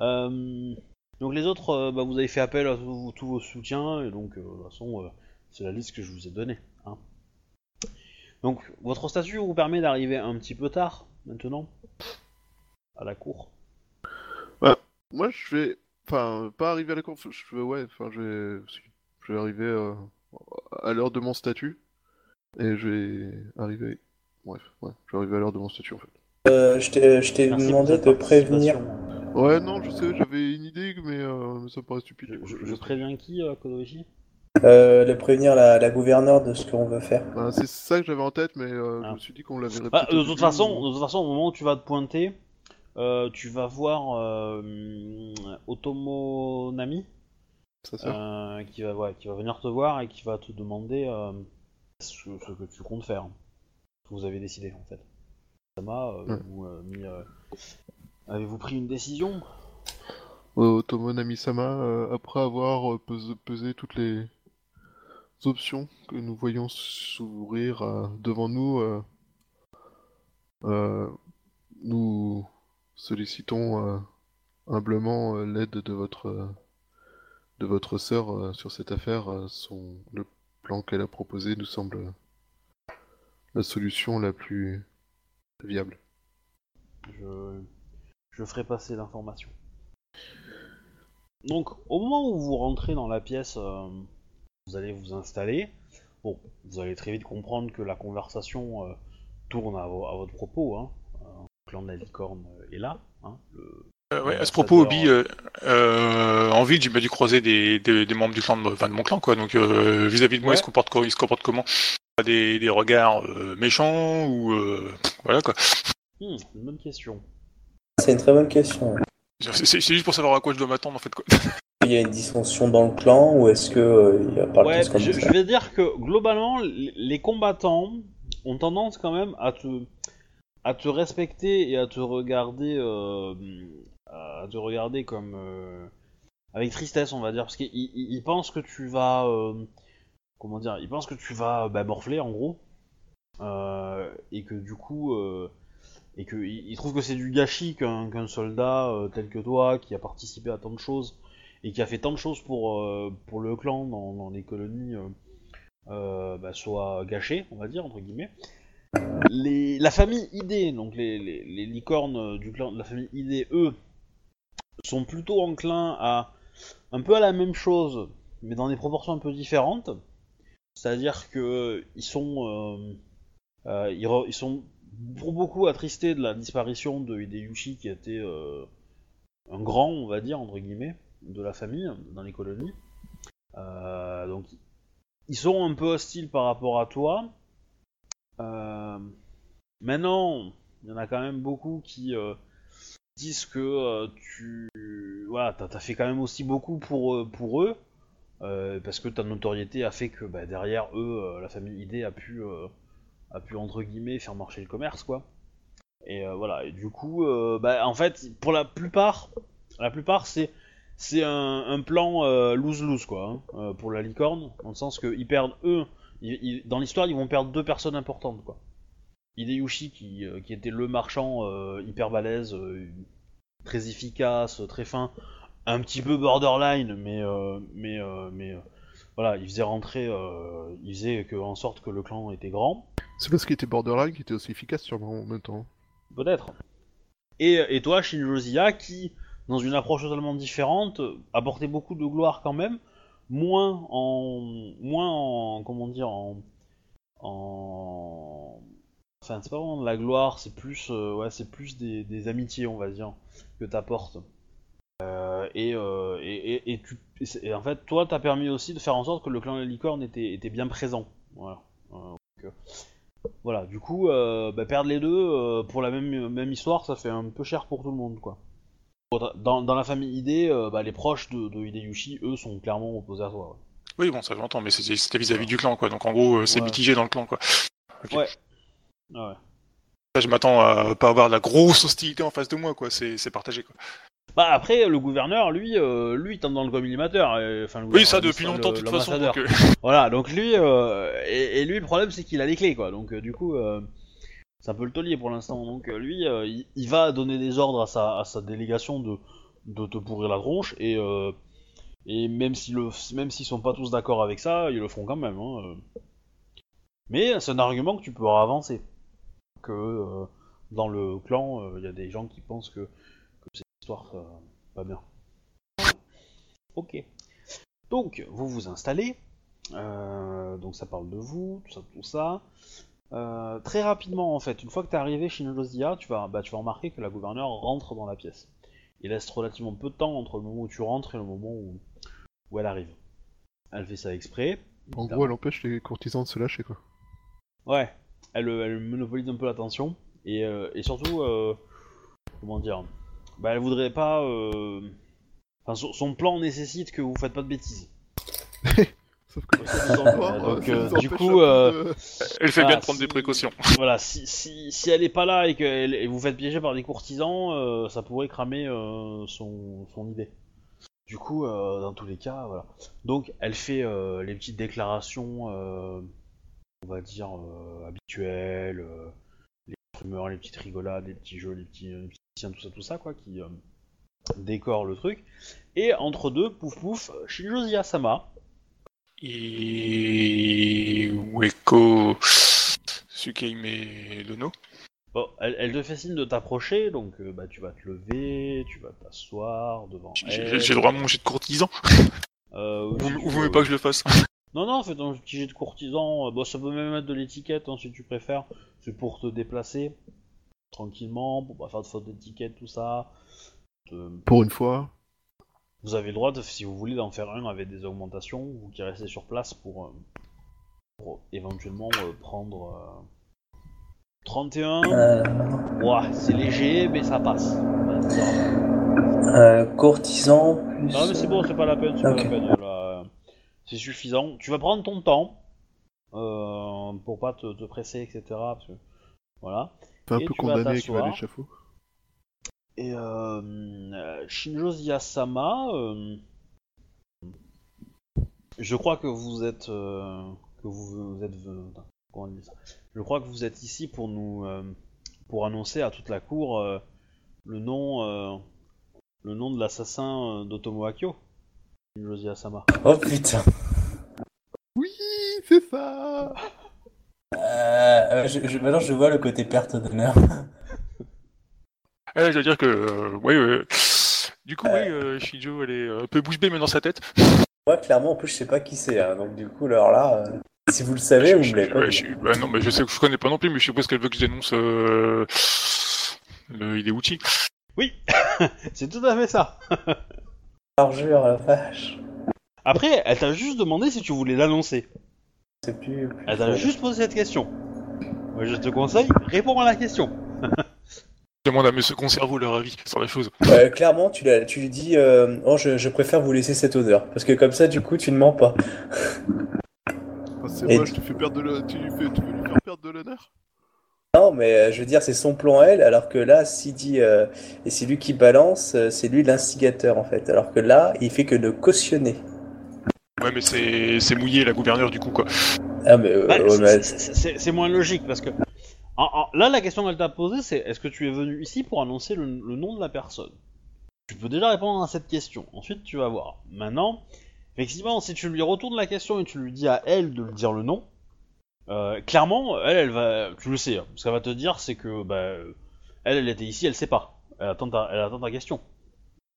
Euh, donc les autres, euh, bah, vous avez fait appel à tous, tous vos soutiens et donc de toute façon, c'est la liste que je vous ai donnée. Hein. Donc votre statut vous permet d'arriver un petit peu tard maintenant? À la cour? Moi je vais, enfin, pas arriver à la cour, je vais, ouais, enfin, je vais, si. je vais arriver euh, à l'heure de mon statut et je vais arriver. Bref, ouais, je vais arriver à l'heure de mon statut en fait. Euh, je t'ai demandé de prévenir. Ouais, non, je sais, j'avais une idée, mais euh, ça me paraît stupide. Je, préviens qui, euh, Euh, de prévenir la, la gouverneure de ce qu'on veut faire. Bah, c'est ça que j'avais en tête, mais euh, Ah. je me suis dit qu'on l'avait Bah, répété de au toute façon, ou- de toute façon, au moment où tu vas te pointer, euh, tu vas voir euh, Otomo Nami, ça euh, qui va, ouais, qui va venir te voir et qui va te demander euh, ce, ce que tu comptes faire. que vous avez décidé en fait. Sama, euh, euh, euh, avez-vous pris une décision? Otomo Namisama, après avoir pesé, toutes les options que nous voyons s'ouvrir devant nous, nous sollicitons humblement l'aide de votre de votre sœur sur cette affaire. son, le plan qu'elle a proposé nous semble la solution la plus viable. je, ferai passer l'information. Donc, au moment où vous rentrez dans la pièce, euh, vous allez vous installer. Bon, vous allez très vite comprendre que la conversation euh, tourne à, vo- à votre propos. Hein. Euh, le clan de la licorne est là. Hein, Euh, ouais, à ce propos, Obi, euh, euh, en ville, j'ai bien dû croiser des, des, des membres du clan, de, enfin, de mon clan, quoi. Donc, euh, vis-à-vis de moi, Ouais. ils se comportent, co- ils se comportent comment? Des, des regards euh, méchants ou euh, voilà quoi. Hmm, une bonne question. C'est une très bonne question. C'est juste pour savoir à quoi je dois m'attendre en fait quoi. Il y a une dissension dans le clan ou est-ce que euh, il y a pas Ouais, tous comme je, ça? je vais dire que globalement, les les combattants ont tendance quand même à te, à te respecter et à te regarder, euh, à te regarder comme euh, avec tristesse, on va dire, parce ils pensent que tu vas, euh, comment dire, ils pensent que tu vas bah, morfler en gros, Euh, et que du coup, euh, et que ils trouvent que c'est du gâchis qu'un soldat euh, tel que toi, qui a participé à tant de choses et qui a fait tant de choses pour, euh, pour le clan dans, les colonies euh, euh, bah, soit gâché, on va dire, entre guillemets. La famille ID, donc les, licornes du clan la famille ID, eux, sont plutôt enclins à un peu à la même chose, mais dans des proportions un peu différentes. C'est-à-dire que ils sont, euh, euh, ils, sont pour beaucoup attristés de la disparition de Hideyushi, qui était euh, un grand, on va dire, entre guillemets, de la famille dans les colonies. Donc, ils sont un peu hostiles par rapport à toi. Maintenant, il y en a quand même beaucoup qui disent que euh, tu, voilà, t'as as fait quand même aussi beaucoup pour eux- pour eux, euh, parce que ta notoriété a fait que bah, derrière eux, euh, la famille ID a pu, euh, a pu entre guillemets faire marcher le commerce, quoi. Et euh, voilà. Et du coup, euh, bah, en fait, pour la plupart, la plupart, c'est c'est un, plan euh, lose-lose quoi hein, euh, pour la licorne, dans le sens que ils perdent eux, dans l'histoire ils vont perdre deux personnes importantes quoi. Hideyushi qui, euh, qui était le marchand euh, hyper balèze, euh, très efficace, très fin, un petit peu borderline, mais euh, mais mais voilà, il faisait rentrer, il faisait que, en sorte que le clan était grand. C'est parce qu'il était borderline qu'il était aussi efficace sûrement en même temps. Peut-être. Et, et toi, Shinjozia, qui, dans une approche totalement différente, apportait beaucoup de gloire quand même, moins en. moins en. comment dire, en. en. Enfin, c'est pas vraiment de la gloire, c'est plus, euh, ouais, c'est plus des, des amitiés, on va dire, que t'apportes. Euh, et, euh, et, et, et tu, en fait, toi, t'as permis aussi de faire en sorte que le clan de la licorne était, était bien présent. Voilà. Euh, donc, voilà, du coup, bah, perdre les deux pour la même, même histoire, ça fait un peu cher pour tout le monde, quoi. Dans, dans la famille ID, euh, bah, les proches de, de Hideyushi, eux, sont clairement opposés à toi. Oui bon ça j'entends, mais c'était vis-à-vis du clan quoi. Donc en gros c'est Ouais. mitigé dans le clan quoi. Ouais. Ouais. ouais. Je m'attends à pas avoir de la grosse hostilité en face de moi quoi. C'est partagé quoi. Bah après, le gouverneur, lui, euh, lui, il tombe dans le collimateur. Enfin, le Oui ça depuis longtemps de toute façon. Donc, euh, Voilà, donc lui, euh, et, et lui, le problème, c'est qu'il a les clés, quoi. Donc, euh, du coup, c'est un peu le taulier pour l'instant. Donc, lui, il, il va donner des ordres à sa, à sa délégation de, de te pourrir la tronche, et, et même s'ils même s'ils sont pas tous d'accord avec ça, ils le feront quand même. Hein. Mais c'est un argument que tu peux avancer. Que euh, dans le clan, euh, il y a des gens qui pensent que, que cette histoire euh, pas bien. Ok. Donc, vous vous installez. Euh, donc ça parle de vous, tout ça, tout ça. Euh, très rapidement en fait, une fois que tu es arrivé chez Nolosia, tu vas, bah, tu vas remarquer que la gouverneure rentre dans la pièce. Il reste relativement peu de temps entre le moment où tu rentres et le moment où, où elle arrive. Elle fait ça exprès. En gros, elle empêche les courtisans de se lâcher quoi. Ouais, elle, elle monopolise un peu l'attention. Et, euh, et surtout, euh, comment dire, bah, elle voudrait pas. euh, Enfin, son, son plan nécessite que vous faites pas de bêtises. Sauf que donc, euh, du coup, euh, Elle fait Ah, bien de prendre si- des précautions. Voilà, si, si, si elle est pas là et que elle- et vous faites piéger par des courtisans, euh, ça pourrait cramer euh, son, son idée. Du coup, euh, dans tous les cas, voilà. Donc, elle fait euh, les petites déclarations, euh, on va dire, euh, habituelles, euh, les rumeurs, les petites rigolades, les petits jeux, les petits, les petits tiens, tout ça, tout ça, quoi, qui euh, décorent le truc. Et entre deux, pouf pouf, Shinjo Sama. Et Weko Sukeime Dono. Bon, elle, elle te fait signe de t'approcher, donc euh, bah, tu vas te lever, tu vas t'asseoir devant J'ai le droit à mon jet de courtisan. Euh, Vous vous voulez pas que je le fasse? Non, non, fais ton petit jet de courtisan. euh, Bon, ça peut même mettre de l'étiquette hein, si tu préfères. C'est pour te déplacer tranquillement, pour pas faire de faute d'étiquette, tout ça. Te- Pour une fois. Vous avez le droit, de, si vous voulez, d'en faire un avec des augmentations, vous qui restez sur place pour, euh, pour éventuellement euh, prendre euh, 31. Euh, Ouah, c'est léger, mais ça passe. Euh, courtisan plus. Non mais c'est bon, c'est pas la peine, c'est pas la peine. là. C'est suffisant. Tu vas prendre ton temps euh, pour pas te, te presser, etc. Parce que, voilà. T'es un Et peu tu condamné qui va à l'échafaud. Et euh, Shinjo Ziyasama, euh, je crois que vous êtes euh, que vous, vous êtes euh, comment on dit ça? Je crois que vous êtes ici pour nous pour annoncer à toute la cour le nom le nom de l'assassin d'Otomo Akio. Shinjo Ziyasama. Oh putain. Oui, c'est ça Euh, je, je- maintenant je vois le côté perte d'honneur. Eh, je dois dire que, euh, ouais, ouais. Du coup, oui, euh, Shinjo, elle est un peu bouche bée, mais dans sa tête. Moi clairement en plus je sais pas qui c'est, hein, donc du coup alors là, euh, si vous le savez, vous Je- me l'avez je- pas ouais, dit. je- bah non, mais je sais que je connais pas non plus, mais je suppose qu'elle veut que je dénonce euh, le Hideuchi. Oui, c'est tout à fait ça. Parjure, la vache. Après, elle t'a juste demandé si tu voulais l'annoncer. C'est plus. plus Elle t'a juste posé cette question. Moi, je te conseille, réponds à la question. Je demande à Monsieur Conservo leur avis sur la chose. Euh, clairement, tu, l'as- tu lui dis euh, Oh, je, je préfère vous laisser cette odeur. Parce que comme ça, du coup, tu ne mens pas. Enfin, C'est Et moi, tu- je te fais perdre de. Tu, fais- tu veux lui faire perdre de l'honneur? Non, mais euh, je veux dire, c'est son plan à elle, alors que là, s'il dit. euh, et c'est lui qui balance, euh, c'est lui l'instigateur en fait. Alors que là, il fait que de cautionner. Ouais, mais c'est mouillé, la gouverneure, du coup, quoi. Ah, mais. euh, Bah, ouais, c'est- moins logique parce que en- en- là, la question qu'elle t'a posée, c'est est-ce que tu es venu ici pour annoncer le, le nom de la personne? Tu peux déjà répondre à cette question. Ensuite, tu vas voir. Maintenant, effectivement, si tu lui retournes la question et tu lui dis à elle de lui dire le nom, euh, clairement, elle, elle va, tu le sais, hein, ce qu'elle va te dire, c'est que bah, elle, elle était ici, elle sait pas. Elle attend ta, elle attend ta question.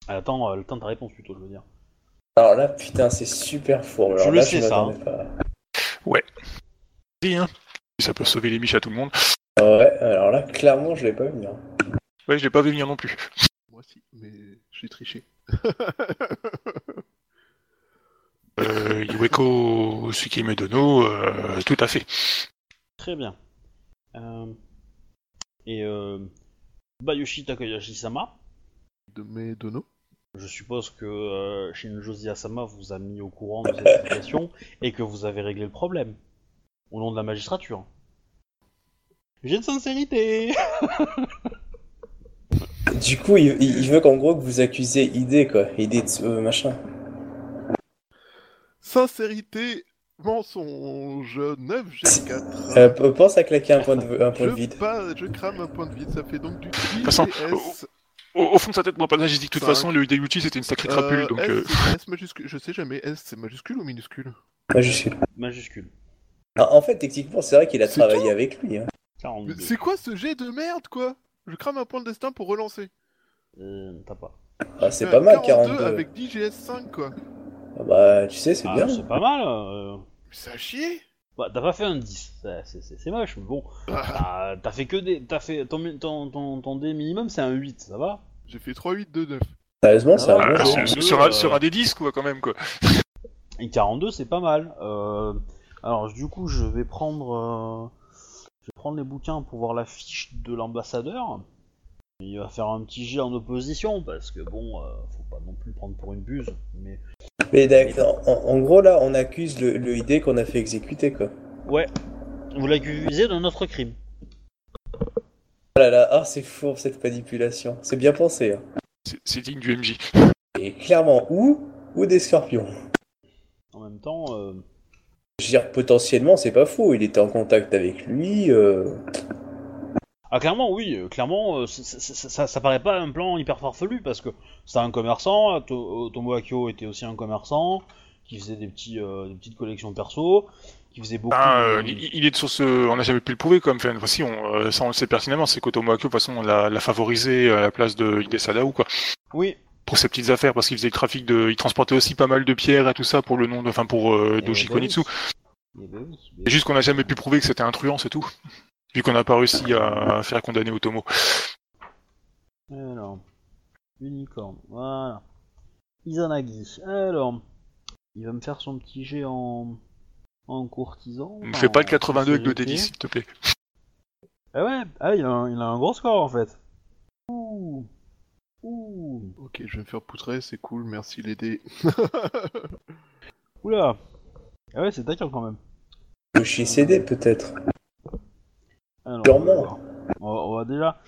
Elle attend, elle attend ta réponse plutôt, je veux dire. Alors là, putain, c'est super fourbe. Alors Je le là, sais, je ça, m'attendais pas. Oui, hein. Ça peut sauver les miches à tout le monde. Ouais, alors là, clairement, je l'ai pas venir. Ouais, je l'ai pas vu venir non plus. Moi aussi, mais j'ai triché. Euh, Iweko Tsukime Dono, euh, tout à fait. Très bien. Euh, et euh, Bayoshi Takayashi-sama, De mes donos. je suppose que euh, Shinjo Ziyasama vous a mis au courant de cette situation et que vous avez réglé le problème. Au nom de la magistrature. J'ai de sincérité Du coup, il, il- il veut qu'en gros que vous accusez idée, quoi. Idée de euh, machin. Sincérité, mensonge, 9 G4. Euh, pense à claquer un point de, un point de vide. pas, je crame un point de vide, ça fait donc du façon, IS. Au, au fond de sa tête, moi, pas j'ai dit que de toute Cinq. façon, le Hideuchi, c'était une sacrée crapule, Euh, donc... S, euh, S majuscule, je sais jamais, S c'est majuscule ou minuscule? Majuscule. Majuscule. Ah, en fait, techniquement, c'est vrai qu'il a C'est travaillé tout avec lui. Hein. Mais 42. C'est quoi ce jet de merde quoi? Je crame un point de destin pour relancer. Euh, t'as pas. Ah, c'est Euh, pas mal, 42. avec 10 GS5 quoi. Ah bah, tu sais, c'est Ah, bien. c'est pas mal. euh. Mais ça a chier Bah, t'as pas fait un 10. C'est- C'est c'est- c'est moche, mais bon. Ah, T'as t'as fait que des. T'as fait. Ton, ton, ton, ton dé minimum, c'est un 8, ça va? J'ai fait 3, 8, 2, 9. Sérieusement, c'est Ah, un ah, bon jeu. sur, sur- un, euh, sur un des 10, quoi, quand même, quoi. Et 42, c'est pas mal. Euh, alors, du coup, je vais prendre. euh, Je vais prendre les bouquins pour voir la fiche de l'ambassadeur. Il va faire un petit jet en opposition parce que bon, euh, faut pas non plus le prendre pour une buse. Mais Mais d'accord, en, en gros là, on accuse le, le ID qu'on a fait exécuter quoi. Ouais. Vous l'accusez d'un autre crime. Oh là là, ah c'est fourbe cette manipulation. C'est bien pensé. Hein. C'est- C'est digne du MJ. Et clairement, ou ou des scorpions. En même temps, euh, Je veux dire, potentiellement, c'est pas faux. Il était en contact avec lui. euh, Ah clairement oui, euh, clairement euh, ça, ça paraît pas un plan hyper farfelu parce que c'est un commerçant, euh, Tomo Akio était aussi un commerçant qui faisait des petits euh, des petites collections perso, qui faisait beaucoup Ah, il, est de source, on n'a jamais pu le prouver comme fait. Voici, on, ça on le sait pertinemment, c'est qu'Otomo Akio, de toute façon, on l'a favorisé à la place de Hide Sadao, quoi. Oui, Pour ses petites affaires, parce qu'il faisait le trafic de, il transportait aussi pas mal de pierres et tout ça pour le nom de, enfin pour euh, Eh Doji ben Konitsu. Eh ben oui, mais- C'est juste qu'on n'a jamais pu prouver que c'était un truand, c'est tout. Vu qu'on n'a pas réussi à faire condamner Otomo. Alors, unicorne, voilà. Izanagi, alors, il va me faire son petit jet en, en courtisan. Ne fais pas le en 82 avec le spécialité. délit, s'il te plaît. Ah ouais, ah, il, a un, il a un gros score en fait. Ouh. Ouh. Ok, je vais me faire poutrer, c'est cool, merci les dés. Oula. Ah ouais, c'est taquin quand même. Yoshi CD peut-être. Alors. On va, on va déjà.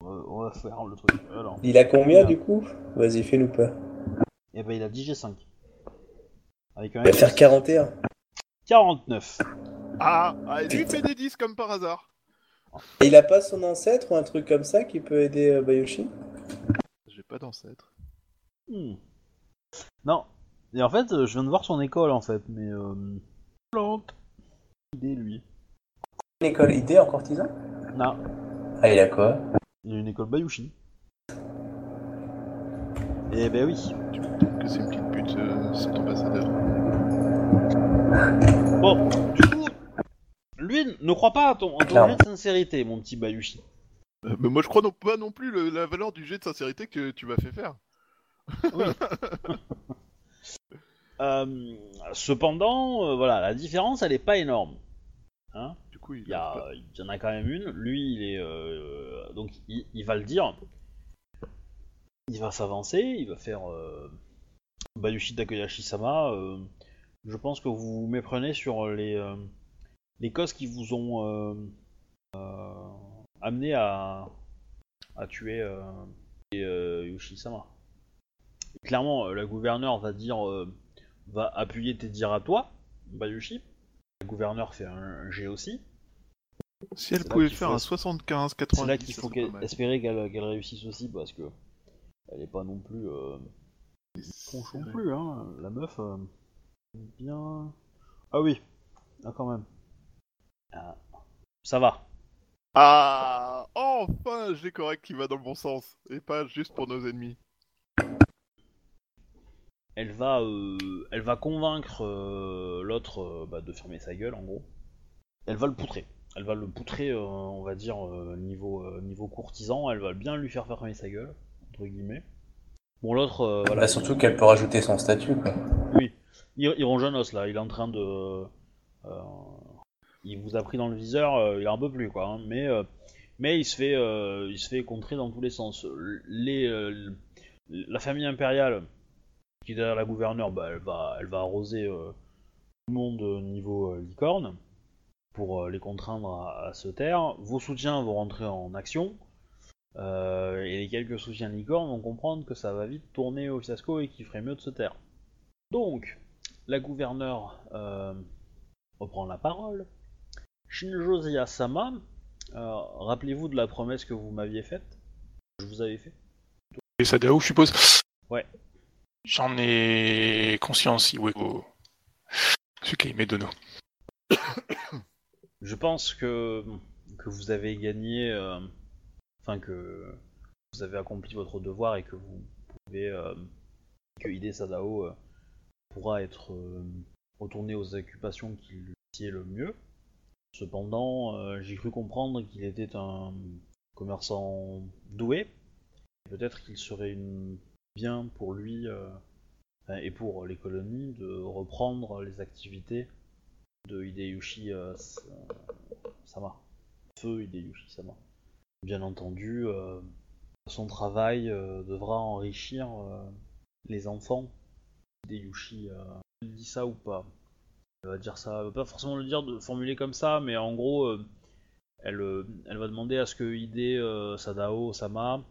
On va, on va faire le truc. Alors. Il a combien du coup? Vas-y, fais-nous pas. Et ben il a 10 G5. Avec un Il va faire 41. 49. Ah, ah lui fait des 10 comme par hasard. Et il a pas son ancêtre ou un truc comme ça qui peut aider euh, Bayoshi J'ai pas d'ancêtre. Hmm. Non. Et en fait, euh, je viens de voir son école en fait, mais. Euh... Plante. Idée lui. École ID en courtisan Non. Ah, il a quoi Il a une école Bayushi. Et ben oui. Tu m'étonnes que c'est une petite pute, euh, cet ambassadeur. Bon, du coup, lui ne croit pas à ton, en ton Clairement. jet de sincérité, mon petit Bayushi. Euh, mais moi je crois non, pas non plus le- la valeur du jet de sincérité que tu m'as fait faire. Euh, cependant, euh, voilà, la différence, elle est pas énorme. Hein coup, il y, a- il y en a quand même une. Lui, il est euh, donc il, il va le dire. Il va s'avancer, il va faire euh, Bayushi Takeyashi-sama. euh, je pense que vous vous méprenez sur les euh, les causes qui vous ont amené à à tuer Yoshi-sama. Clairement, la gouverneure va dire va appuyer tes dires à toi, Bayushi. La gouverneure fait un, un G aussi. Si elle pouvait faire faut- un 75, 90, C'est là qu'il faut espérer qu'elle réussisse aussi parce que elle est pas non plus euh, C'est- plus hein. La meuf euh, bien. Ah oui, ah quand même. Ah, ça va. Ah, enfin, jet correct qui va dans le bon sens et pas juste pour nos ennemis. Elle va, euh, elle va convaincre euh, l'autre euh, bah, de fermer sa gueule en gros. Elle va le poutrer. Elle va le poutrer, euh, on va dire euh, niveau euh, niveau courtisan. Elle va bien lui faire fermer sa gueule entre guillemets. Bon l'autre, euh, voilà. Bah, surtout qu'elle peut rajouter son statut quoi. Oui, il, il rongeonne là, il est en train de. il vous a pris dans le viseur, il en peut plus quoi. hein, mais, mais il se fait, il se fait contrer dans tous les sens. Les, la famille impériale qui est derrière la gouverneure, bah, elle va, elle va arroser tout le monde niveau licorne pour euh, les contraindre à, à se taire. Vos soutiens vont rentrer en action. euh, et les quelques soutiens licorne vont comprendre que ça va vite tourner au fiasco et qu'il ferait mieux de se taire. Donc, la gouverneure euh, reprend la parole. Shinjo Sama, euh, rappelez-vous de la promesse que vous m'aviez faite? Je vous avais fait. Et Sadao, je suppose? Ouais. J'en ai conscience, Iweko. Sukeime Dono. Je pense que, que vous avez gagné, euh, enfin que vous avez accompli votre devoir et que vous pouvez, euh, que Hide Sadao euh, pourra être retourné aux occupations qui lui sied le mieux. Cependant, j'ai cru comprendre qu'il était un commerçant doué. Peut-être qu'il serait bien pour lui et pour les colonies de reprendre les activités de Hideyushi euh, Sama. Feu Hideyushi Sama. Bien entendu, euh, son travail euh, devra enrichir euh, les enfants Hideyushi elle dit ça ou pas? Elle va dire ça, elle va pas forcément le dire de formuler comme ça, mais en gros, elle, elle va demander à ce que Hide, Sadao, Sama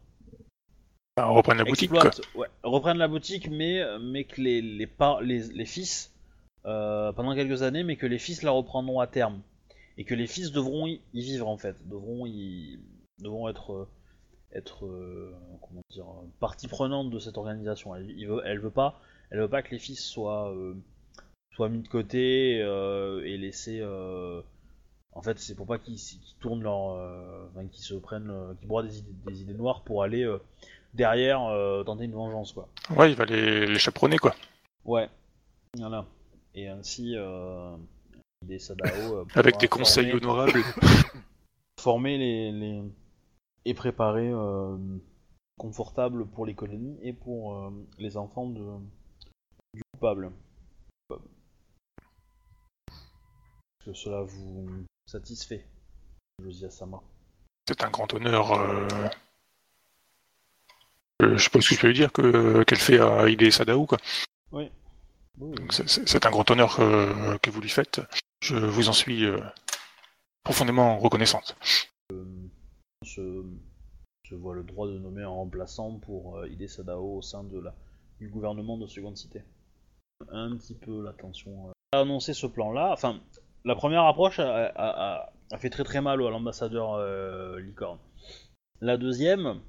on reprenne la boutique, quoi. exploitent- ouais, reprennent la boutique, mais, mais que les, les, par- les, les fils, euh, pendant quelques années, mais que les fils la reprendront à terme. Et que les fils devront y, y vivre en fait, devront, y, devront être, euh, être euh, comment dire, partie prenante de cette organisation. Elle, il veut, elle veut pas, elle veut pas que les fils soient, euh, soient mis de côté et laissés. en fait, c'est pour pas qu'ils tournent leur, enfin, qu'ils se prennent, qu'ils broient des idées, des idées noires pour aller derrière tenter une vengeance quoi. Ouais, il va les, les chaperonner, quoi. Ouais, voilà. Et ainsi, euh, des Sadao euh, Avec des conseils former, honorables. former les, les et préparer euh, confortable pour les colonies et pour les enfants de du coupable. Est-ce que cela vous satisfait, Josia Sama? C'est un grand honneur. Euh... euh, je sais pas ce que je peux lui dire que qu'elle fait à Ide Sadao, quoi. Oui. Donc c'est- un grand honneur euh, que vous lui faites. Je vous en suis euh, profondément reconnaissante. se, se voit le droit de nommer un remplaçant pour euh, Ide Sadao au sein de la, du gouvernement de Seconde Cité. Un petit peu la tension. euh. Elle a annoncé ce plan-là. Enfin, la première approche a, a- a- a fait très très mal à l'ambassadeur euh, Licorne. La deuxième,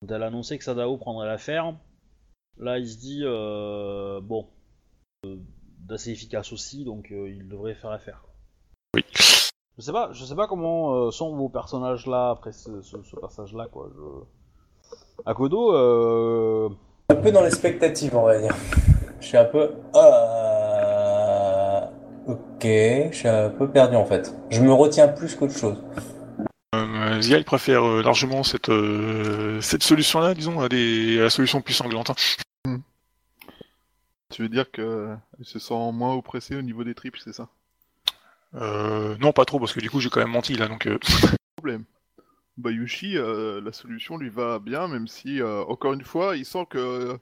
quand elle a annoncé que Sadao prendrait l'affaire, là il se dit euh, bon, euh, d'assez efficace aussi, donc euh, il devrait faire affaire. Oui. Je sais pas, je sais pas comment euh, sont vos personnages là après ce, ce- ce passage-là quoi. Je... Akodo, euh... Un peu dans l'expectative, on va dire. Je suis un peu. Euh... Ok, je suis un peu perdu en fait. Je me retiens plus qu'autre chose. Euh, Zia, il préfère euh, largement cette, euh, cette solution-là, disons, à, des, à la solution plus sanglante. hein. Tu veux dire que il se sent moins oppressé au niveau des tripes, c'est ça? Euh, non, pas trop, parce que du coup, j'ai quand même menti, là, donc... euh, Problème. Bayushi, euh, la solution lui va bien, même si, euh, encore une fois, il sent que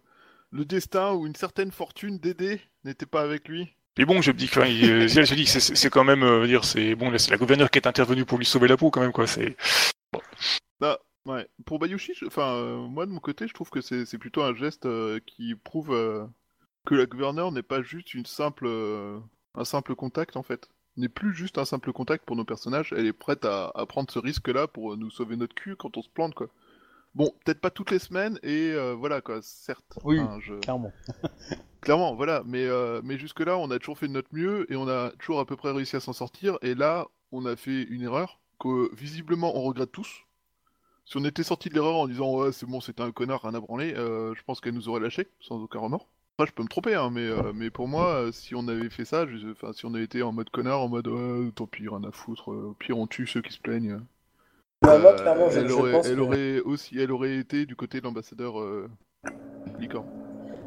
le destin ou une certaine fortune d'aider n'était pas avec lui. Mais bon, je me dis que, il- euh, elle se dit que c'est- quand même, dire, c'est bon, c'est la gouverneure qui est intervenue pour lui sauver la peau, quand même, quoi. C'est Ouais. Pour Bayushi, je- enfin, euh, moi de mon côté, je trouve que c'est c'est plutôt un geste euh, qui prouve euh, que la gouverneure n'est pas juste une simple, euh, un simple contact en fait. N'est plus juste un simple contact pour nos personnages. Elle est prête à, à prendre ce risque-là pour euh, nous sauver notre cul quand on se plante quoi. Bon, peut-être pas toutes les semaines et euh, voilà quoi, certes. Oui. Je- clairement. Clairement, voilà. Mais, euh, mais jusque-là, on a toujours fait de notre mieux et on a toujours à peu près réussi à s'en sortir. Et là, on a fait une erreur que visiblement on regrette tous. Si on était sorti de l'erreur en disant ouais, c'est bon, c'était un connard, rien à branler, euh, je pense qu'elle nous aurait lâché sans aucun remords. Après, je peux me tromper, hein, mais, euh, mais pour moi, euh, si on avait fait ça, je- enfin, si on avait été en mode connard, en mode ouais, tant pis, rien à foutre, euh, au pire, on tue ceux qui se plaignent. Bah, moi, clairement, je, elle, je aurait, pense elle que... aurait aussi, elle aurait été du côté de l'ambassadeur Licorne.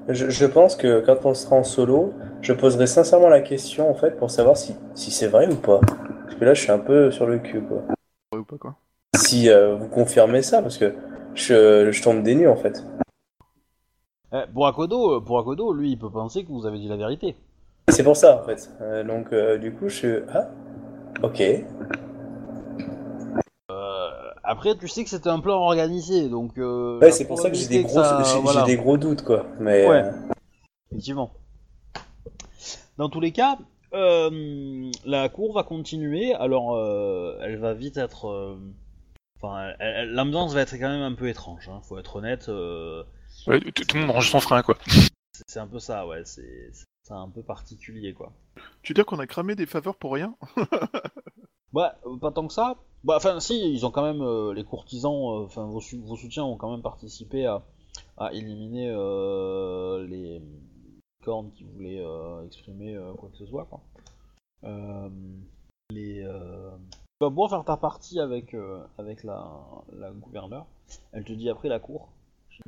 Je, je pense que quand on sera en solo, je poserai sincèrement la question en fait pour savoir si, si c'est vrai ou pas. Parce que là, je suis un peu sur le cul quoi. Ouais ou pas quoi Si vous confirmez ça, parce que je, je tombe des nues en fait. Eh, pour Akodo, euh, pour Akodo, lui, il peut penser que vous avez dit la vérité. C'est pour ça en fait. Euh, donc euh, du coup, je suis. Ah, ok. Après, tu sais que c'était un plan organisé, donc. Ouais, c'est pour ça que j'ai des gros, que ça- j'ai- j'ai voilà. des gros doutes quoi. Mais Ouais. Effectivement. Dans tous les cas, la cour va continuer. Alors, elle va vite être. Enfin, l'ambiance va être quand même un peu étrange. Hein, faut être honnête. Ouais, tout tout le monde range son frein, quoi. c'est un peu ça, ouais. C'est c'est un peu particulier, quoi. Tu veux dire qu'on a cramé des faveurs pour rien? Bah, pas tant que ça. Bah, enfin, si, ils ont quand même euh, les courtisans. euh, Enfin, vos, vos soutiens ont quand même participé à, à éliminer euh, les cornes qui voulaient euh, exprimer euh, quoi que ce soit, quoi. Euh, les. Euh... Tu vas pouvoir faire ta partie avec avec avec la la gouverneure. Elle te dit après la cour.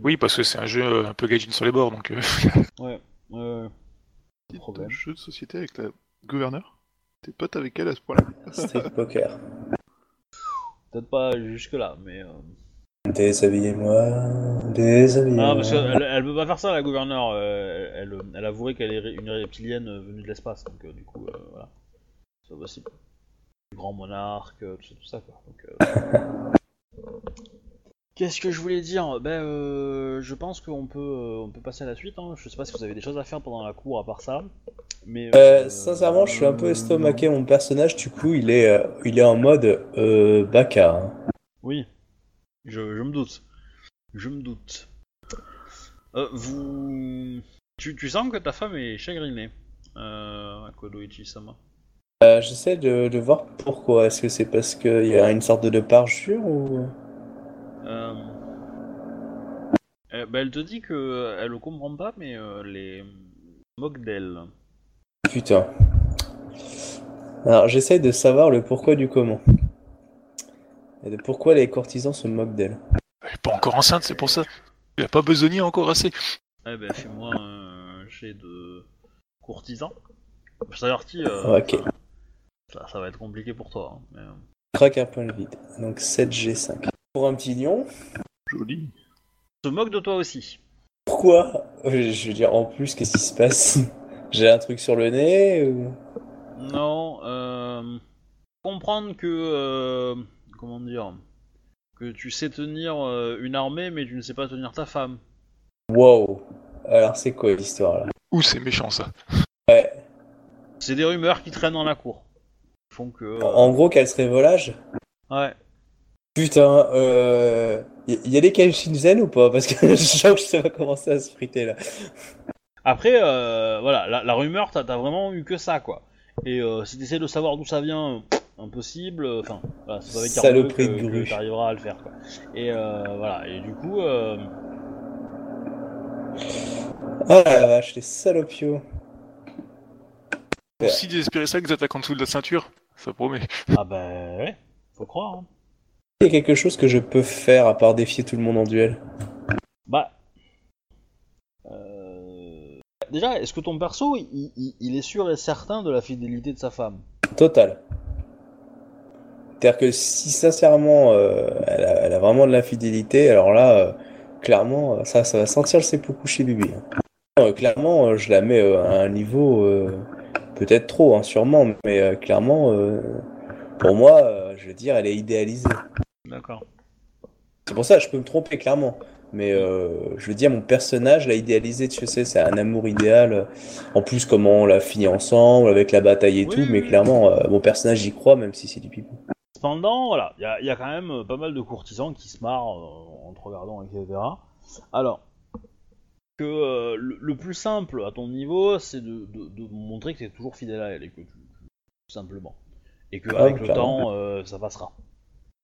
Oui, parce que c'est un jeu euh, un peu gaijin sur les bords, donc... euh, Ouais. Ouais. Pas de problème. jeu de société avec la gouverneure T'es pote avec elle à ce point-là street poker. Peut-être pas jusque là, mais. euh, Déshabillez-moi, déshabillez-moi. Non, parce qu'elle elle peut pas faire ça, la gouverneure. euh, elle, elle avouerait qu'elle est une reptilienne euh, venue de l'espace, donc euh, du coup, euh, voilà. C'est pas possible. Grand monarque, euh, tout ça, tout ça, quoi. Donc, euh, Qu'est-ce que je voulais dire? Ben, euh, je pense qu'on peut, euh, on peut passer à la suite. Hein. Je sais pas si vous avez des choses à faire pendant la cour à part ça. Mais, Euh, sincèrement, je suis un peu estomaqué. Mon personnage, du coup, il est, euh, il est en mode euh, baka. hein. Oui, je, je me doute. Je me doute. Euh, vous. Tu, tu sens que ta femme est chagrinée, euh, Kodo Ichi-sama. Euh, J'essaie de, de voir pourquoi. Est-ce que c'est parce qu'il y a une sorte de parjure ou... Euh... euh, bah, elle te dit que elle le comprend pas, mais euh, les moque d'elle. Putain. Alors, j'essaie de savoir le pourquoi du comment. Et de pourquoi les courtisans se moquent d'elle. Elle est pas encore enceinte, c'est pour ça. Il a pas besogné encore assez. Eh ben, fais-moi un jet de courtisan. Je t'avertis, euh, Ok. ça, ça va être compliqué pour toi. hein, mais, euh, Craque un point de vide. Donc 7G5. Pour un petit lion, Joli. se moque de toi aussi. pourquoi? Je, veux dire, en plus, qu'est-ce qui se passe? J'ai un truc sur le nez ou... Non, euh, comprendre que euh, comment dire que tu sais tenir euh, une armée, mais tu ne sais pas tenir ta femme. Wow. Alors, c'est quoi l'histoire là? Ouh, c'est méchant ça. Ouais. C'est des rumeurs qui traînent dans la cour. Qui font que. euh, En gros, qu'elle serait volage? Ouais. Putain, euh. Y, y a des Kenshinzen ou pas? Parce que je sens que ça va commencer à se friter là. Après, euh, voilà, la, la rumeur, t'as vraiment eu que ça, quoi. Et euh, si t'essaies de savoir d'où ça vient, impossible. euh, Enfin, voilà, c'est avec Saloperie Arnaud de que, que t'arriveras à le faire, quoi. Et euh, voilà, et du coup, euh, Ah la vache, les salopios. Ouais. Si désespéré ça que vous attaquez en dessous de la ceinture, ça promet. ah bah ouais, faut croire. Hein. Il y a quelque chose que je peux faire à part défier tout le monde en duel. Bah. euh, Déjà, est-ce que ton perso, il, il- il est sûr et certain de la fidélité de sa femme? Total. C'est-à-dire que si sincèrement euh, elle, a, elle a vraiment de la fidélité, alors là, euh, clairement, ça, ça va sentir le seppuku chez Bibi. hein. Clairement, je la mets à un niveau peut-être trop, hein, sûrement, mais clairement, pour moi, je veux dire, elle est idéalisée. D'accord. C'est pour ça, je peux me tromper clairement. Mais euh, je veux dire, mon personnage l'a idéalisé, tu sais, c'est un amour idéal. En plus, comment on l'a fini ensemble, avec la bataille et Oui, tout, oui, mais oui. clairement, euh, mon personnage y croit, même si c'est du pipeau. Cependant, voilà, il y a, il y a quand même euh, pas mal de courtisans qui se marrent euh, en te regardant, etc. Alors, que le, le plus simple à ton niveau, c'est de, de- de montrer que tu es toujours fidèle à elle, et que tu, tout simplement. Et que Ah, avec le temps, euh, ça passera.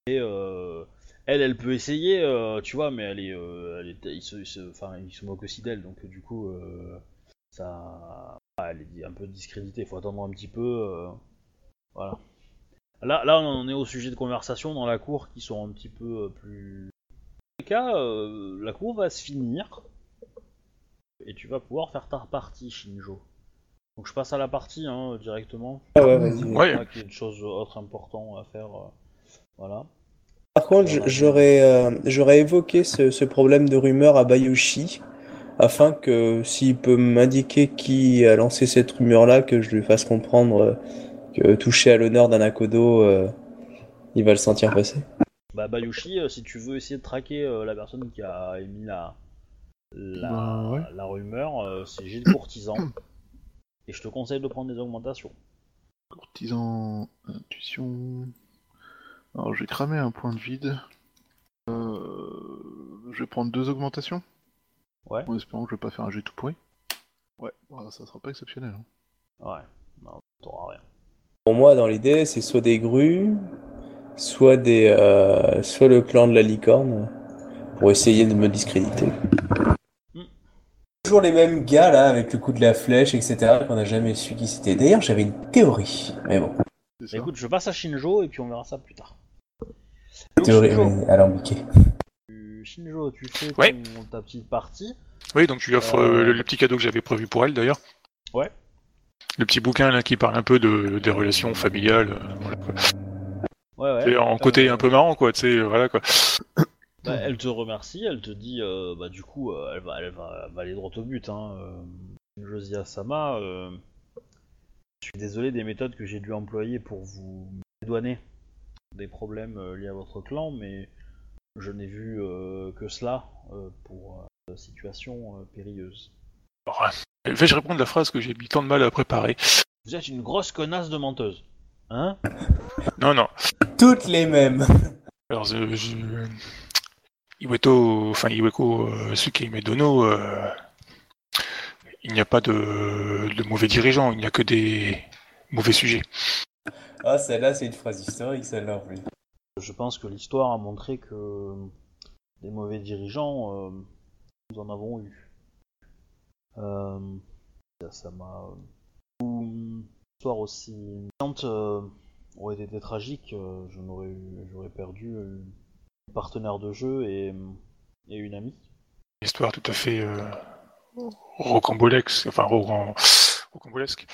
Et euh, elle, elle peut essayer, euh, tu vois, mais elle est, elle est, il se, il se- enfin, il se moque aussi d'elle, donc du coup, ça, ah, elle est un peu discréditée. Il faut attendre un petit peu, voilà. Là, là, on en est au sujet de conversation dans la cour qui sont un petit peu plus. En tout cas, la cour va se finir et tu vas pouvoir faire ta partie, Shinjo. Donc je passe à la partie hein, directement. Ah ouais, vas-y. Ouais. Pas qu'il y ait de choses autres importantes à faire. euh, voilà. Par contre, j- j'aurais euh, j'aurais évoqué ce, ce problème de rumeur à Bayushi, afin que s'il peut m'indiquer qui a lancé cette rumeur-là, que je lui fasse comprendre euh, que toucher à l'honneur d'un Akodo, euh, il va le sentir passer. Bah Bayushi, euh, si tu veux essayer de traquer euh, la personne qui a émis la la, Bah, ouais. la rumeur, euh, c'est G de courtisan. Et je te conseille de prendre des augmentations. Courtisan, intuition. Alors, je vais cramer un point de vide. Euh, je vais prendre deux augmentations. Ouais. En espérant que je vais pas faire un jet tout pourri. Ouais, voilà, ça sera pas exceptionnel. hein. Ouais, non, t'auras rien. Pour moi, dans l'idée, c'est soit des grues, soit des, euh, soit le clan de la licorne, pour essayer de me discréditer. Toujours les mêmes gars là, avec le coup de la flèche, etc. qu'on n'a jamais su qui c'était. D'ailleurs, j'avais une théorie, mais bon. Écoute, je passe à Shinjo et puis on verra ça plus tard. Donc, théorie Shinjo, alambiquée. tu, Shinjo, tu fais Ouais. ton- ta petite partie. Oui, donc tu lui offres Euh, euh, le, le petit cadeau que j'avais prévu pour elle d'ailleurs. Ouais. Le petit bouquin là qui parle un peu de, des relations familiales. euh, voilà, quoi. Ouais, ouais. C'est en côté Euh, un peu marrant quoi, tu sais, voilà quoi. Bah, elle te remercie, elle te dit, euh, bah du coup, euh, elle, va, elle, va, elle va aller droit au but. Hein. euh. Josia Sama, euh, je suis désolé des méthodes que j'ai dû employer pour vous dédouaner des problèmes euh, liés à votre clan, mais je n'ai vu euh, que cela euh, pour euh, situation euh, périlleuse. Euh, Vais-je répondre la phrase que j'ai mis tant de mal à préparer? Vous êtes une grosse connasse de menteuse. Hein? Non, non. Toutes les mêmes. Alors, je, je... Iweto, enfin Iweko euh, Sukemedono, euh, il n'y a pas de, de mauvais dirigeants, il n'y a que des mauvais sujets. Ah, celle-là, c'est une phrase historique, celle-là, en plus. Je pense que l'histoire a montré que des mauvais dirigeants, euh, nous en avons eu. Euh, ça- m'a. Une histoire aussi euh, aurait été tragique, euh, je n'aurais eu- j'aurais perdu euh, partenaire de jeu et, et une amie. Une histoire tout à fait euh, rocambolesque, enfin rocambolesque,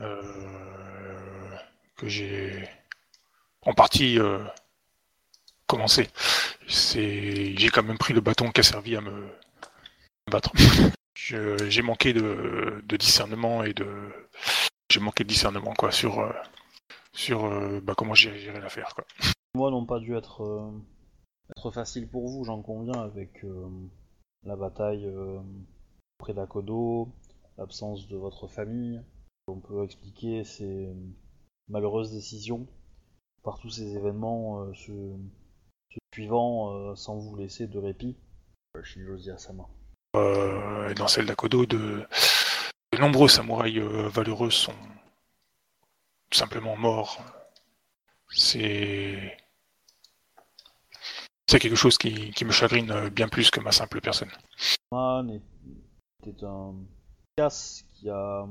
euh, que j'ai en partie euh, commencé. J'ai quand même pris le bâton qui a servi à me battre. J'ai manqué de, de discernement et de, j'ai manqué de discernement quoi sur sur bah, comment j'ai géré l'affaire quoi. Moi n'ont pas dû être, être facile pour vous, j'en conviens, avec euh, la bataille euh, près d'Akodo, l'absence de votre famille. On peut expliquer ces malheureuses décisions par tous ces événements euh, se, se suivant euh, sans vous laisser de répit. Euh, Shinjozi Asama. Euh, et dans celle d'Akodo, de, de nombreux samouraïs euh, valeureux sont simplement morts. C'est c'est quelque chose qui, qui me chagrine euh, bien plus que ma simple personne. Man était un casse qui a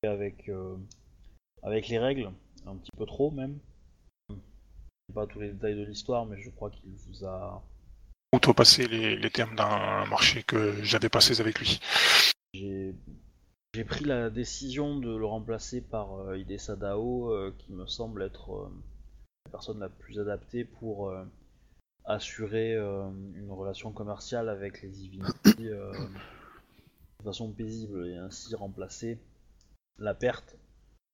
fait avec, euh, avec les règles, un petit peu trop même. Je sais pas tous les détails de l'histoire, mais je crois qu'il vous a. Outrepasser les, les termes d'un marché que j'avais passé avec lui. J'ai j'ai pris la décision de le remplacer par euh, Sadao, euh, qui me semble être euh, la personne la plus adaptée pour assurer euh, une relation commerciale avec les Divinity euh, de façon paisible et ainsi remplacer la perte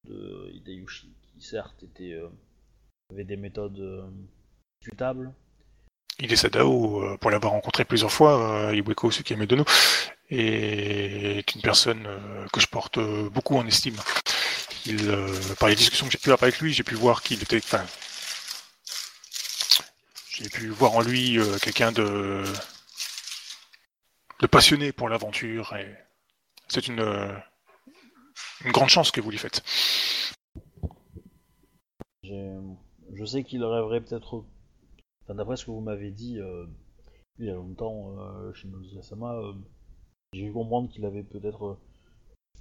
de Hideyushi, qui certes était, euh, avait des méthodes discutables, Il est Sadao, pour l'avoir rencontré plusieurs fois, Iweko Sukemedono, est une personne que je porte beaucoup en estime. Par les discussions que j'ai pu avoir avec lui, j'ai pu voir qu'il était, j'ai pu voir en lui euh, quelqu'un de, passionné pour l'aventure et c'est une, grande chance que vous lui faites. Je sais qu'il rêverait peut-être. Enfin, d'après ce que vous m'avez dit euh, il y a longtemps, euh, Shinozu Asama, euh, j'ai pu comprendre qu'il avait peut-être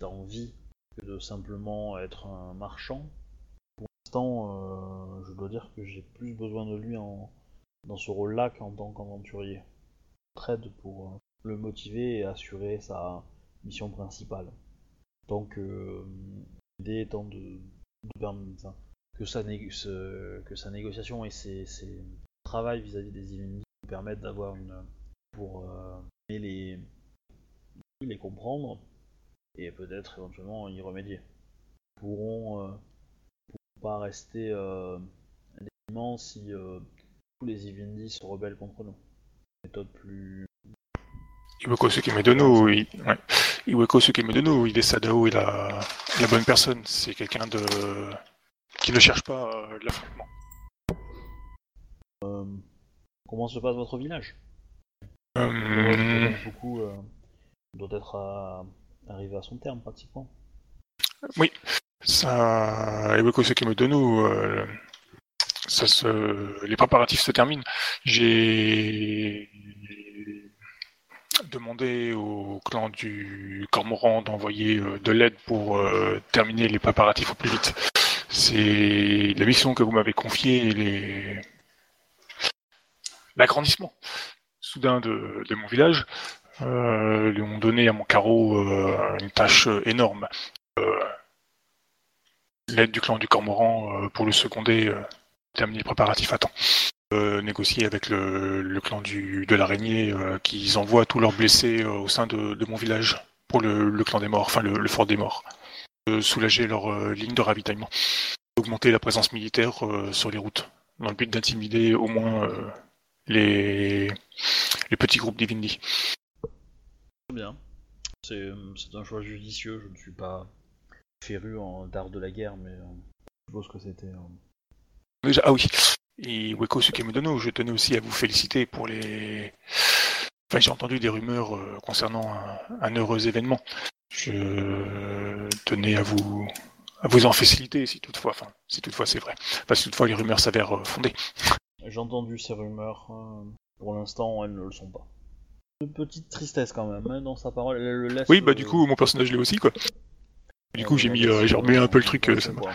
envie de simplement être un marchand. Pour l'instant, je dois dire que j'ai plus besoin de lui en, dans ce rôle-là qu'en tant qu'aventurier. Trade pour euh, le motiver et assurer sa mission principale. Donc, euh, l'idée étant de, permettre que sa, négociation et ses, ses travail vis-à-vis des Illuminati nous permettent d'avoir une pour euh, les les comprendre et peut-être éventuellement y remédier. Pourront, euh, pourront pas rester si les Ivindi se rebellent contre nous. Méthode plus Iweko Sukemedono, il, ouais. Iweko Sukemedono, il est Sadao, il a la bonne personne. C'est quelqu'un de qui ne cherche pas euh, de l'affrontement. euh, comment se passe votre village? Euh, beaucoup euh, doit être à- arrivé à son terme pratiquement. ça, Iweko Sukemedono, euh, les préparatifs se terminent. J'ai demandé au clan du Cormoran d'envoyer euh, de l'aide pour euh, terminer les préparatifs au plus vite. C'est la mission que vous m'avez confiée, et les... l'agrandissement soudain de, mon village euh, lui ont donné à mon carreau euh, une tâche énorme. L'aide du clan du Cormoran pour le seconder, terminer les préparatifs à temps. euh, négocier avec le, clan du, de l'araignée euh, qu'ils envoient tous leurs blessés euh, au sein de, mon village pour le, clan des morts, enfin le, fort des morts. Euh, soulager leur ligne de ravitaillement. Augmenter la présence militaire sur les routes, dans le but d'intimider au moins les, les petits groupes d'Ivindi. Très bien. C'est un choix judicieux, je ne suis pas féru en d'art de la guerre, mais je suppose que c'était... Déjà, ah oui, et Weko Sukemodono, je tenais aussi à vous féliciter pour les... Enfin, j'ai entendu des rumeurs euh, concernant un, un heureux événement. Je tenais à vous à vous en féliciter si toutefois, enfin, si toutefois c'est vrai. Enfin, si toutefois les rumeurs s'avèrent euh, fondées. J'ai entendu ces rumeurs, euh, pour l'instant elles ne le sont pas. Une petite tristesse quand même, hein, dans sa parole, elle le laisse... Oui, bah du coup, mon personnage l'est aussi, quoi. Du coup, j'ai mis, euh, j'ai remis un peu le truc. dans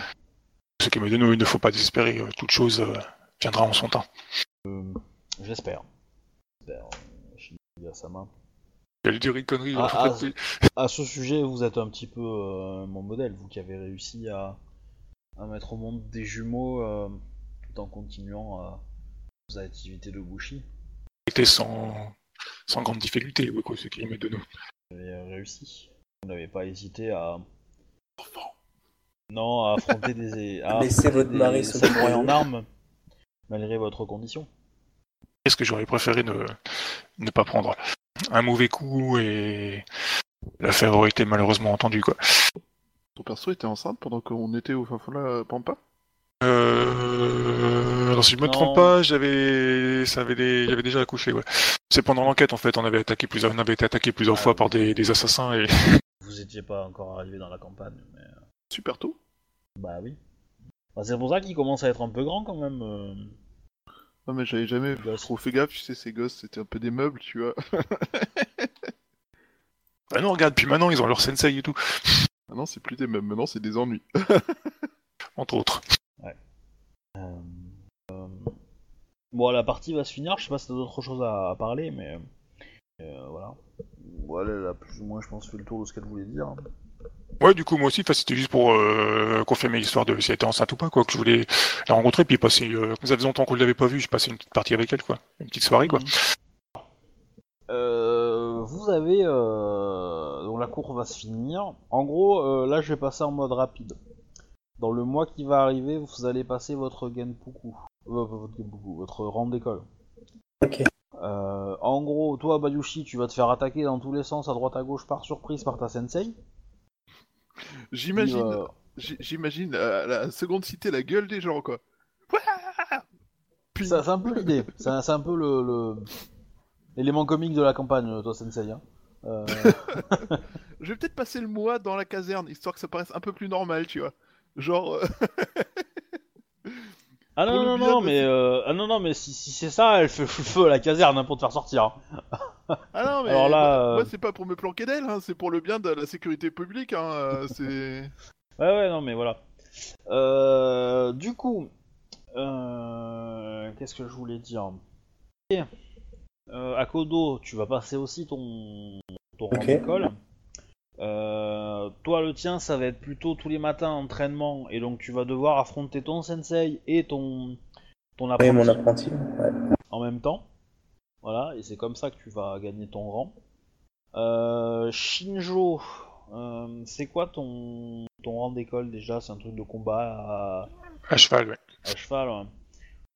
euh, son ça m'a- coin. Sukemodono, il ne faut pas désespérer, euh, toute chose euh, viendra en son temps. Euh, J'espère. J'espère. euh, Shinji à sa main. J'allais dire une connerie, À ce sujet, vous êtes un petit peu euh, mon modèle, vous qui avez réussi à, à mettre au monde des jumeaux euh, tout en continuant à vos activités de Bushi. C'était sans, sans grande difficulté, Weko Sukemodono. Vous avez réussi. Vous n'avez pas hésité à. Non, à affronter des. À Laissez votre mari samouraïs en armes, malgré votre condition. Qu'est-ce que j'aurais préféré ne, ne pas prendre? Un mauvais coup et l'affaire aurait été malheureusement entendue, quoi. Ton perso était enceinte pendant qu'on était au fin fond de la Pampa? Euh... Alors si je me Non. trompe pas, j'avais, ça avait des, j'avais déjà accouché, ouais. C'est pendant l'enquête en fait, on avait attaqué plusieurs, on avait été attaqué plusieurs Ah, fois oui. par des, des assassins et Vous étiez pas encore arrivé dans la campagne, mais. Super tôt. Bah oui. Bah, c'est pour ça qu'il commence à être un peu grand quand même. euh. Non mais j'avais jamais trop fait gaffe, tu sais, ces gosses c'était un peu des meubles, tu vois. bah non, regarde, puis maintenant ils ont leur sensei et tout, Maintenant c'est plus des meubles, maintenant c'est des ennuis. entre autres. Euh, euh, Bon, la partie va se finir. Je sais pas si t'as d'autres choses à, à parler, mais euh, voilà. Voilà, elle a plus ou moins, je pense, fait le tour de ce qu'elle voulait dire. Ouais, du coup moi aussi, enfin, c'était juste pour euh, confirmer l'histoire de si elle était enceinte ou pas, quoi, que je voulais la rencontrer puis passer. Euh, comme ça faisait longtemps qu'on ne l'avait pas vue, je passais une petite partie avec elle, quoi, une petite soirée, quoi. Euh, vous avez euh, donc la cour va se finir. En gros, euh, là, je vais passer en mode rapide. Dans le mois qui va arriver, vous allez passer votre genpuku, euh, votre genpuku, votre rang d'école. Ok. Euh, en gros, toi, Bayushi, tu vas te faire attaquer dans tous les sens, à droite à gauche, par surprise, par ta sensei. J'imagine, j'imagine à la seconde cité la gueule des gens quoi. Ça, C'est un peu l'idée. C'est un, c'est un peu le, le- l'élément comique de la campagne, toi, Sensei. Hein. Euh, je vais peut-être passer le mois dans la caserne histoire que ça paraisse un peu plus normal, tu vois. Genre euh, Ah Pour non, le non, bien non, de- mais, euh, ah non, non, mais si, si c'est ça, elle fait le feu à la caserne hein, pour te faire sortir. hein. Ah non mais Alors là, moi, euh, c'est pas pour me planquer d'elle, hein, c'est pour le bien de la sécurité publique, hein, euh, c'est. Ouais, ouais, non, mais voilà. Euh, du coup, euh, qu'est-ce que je voulais dire? Ok. Euh, Akodo, tu vas passer aussi ton, ton d'école. Euh, toi, le tien, ça va être plutôt tous les matins entraînement, et donc tu vas devoir affronter ton sensei et ton, ton Oui, apprenti mon apprenti. Ouais. en même temps. Voilà, et c'est comme ça que tu vas gagner ton rang. Euh, Shinjo, euh, c'est quoi ton, ton rang d'école déjà? C'est un truc de combat à, À cheval, ouais. à cheval. ouais.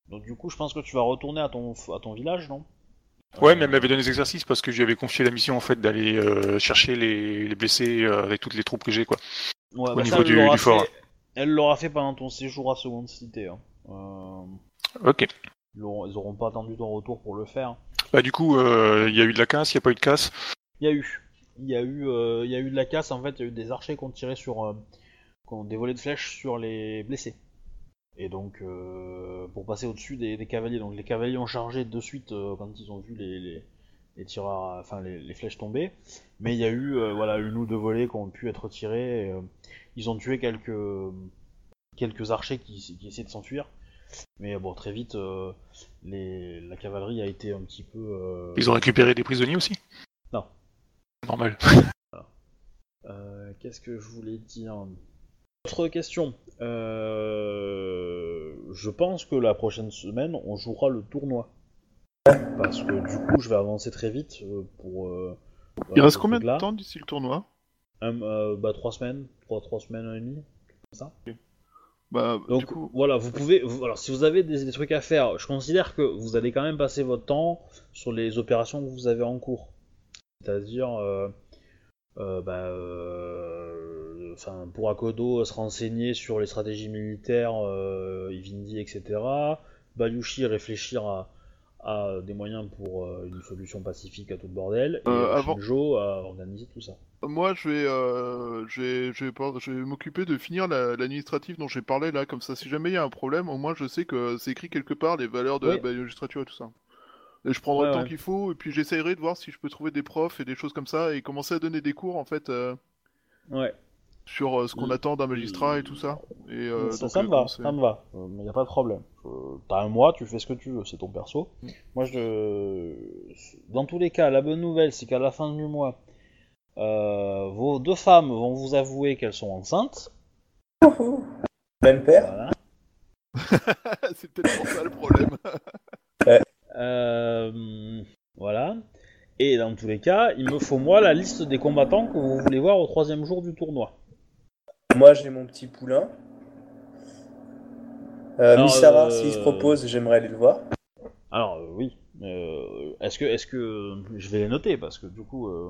Donc du coup, je pense que tu vas retourner à ton, à ton village, non? Ouais, Euh, mais elle m'avait donné des exercices parce que je lui avais confié la mission en fait d'aller euh, chercher les, les blessés euh, avec toutes les troupes que j'ai, quoi. ouais, au bah niveau elle du- l'aura du fort. fait- Elle l'aura fait pendant ton séjour à Seconde Cité. hein. Euh, Ok. ils, auront, ils auront pas attendu ton retour pour le faire. Bah du coup, euh, il y a eu de la casse, il n'y a pas eu de casse? Il y a eu. Il y a eu, euh, il y a eu de la casse, en fait, il y a eu des archers qui ont tiré sur. euh, qui ont des volets de flèches sur les blessés. Et donc, euh, pour passer au-dessus des, cavaliers. Donc, les cavaliers ont chargé de suite euh, quand ils ont vu les, les, les flèches tomber. Mais il y a eu, euh, voilà, une ou deux volets qui ont pu être tirés. euh, ils ont tué quelques, archers qui, essaient de s'enfuir. Mais bon, très vite, euh, les, la cavalerie a été un petit peu. euh, Ils ont récupéré des prisonniers aussi? Non. Normal. Euh, Qu'est-ce que je voulais dire? Autre question. Euh, je pense que la prochaine semaine, on jouera le tournoi. Parce que du coup, je vais avancer très vite pour. euh, Il reste combien de temps d'ici le tournoi? Un- euh, Bah, trois semaines. Trois, trois semaines et demie. Bah, Donc du coup, voilà, vous pouvez. vous- alors, si vous avez des, des trucs à faire, je considère que vous allez quand même passer votre temps sur les opérations que vous avez en cours. C'est-à-dire, euh, euh, bah, euh, enfin, pour Akodo, se renseigner sur les stratégies militaires, Ivindi, etc. Bayushi, réfléchir à, à des moyens pour euh, une solution pacifique à tout le bordel. Et Euh, avant- Shinjo à organiser tout ça. moi, je vais, euh, je vais, je vais, pas- je vais m'occuper de finir la- l'administratif dont j'ai parlé là, comme ça, si jamais il y a un problème, au moins je sais que c'est écrit quelque part les valeurs de Oui. la magistrature et tout ça. Et je prendrai Ouais, le temps ouais. qu'il faut, et puis j'essayerai de voir si je peux trouver des profs et des choses comme ça, et commencer à donner des cours en fait euh, Ouais. Sur euh, ce qu'on Mm. attend d'un magistrat et tout ça. Et, euh, ça, donc, ça euh, me va, commencer- ça me va. Euh, mais y a pas de problème. Euh, T'as un mois, tu fais ce que tu veux, c'est ton perso. Mm. Moi, je. Dans tous les cas, la bonne nouvelle, c'est qu'à la fin du mois, euh, vos deux femmes vont vous avouer qu'elles sont enceintes. Même père Voilà. c'est peut-être pour ça le problème. Euh, voilà. Et dans tous les cas, il me faut moi la liste des combattants que vous voulez voir au troisième jour du tournoi. Moi, j'ai mon petit poulain. Euh, Alors, Misara, euh, s'il se propose, j'aimerais aller le voir. Alors euh, oui. Euh, est-ce que, est-ce que je vais les noter parce que du coup, euh,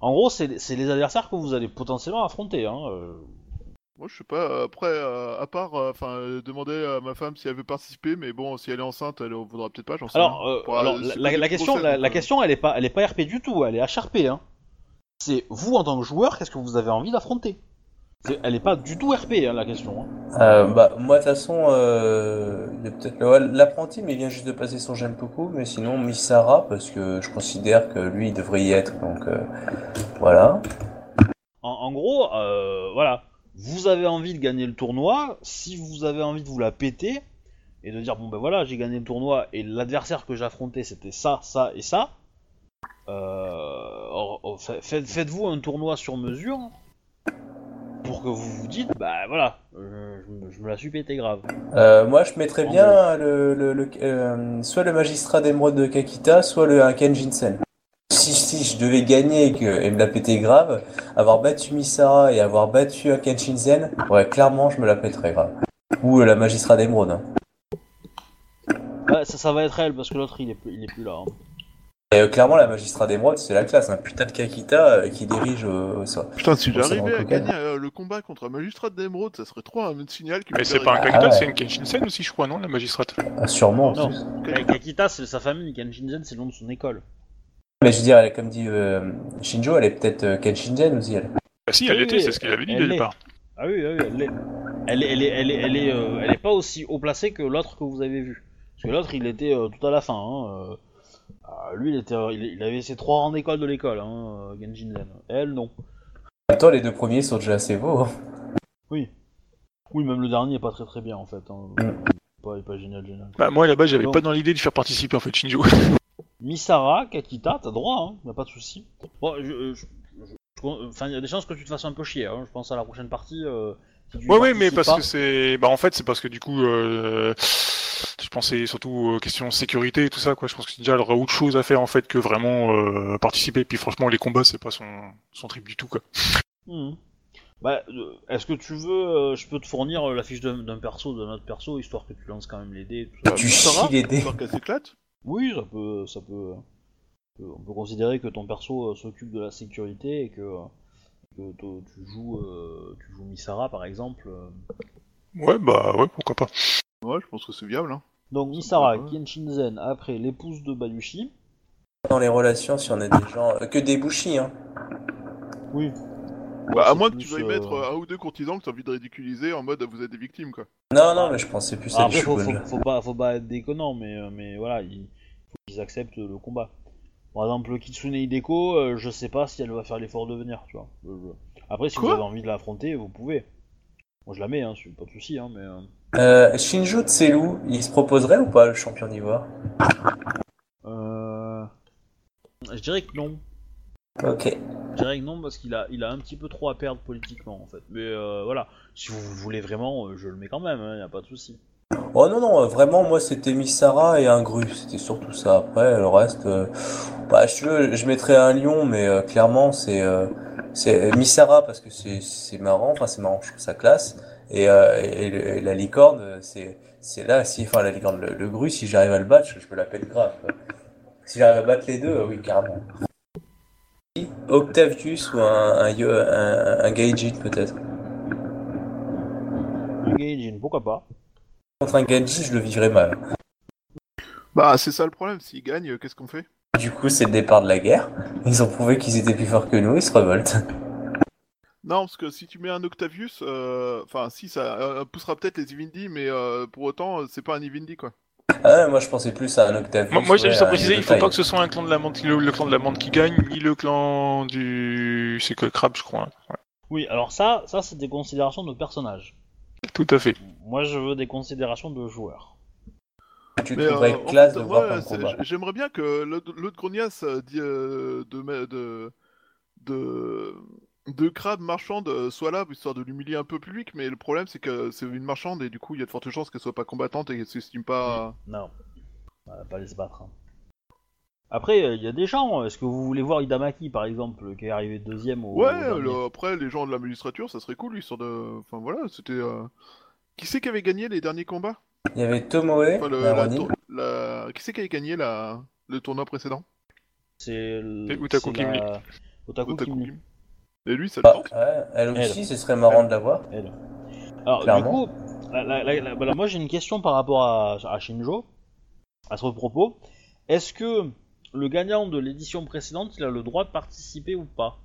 en gros, c'est c'est les adversaires que vous allez potentiellement affronter. Hein. euh. Moi, je sais pas, euh, après, euh, à part, euh, enfin, euh, demander à ma femme si elle veut participer, mais bon, si elle est enceinte, elle en voudra peut-être pas, j'en sais Alors, rien. euh, Pour, alors, euh, la, question, procès, la, donc, la euh, question, elle est pas, elle est pas RP du tout, elle est HRP. Hein. C'est vous en tant que joueur, qu'est-ce que vous avez envie d'affronter? Elle est pas du tout RP hein, la question. hein. Euh, bah, moi, de toute façon, euh, peut-être l'apprenti, mais il vient juste de passer son Genpoku. Mais sinon, Misara, parce que je considère que lui, il devrait y être. Donc, euh, voilà. En, en gros, voilà, vous avez envie de gagner le tournoi. Si vous avez envie de vous la péter et de dire bon ben voilà, j'ai gagné le tournoi et l'adversaire que j'affrontais c'était ça, ça et ça. Faites-vous un tournoi sur mesure pour que vous vous dites bah voilà, euh, je, me- je me la suis pété grave. Euh, moi, je mettrais En bien le, le, le- euh, soit le magistrat d'émeraude de Kakita, soit le Kenjinsen. Si, si je devais gagner et, que, et me la péter grave, avoir battu Misara et avoir battu Kenshinzen, ouais, clairement, je me la pèterais grave. Ou la magistrat d'émeraude. hein. Bah, ça, ça va être elle parce que l'autre il est plus, il est plus là. hein. Et euh, clairement, la magistrat d'émeraude, c'est la classe. Un putain de Kakita euh, qui dirige au sol. Putain, si ça, j'arrivais à gagner euh, le combat contre un magistrat d'émeraude, ça serait trop un signal qui me Mais c'est pas un. Kakita, Ah ouais. c'est une Kenshinsen aussi, je crois, non, la magistrate? Ah, sûrement. Non. Kakita c'est sa famille, Kenshinzen c'est le nom de son école. Mais je veux dire, elle est, comme dit euh, Shinjo, elle est peut-être euh, Kenshinzen aussi, elle. Bah si, elle Oui, oui, c'est ce qu'il avait dit dès le l'est. départ. Ah oui, ah oui, elle est. Elle est, elle est, elle est, elle est, euh, elle est pas aussi haut placée que l'autre que vous avez vu. Parce que l'autre, il était euh, tout à la fin. Hein, euh, ah, lui, il était, il, il avait ses trois rangs d'école de l'école, hein, euh, Genjin Zen. Elle, non. Temps, les deux premiers sont déjà assez beaux. hein. Oui. Oui, même le dernier est pas très très bien en fait. Hein. Mm. Pas, il est pas génial, génial. Bah moi là-bas, j'avais pas dans l'idée de faire participer en fait Shinjo. Misara, Kakita, t'as droit, hein, y a pas de souci. Bon, je, je- je- je- enfin, il y a des chances que tu te fasses un peu chier. Hein. Je pense à la prochaine partie. Euh, si tu Ouais, ouais, mais parce pas. que c'est, bah en fait, c'est parce que du coup, euh... je pensais surtout aux questions sécurité et tout ça, quoi. Je pense que déjà, elle aura autre chose à faire en fait que vraiment euh, participer. Puis franchement, les combats, c'est pas son son trip du tout, quoi. Mhm. Bah, euh, est-ce que tu veux, euh, je peux te fournir euh, la fiche d'un d'un perso, d'un autre perso, histoire que tu lances quand même les dés. Tout ça. Bah, Tu chies les dés. histoire qu'elle s'éclate? Oui, ça peut, ça peut, on peut considérer que ton perso euh, s'occupe de la sécurité et que, tu joues, euh, tu joues Misara par exemple. Ouais, bah ouais, pourquoi pas. Ouais, je pense que c'est viable. Hein. Donc Misara. Kenshinzen, après l'épouse de Bayushi. Dans les relations, si on a des gens... euh, que des bouchis, hein. Oui. Bah, à moins que plus, tu veuilles euh, mettre euh, un ou deux courtisans que tu as envie de ridiculiser en mode vous êtes des victimes, quoi. Non, non, mais je pensais plus à des Après, faut, faut, faut pas, faut pas être déconnant, mais, euh, mais voilà, il faut qu'ils acceptent le combat. Par exemple, Kitsune Hideko, euh, je sais pas si elle va faire l'effort de venir, tu vois. Euh, Après, si Quoi vous avez envie de l'affronter, vous pouvez. Moi, je la mets, hein, pas de souci, hein, mais. euh, Euh, Shinjo Tselu, il se proposerait ou pas, le champion d'ivoire? Euh, Je dirais que non. Ok. dirais que non parce qu'il a, il a un petit peu trop à perdre politiquement en fait. Mais euh, voilà, si vous voulez vraiment, euh, je le mets quand même, il n'y a pas de souci. Oh non, non, vraiment, moi c'était Missara et un Gru, c'était surtout ça. Après, le reste, euh, bah, je, je mettrais un lion, mais euh, clairement, c'est euh, c'est Missara parce que c'est c'est marrant, enfin c'est marrant, je trouve ça classe. Et, euh, et, le- et la licorne, euh, c'est c'est là, si, enfin la licorne, le, le Gru, si j'arrive à le battre, je, je me l'appelle grave. quoi. Si j'arrive à battre les deux, euh, oui, carrément. Octavius ou un, un, Yo- un, un Gaijin peut-être. Un Gaijin, pourquoi pas Contre un Gaijin, je le vivrais mal. Bah, c'est ça le problème. S'ils gagnent, euh, qu'est-ce qu'on fait? Du coup, c'est le départ de la guerre. Ils ont prouvé qu'ils étaient plus forts que nous, ils se révoltent. Non, parce que si tu mets un Octavius, euh, enfin, si ça euh, poussera peut-être les Evindy, mais euh, pour autant, c'est pas un Evindy quoi. Ah ouais, moi je pensais plus à un Octavius. Moi, moi j'ai ouais, juste à préciser, il faut taille. pas que ce soit un clan de la menthe, le, le clan de la menthe qui gagne, ni le clan du. C'est que le crabe, je crois. hein. Ouais. Oui, alors ça, ça c'est des considérations de personnages. Tout à fait. Moi je veux des considérations de joueurs. Tu Mais, trouverais euh, classe fait, de voir comme combat. J'aimerais bien que l'autre grognasse euh, euh, de, de, de, de crabe marchande soit là, histoire de l'humilier un peu public, mais le problème c'est que c'est une marchande et du coup il y a de fortes chances qu'elle soit pas combattante et qu'elle s'estime pas. Non, on va pas se battre. hein. Après, il y a des gens. Est-ce que vous voulez voir Idamaki par exemple, qui est arrivé deuxième au. Ouais, au dernier? le- après les gens de la magistrature, ça serait cool, histoire de. Enfin voilà, c'était. euh, Qui c'est qui avait gagné les derniers combats? Il y avait Tomoe, Enfin, le- la tour- Qui c'est qui avait gagné la... le tournoi précédent? C'est le- c'est la- Kimli. Otaku Otaku Kimli. Kim. Et lui, ça le Ah, tente ouais, elle aussi, Elle. ce serait marrant de la voir. Elle. Alors, Clairement. du coup, la- la- la- la- voilà, moi j'ai une question par rapport à, à Shinjo, à ce propos. Est-ce que le gagnant de l'édition précédente, il a le droit de participer ou pas?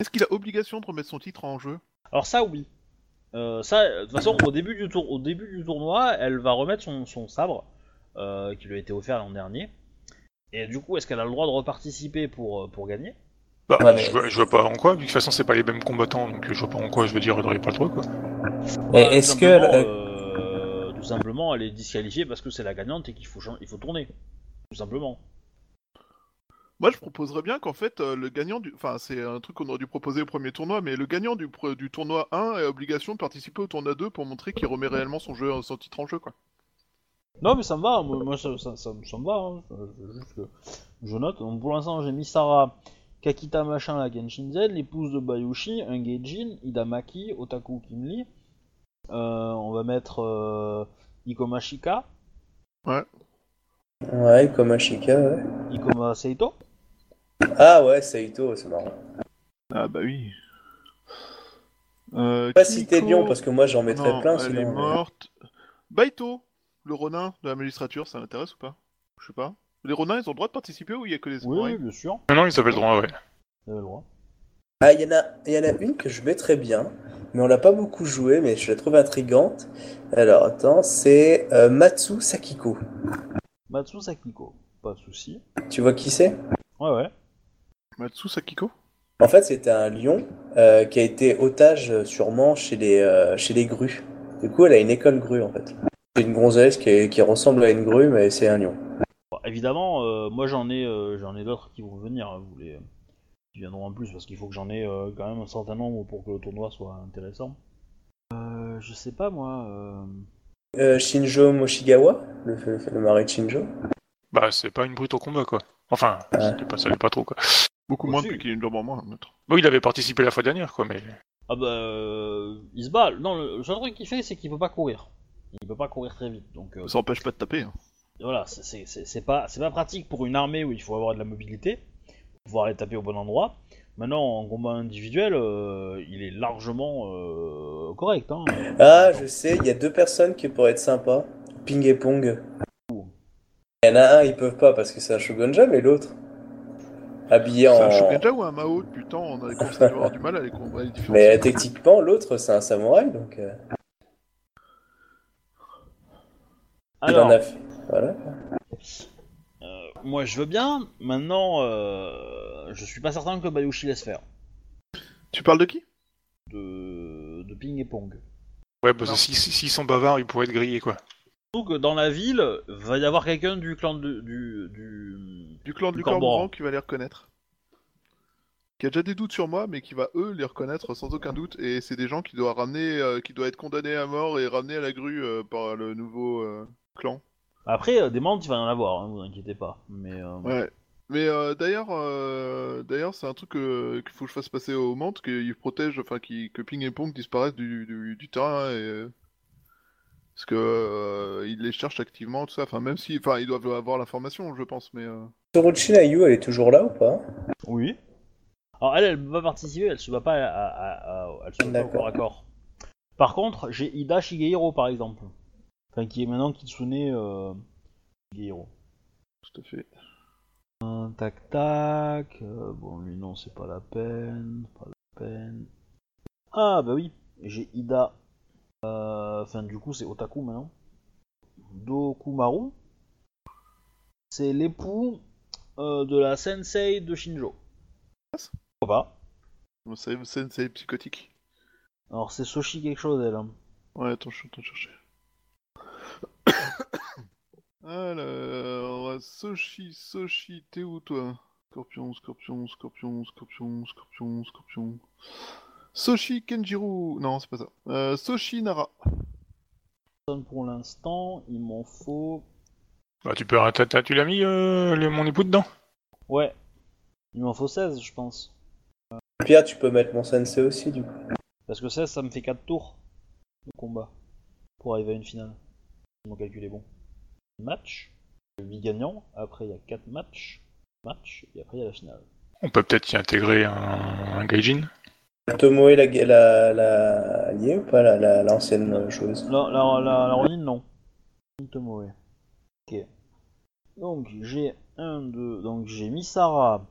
Est-ce qu'il a obligation de remettre son titre en jeu? Alors ça, oui. Euh, ça, de toute façon, au début du, tour, au début du tournoi, elle va remettre son, son sabre, euh, qui lui a été offert l'an dernier. Et du coup, est-ce qu'elle a le droit de reparticiper pour, euh, pour gagner? Bah, Ouais, mais- je, vois, je vois pas en quoi, vu que de toute façon c'est pas les mêmes combattants, donc je vois pas en quoi je veux dire elle aurait pas le droit quoi. Bah, est-ce tout que simplement, elle- euh, tout simplement, elle est disqualifiée parce que c'est la gagnante et qu'il faut, il faut tourner. Tout simplement. Moi, je proposerais bien qu'en fait, euh, le gagnant du. Enfin, c'est un truc qu'on aurait dû proposer au premier tournoi, mais le gagnant du, pre- du tournoi 1 a obligation de participer au tournoi 2 pour montrer qu'il remet réellement son jeu, son titre en jeu, quoi. Non, mais ça me va, moi ça, ça, ça, ça me va. hein. Juste que je note. Donc, pour l'instant, j'ai mis Sarah, Kakita machin, la Genshinzen, l'épouse de Bayushi, un Geijin, Idamaki, Otaku Kimli. Euh, on va mettre euh, Ikomashika, Ouais, comme Ashika, ouais. Ikoma Seito. Ah ouais, Saito, c'est marrant. Ah, bah oui. Euh, Pas Kimiko- citer Lyon, parce que moi j'en mettrais Non, plein, elle sinon. est euh, morte. Baito, le Ronin de la magistrature, ça m'intéresse ou pas? Je sais pas. Les Ronins, ils ont le droit de participer ou il y a que les Oui, oui, bien sûr. Non, non, ils avaient le droit, ouais. Le droit. Ah, il y, en a, il y en a une que je mettrais bien, mais on l'a pas beaucoup joué, mais je la trouve intrigante. Alors, attends, c'est euh, Matsu Sakiko. Matsu Sakiko, pas de souci. Tu vois qui c'est? Ouais, ouais. Matsu Sakiko En fait, c'était un lion euh, qui a été otage euh, sûrement chez les, euh, chez les grues. Du coup, elle a une école grue, en fait. C'est une gonzesse qui, qui ressemble à une grue, mais c'est un lion. Bon, évidemment, euh, moi j'en ai, euh, j'en ai d'autres qui vont venir. hein, vous les, qui viendront en plus parce qu'il faut que j'en ai euh, quand même un certain nombre pour que le tournoi soit intéressant. Euh, je sais pas moi. euh, Euh, Shinjo Moshigawa, le, le, le mari de Shinjo. Bah, c'est pas une brute au combat quoi. Enfin, Ouais. c'était pas, ça l'est pas trop quoi. Beaucoup Aussi. moins depuis qu'il y a une jambe en moins, notre. Bon, il avait participé la fois dernière quoi, mais. Ah bah, euh, il se bat. Non, le, le seul truc qu'il fait, c'est qu'il peut pas courir. Il peut pas courir très vite. Donc euh, Ça empêche pas de taper. hein. voilà, c'est- c'est c'est- c'est pas, c'est pas pratique pour une armée où il faut avoir de la mobilité, pour pouvoir aller taper au bon endroit. Maintenant, en combat individuel, euh, il est largement euh, correct. Hein. Ah, je sais, il y a deux personnes qui pourraient être sympas. Ping et Pong. Il y en a un, ils peuvent pas parce que c'est un Shogunja, mais l'autre. Habillé C'est un en. Shogunja ou un Mao Putain, on a avoir du mal à les com- à les différencier. Mais techniquement, l'autre, c'est un samouraï, donc. euh, il en a fait. Voilà. Moi je veux bien. Maintenant, euh, je suis pas certain que Bayushi laisse faire. Tu parles de qui? De, de ping et pong. Ouais, parce que si- si- s'ils sont bavards, ils pourraient être grillés quoi. Surtout que dans la ville, va y avoir quelqu'un du clan de, du, du, Du clan Du du Cormoran. Qui va les reconnaître. qui a déjà des doutes sur moi, mais qui va eux les reconnaître sans aucun doute. Et c'est des gens qui doivent ramener, euh, qui doivent être condamnés à mort et ramenés à la grue euh, par le nouveau euh, clan. Après, euh, des membres, il va y en avoir, hein, vous inquiétez pas. Mais euh, Ouais. Mais euh, d'ailleurs, euh, d'ailleurs, c'est un truc euh, qu'il faut que je fasse passer aux mantes, qu'ils protègent, enfin, qui- que Ping et Pong disparaissent du, du, du terrain, et, parce que euh, ils les cherchent activement, tout ça. Enfin, même si, enfin, ils doivent avoir l'information, je pense, mais. euh, Sorochi Ayu, elle est toujours là ou pas? Oui. Alors elle, elle pas participer, elle se bat pas à, à- à- à- elle se bat pas au D'accord. corps à corps. Par contre, j'ai Ida Shigehiro par exemple. Enfin, qui est maintenant Kitsune euh, Shigehiro. tout à fait. Un tac tac. euh, bon, lui non, c'est pas la peine. Pas la peine. Ah, bah oui, j'ai Ida. euh, Enfin, du coup, c'est Otaku maintenant. Dokumaru. C'est l'époux euh, de la sensei de Shinjo. Pourquoi pas c'est c'est psychotique. Alors, c'est Soshi quelque chose, elle. hein. Ouais, attends, je suis en train de chercher. Alors, Soshi, Soshi, t'es où toi? Scorpion, scorpion, scorpion, scorpion, scorpion, scorpion. Soshi Kenjiro. Non, c'est pas ça. Euh, Soshi Nara. Personne Pour l'instant, il m'en faut. Bah, tu peux. t'as- t'as- tu l'as mis euh, le- mon époux dedans? Ouais. Il m'en faut 16, je pense. Pierre, tu peux mettre mon sensei aussi, du coup. Parce que 16, ça me fait 4 tours de combat pour arriver à une finale. Si mon calcul est bon. Match, 8 gagnants, après il y a 4 matchs, match, et après il y a la finale. On peut peut-être y intégrer un, un gaijin? Tomoe, la, la, la liée ou pas, la- la- l'ancienne chose La, la, la, la Ronin, non. Tomoe. Ok. Donc j'ai 1, 2, donc j'ai Misara,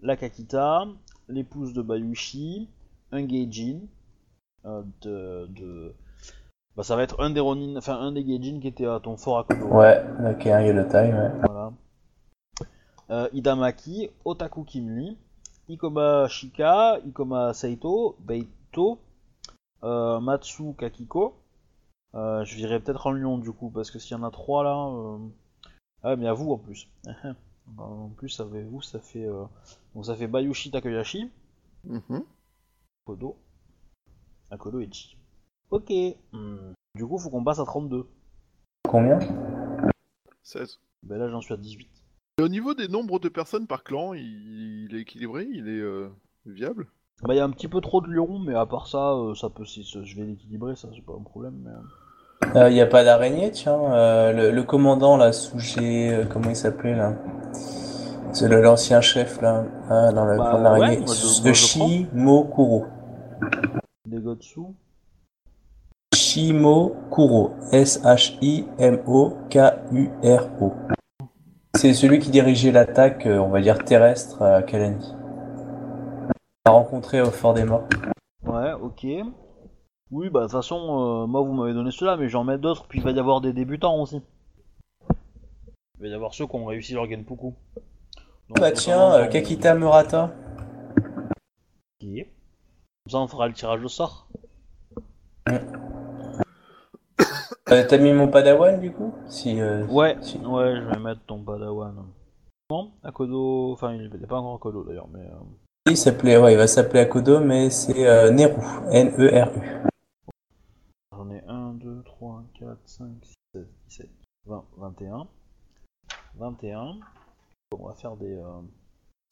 la Kakita, l'épouse de Bayushi, un Geijin, euh, de, de... Bah, ça va être un des Ronin, enfin un des Geijin qui était à ton fort à Konoha. Ouais, ok, un Yellow Time, ouais. Voilà. Euh, Idamaki, Otaku Kimli, Ikoma Shika, Ikoma Saito, Beito, euh, Matsu Kakiko. Euh, je virais peut-être en Lyon du coup, parce que s'il y en a trois là. euh, Ah, mais à vous en plus. Bah, en plus, ça fait vous, ça fait. euh, Donc ça fait Bayushi Takayashi, Mhm. Kodo, Akodo Ichi. Ok. Hmm. Du coup, faut qu'on passe à 32. Combien? 16. Ben là, j'en suis à 18. Et au niveau des nombres de personnes par clan, il, il est équilibré, il est euh, viable? Bah, il y a un petit peu trop de lions, mais à part ça, euh, ça peut, si, je vais l'équilibrer, ça, c'est pas un problème. Mais... euh, Il Euh, y a pas d'araignée, tiens. euh, le, le commandant, là, sous G... euh, comment il s'appelait, là? C'est le- l'ancien chef, là. Ah, dans la Bah, grande ouais, araignée. je Shimokuro. Des Gotsu Shimokuro. S-H-I-M-O-K-U-R-O. C'est celui qui dirigeait l'attaque, euh, on va dire, terrestre à Kalani. On l'a rencontré au Fort des Morts. Ouais, ok. Oui, bah, de toute façon, euh, moi, vous m'avez donné cela, mais j'en mets d'autres, puis il va y avoir des débutants aussi. Il va y avoir ceux qui ont réussi leur Genpuku. Donc, Bah tiens, euh, on- Kakita Murata. Qui Comme ça, on fera le tirage au sort. T'as mis mon padawan, du coup? Si, euh, Ouais, si. ouais, je vais mettre ton padawan. Non, Akodo, enfin, il n'est pas encore Akodo d'ailleurs, mais... euh, Il s'appelait, ouais, il va s'appeler Akodo, mais c'est euh, Neru. N-E-R-U. J'en ai 1, 2, 3, 4, 5, 6, 7, 17, 20, 21. 21. Bon, on va faire des euh,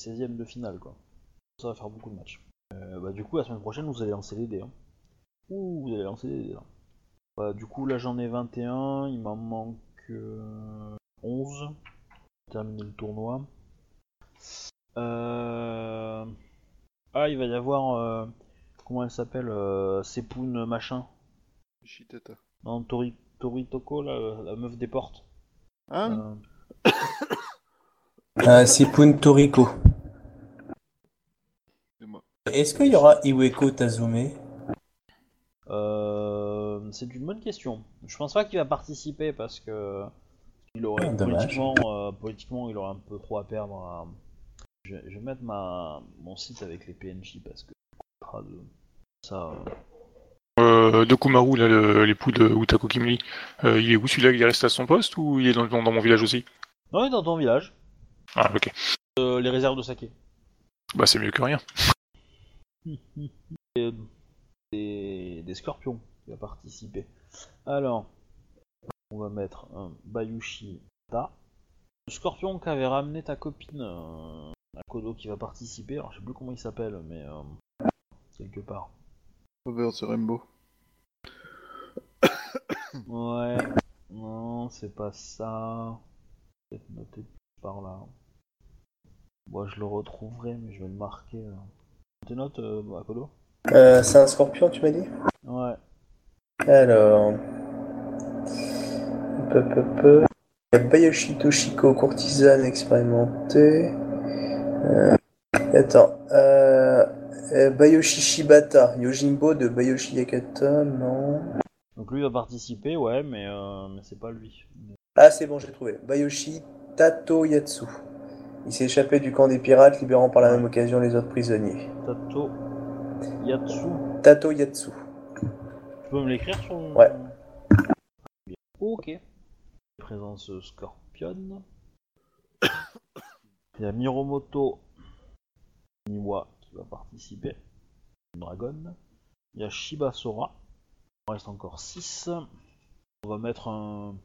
16e de finale, quoi. Ça va faire beaucoup de matchs. Euh, bah, du coup, la semaine prochaine, vous allez lancer les dés. Hein. Ouh, vous allez lancer les dés, là. Bah, du coup, là, j'en ai 21. Il m'en manque euh, 11. Terminer le tournoi. Euh... Ah, il va y avoir... euh, Comment elle s'appelle euh, Sepun machin. Shitata. Non, Tori, Toritoko, là, la meuf des portes. Hein Euh, Euh, Sipun Toriko. Est-ce qu'il y aura Iweko Tazume? Euh, c'est une bonne question. Je pense pas qu'il va participer parce que il aurait Ah, dommage. politiquement, euh, politiquement, il aurait un peu trop à perdre. à- Je, je vais mettre ma mon site avec les PNJ parce que de ça. euh, Euh, Dokumaru, là, le- l'époux de Utako Kimli, euh, il est où celui-là? Il reste à son poste ou il est dans, dans, dans mon village aussi? Non, il est dans ton village. Ah, ok. Euh, les réserves de saké. Bah, c'est mieux que rien. Des scorpions qui va participer. Alors, on va mettre un Bayushi Ta. Le scorpion qu'avait ramené ta copine, euh, Akodo, qui va participer. Alors, je sais plus comment il s'appelle, mais euh, quelque part. Over the Rainbow. Ouais, non, c'est pas ça. Peut-être noté par là. Moi, je le retrouverai, mais je vais le marquer. euh. Tes notes, euh, Akodo? Euh, c'est un scorpion, tu m'as dit? Ouais. Alors. Peu, peu, peu. Il y a Bayoshi Toshiko, courtisane expérimentée. Euh, Attends. Euh... euh, Bayoshi Shibata, Yojimbo de Bayoshi Yakata, non. Donc lui va participer, ouais, mais, euh, mais c'est pas lui. Ah, c'est bon, j'ai trouvé. Bayoshi Tato Yatsu. Il s'est échappé du camp des pirates, libérant par la même occasion les autres prisonniers. Tato Yatsu. Tato Yatsu. Tu peux me l'écrire sur le- Ouais. Bien. Ok. Présence Scorpion. Il y a Miromoto Niwa qui va participer. Dragon. Il y a Shiba Sora. Il en reste encore 6. On va mettre un.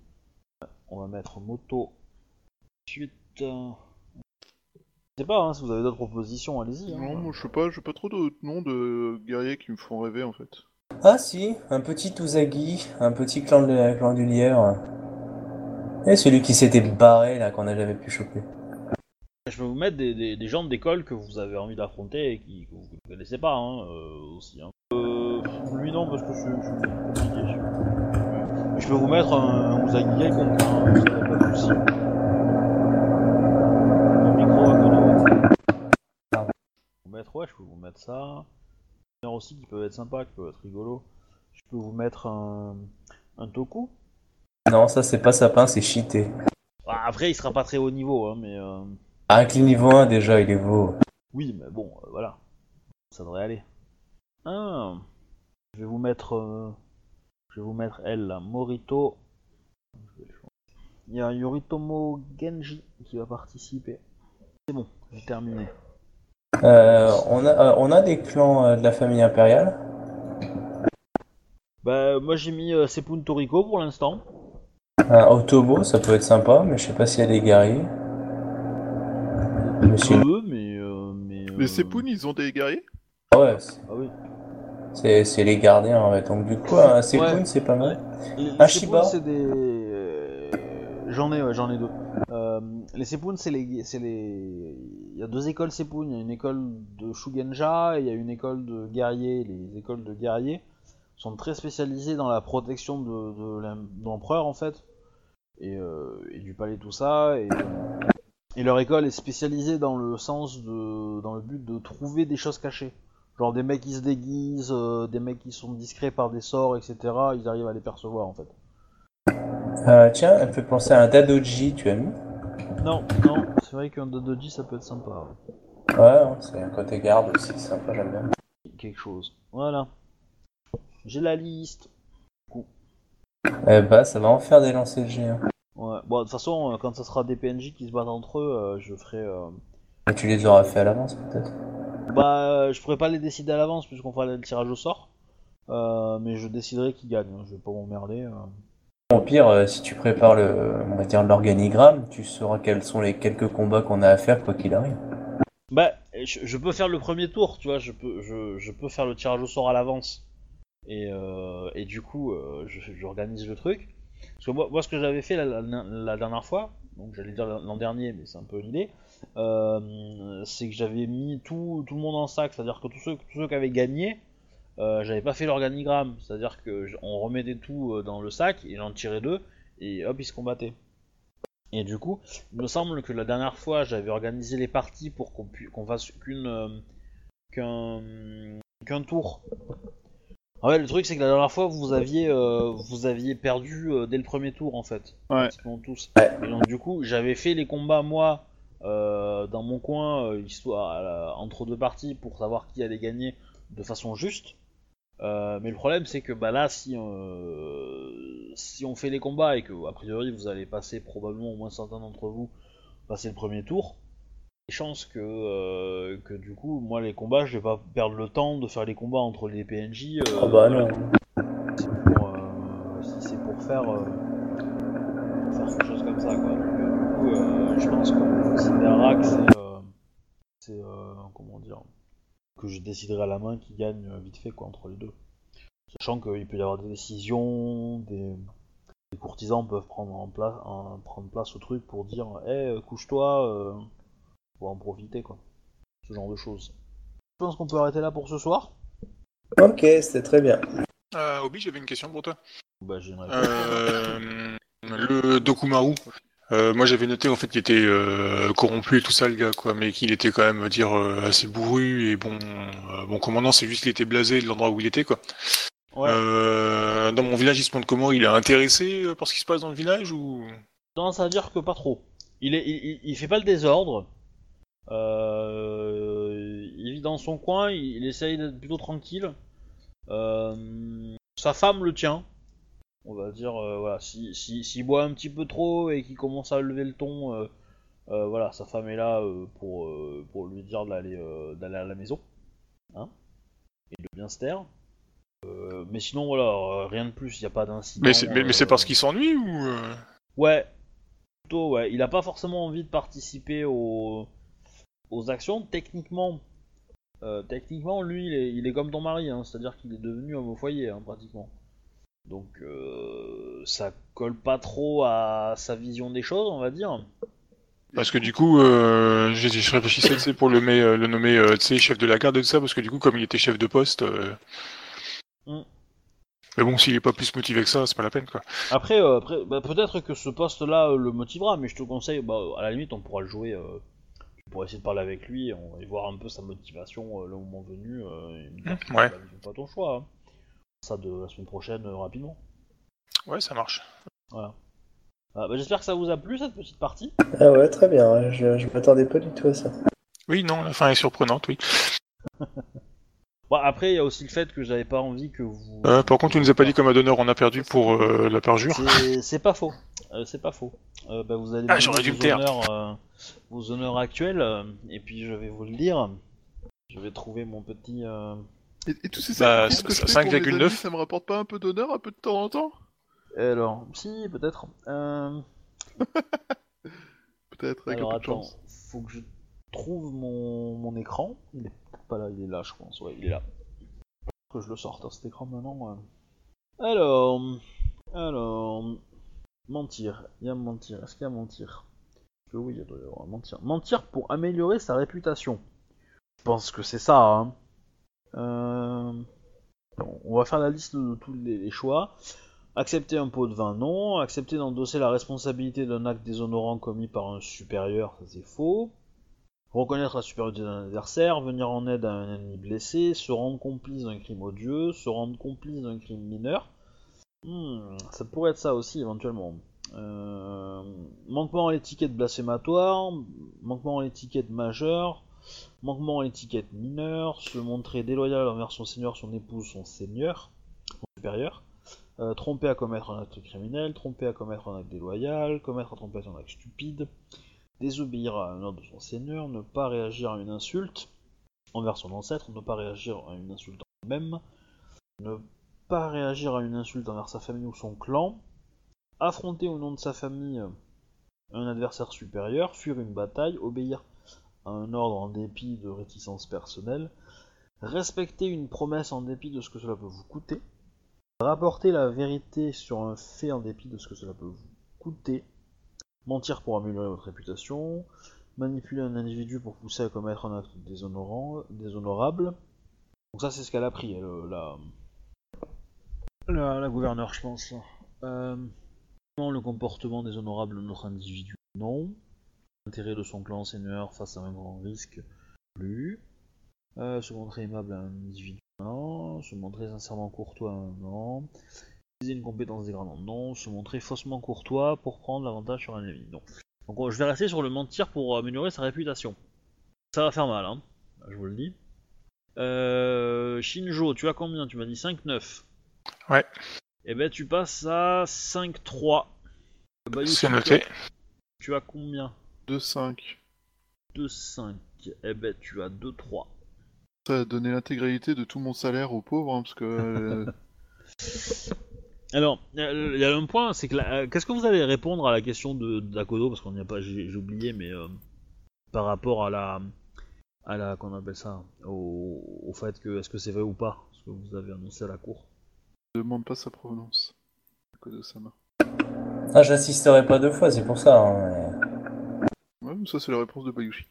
On va mettre Moto. Ensuite. euh, Je sais pas hein, si vous avez d'autres propositions, allez-y. hein. Non, moi je sais pas, j'ai pas trop d'autres noms de guerriers qui me font rêver en fait. Ah si, un petit Uzagi, un petit clan, de, clan du lierre. Et celui qui s'était barré là, qu'on n'a jamais pu choper. Je peux vous mettre des, gens d'école que vous avez envie d'affronter et qui, que vous ne connaissez pas hein, euh, aussi. hein. Euh, lui non parce que je, je, suis compliqué. Je, je peux vous mettre un, un Uzagi quelconque, hein, pas de souci. Un micro à côté. Vous mettre, ouais, je peux vous mettre ça. Aussi qui peuvent être sympas, qui peuvent être rigolos. Je peux vous mettre un, un Toku. Non, ça c'est pas sapin, c'est cheaté. Ah, après, il sera pas très haut niveau, hein, mais euh, Ah, niveau 1 déjà, il est beau. Oui, mais bon, euh, voilà. Ça devrait aller. Ah, je vais vous mettre. euh, je vais vous mettre elle, là, Morito. Il y a Yoritomo Genji qui va participer. C'est bon, j'ai terminé. Euh, on, a, euh, on a des clans euh, de la famille impériale. Bah, moi j'ai mis euh, Sepun Toriko pour l'instant. Un Otobo, ça peut être sympa, mais je sais pas s'il y a des guerriers. Monsieur. Mais. euh, mais ils ont des guerriers? Ah ouais, c'est- Ah oui. c'est c'est les gardiens en fait. Donc du coup, un Sepun, Ouais. c'est pas mal. Les, Un Shiba. Des. J'en ai, ouais, j'en ai deux. Euh, les Sepun, c'est les. Il y a deux écoles Sepun. Il y a une école de Shugenja et il y a une école de guerriers. Les écoles de guerriers sont très spécialisées dans la protection de, de l'em- de l'empereur en fait et, euh, et du palais tout ça. Et, leur école est spécialisée dans le sens dans le but de trouver des choses cachées. Genre des mecs qui se déguisent, euh, des mecs qui sont discrets par des sorts, etc. Ils arrivent à les percevoir en fait. Euh, tiens, elle me fait penser à un Dadoji, tu as mis Non, non, c'est vrai qu'un Dodoji ça peut être sympa. ouais. Ouais, hein, c'est un côté garde aussi, c'est sympa, j'aime bien. Quelque chose. Voilà. J'ai la liste. Eh bah, ça va en faire des lancers de géants. Ouais. Bon, de toute façon, euh, quand ça sera des PNJ qui se battent entre eux, euh, je ferai. euh, Et tu les auras fait à l'avance peut-être? Bah, euh, je pourrais pas les décider à l'avance puisqu'on fera le tirage au sort. Euh, mais je déciderai qui gagne. hein. Je vais pas m'emmerder. Au pire, euh, si tu prépares le, on va dire l'organigramme, tu sauras quels sont les quelques combats qu'on a à faire quoi qu'il arrive. Bah, je, peux faire le premier tour, tu vois. Je peux, faire le tirage au sort à l'avance. Et, euh, du coup, euh, j'organise le truc. Parce que moi, ce que j'avais fait la, dernière fois, donc j'allais dire l'an dernier, mais c'est un peu l'idée, euh, c'est que j'avais mis tout, le monde en sac, c'est-à-dire que tous ceux qui avaient gagné, euh, j'avais pas fait l'organigramme, c'est-à-dire que j- on remettait tout euh, dans le sac et j'en tirais deux et hop ils se combattaient. Et du coup, il me semble que la dernière fois j'avais organisé les parties pour qu'on pu- qu'on fasse qu'une euh, qu'un qu'un tour. Ah ouais, le truc c'est que la dernière fois vous aviez vous aviez perdu dès le premier tour en fait. Ouais. Pratiquement tous. Et donc du coup j'avais fait les combats moi euh, dans mon coin euh, histoire à la- entre deux parties pour savoir qui allait gagner de façon juste. Euh, mais le problème c'est que bah là si euh, si on fait les combats et que a priori vous allez passer probablement au moins certains d'entre vous passer le premier tour, des chances que, euh, que du coup, moi, les combats, je vais pas perdre le temps de faire les combats entre les PNJ. Ah bah non. c'est pour, si c'est pour faire, faire quelque chose comme ça, quoi. Donc, du coup, je pense qu'on considérera que c'est, euh, c'est, euh, comment dire, que je déciderai à la main qui gagne euh, vite fait, quoi, entre les deux. Sachant qu'il peut y avoir des décisions, des, les courtisans peuvent prendre en place, en- prendre place au truc pour dire, hé, couche-toi, euh, pour en profiter, quoi. Ce genre de choses. Je pense qu'on peut arrêter là pour ce soir. Ok, c'était très bien. Euh, Obi, j'avais une question pour toi. Bah, j'ai une réponse. Euh, le Dokumaru. Euh, moi j'avais noté en fait qu'il était euh, corrompu et tout ça le gars quoi, mais qu'il était quand même dire euh, assez bourru et bon bon commandant c'est juste qu'il était blasé de l'endroit où il était quoi. Ouais. Dans mon village il se montre comment il est intéressé par ce qui se passe dans le village ou? Tendance à dire que pas trop. Il, est, il, il- fait pas le désordre. Il vit dans son coin, il, il essaye d'être plutôt tranquille. Sa femme le tient. On va dire, euh, voilà, si, si, s'il boit un petit peu trop et qu'il commence à lever le ton, euh, euh, voilà, sa femme est là pour, pour lui dire d'aller d'aller à la maison. Hein et de bien se taire. Mais sinon, voilà, rien de plus, il n'y a pas d'incident. mais c'est mais, mais c'est parce qu'il s'ennuie ou Ouais, plutôt ouais. Il a pas forcément envie de participer aux, aux actions. Techniquement, techniquement, lui, il est, il est comme ton mari, hein, c'est-à-dire qu'il est devenu homme au foyer, hein, pratiquement. Donc, euh, ça colle pas trop à sa vision des choses, on va dire. Parce que du coup, euh, je, je réfléchissais pour le, nommer, euh, le nommer chef de la garde et tout ça, parce que du coup, comme il était chef de poste. Mm. Mais bon, s'il est pas plus motivé que ça, c'est pas la peine quoi. Après, après bah, peut-être que ce poste-là le motivera, mais je te conseille, bah, à la limite, on pourra le jouer. Euh, pourras essayer de parler avec lui et voir un peu sa motivation euh, le moment venu. Euh, me ouais. bah, c'est pas ton choix. hein. Ça de la semaine prochaine euh, rapidement. Ouais, ça marche. Voilà. Ah, bah, J'espère que ça vous a plu cette petite partie. Ah ouais, très bien. Je, je m'attendais pas du tout à ça. Oui, non, la fin est surprenante, oui. Bon, après, il y a aussi le fait que j'avais pas envie que vous. Euh, par contre, tu nous as pas dit comme d'honneur on a perdu pour euh, la perjure. C'est- pas faux. Euh, c'est pas faux. Euh, bah, vous allez Ah, j'aurais dû me honneurs, euh, vos honneurs actuels, euh, et puis je vais vous le dire. Je vais trouver mon petit. Et, et tous ces Bah, sacrifices que je ça- fais pour mes 5,9. amis, ça me rapporte pas un peu d'honneur, un peu de temps en temps? Alors, si, peut-être. Euh... Peut-être, avec Alors un peu de attends, chance. faut que je trouve mon, mon écran. Il est pas là, il est là, je pense. Ouais, il est là. Que je le sorte, hein, cet écran maintenant. ouais. Alors, alors, mentir. Il y a mentir. Est-ce qu'il y a mentir? Oui, il doit y avoir mentir. Mentir pour améliorer sa réputation. Je pense que c'est ça. Hein. Euh, on va faire la liste de tous les, choix. Accepter un pot de vin, non. Accepter d'endosser la responsabilité d'un acte déshonorant commis par un supérieur, c'est faux. Reconnaître la supériorité d'un adversaire, venir en aide à un ennemi blessé, se rendre complice d'un crime odieux, se rendre complice d'un crime mineur. Hmm, ça pourrait être ça aussi éventuellement. Euh, manquement à l'étiquette blasphématoire, manquement à l'étiquette majeure, manquement à l'étiquette mineure, se montrer déloyal envers son seigneur, son épouse, son seigneur, son supérieur. Euh, tromper à commettre un acte criminel, tromper à commettre un acte déloyal, commettre à tromper un acte stupide, désobéir à un ordre de son seigneur, ne pas réagir à une insulte envers son ancêtre, ne pas réagir à une insulte en lui-même, ne pas réagir à une insulte envers sa famille ou son clan, affronter au nom de sa famille un adversaire supérieur, fuir une bataille, obéir un ordre en dépit de réticences personnelles, respecter une promesse en dépit de ce que cela peut vous coûter, rapporter la vérité sur un fait en dépit de ce que cela peut vous coûter, mentir pour améliorer votre réputation, manipuler un individu pour pousser à commettre un acte déshonorant, déshonorable. Donc ça c'est ce qu'elle a pris, elle, euh, la, gouverneure je pense. Euh, le comportement déshonorable de notre individu, non. L'intérêt de son clan seigneur face à un grand risque, plus. Euh, se montrer aimable à un individu, non. Se montrer sincèrement courtois, non. Utiliser une compétence dégradante, non. Se montrer faussement courtois pour prendre l'avantage sur un ennemi, non. Donc euh, je vais rester sur le mentir pour améliorer sa réputation. Ça va faire mal, hein. Je vous le dis. Euh, Shinjo, tu as combien? Tu m'as dit 5-9. Ouais. Et ben tu passes à 5-3. Bayou, C'est noté. Tu as combien? 2-5. 2, 5. Eh ben, tu as 2, 3. Ça a donné l'intégralité de tout mon salaire aux pauvres, hein, parce que... euh, Alors, il y a un point, c'est que la- euh, qu'est-ce que vous allez répondre à la question de d'Akodo parce qu'on n'y a pas, j'ai j'ai oublié, mais euh, par rapport à la, à la, qu'on appelle ça, au, au fait que est-ce que c'est vrai ou pas, ce que vous avez annoncé à la cour? ne demande pas sa provenance. Kodo-sama. Ah, j'assisterai pas deux fois, c'est pour ça. hein, Ouais, ça c'est la réponse de Bayushi.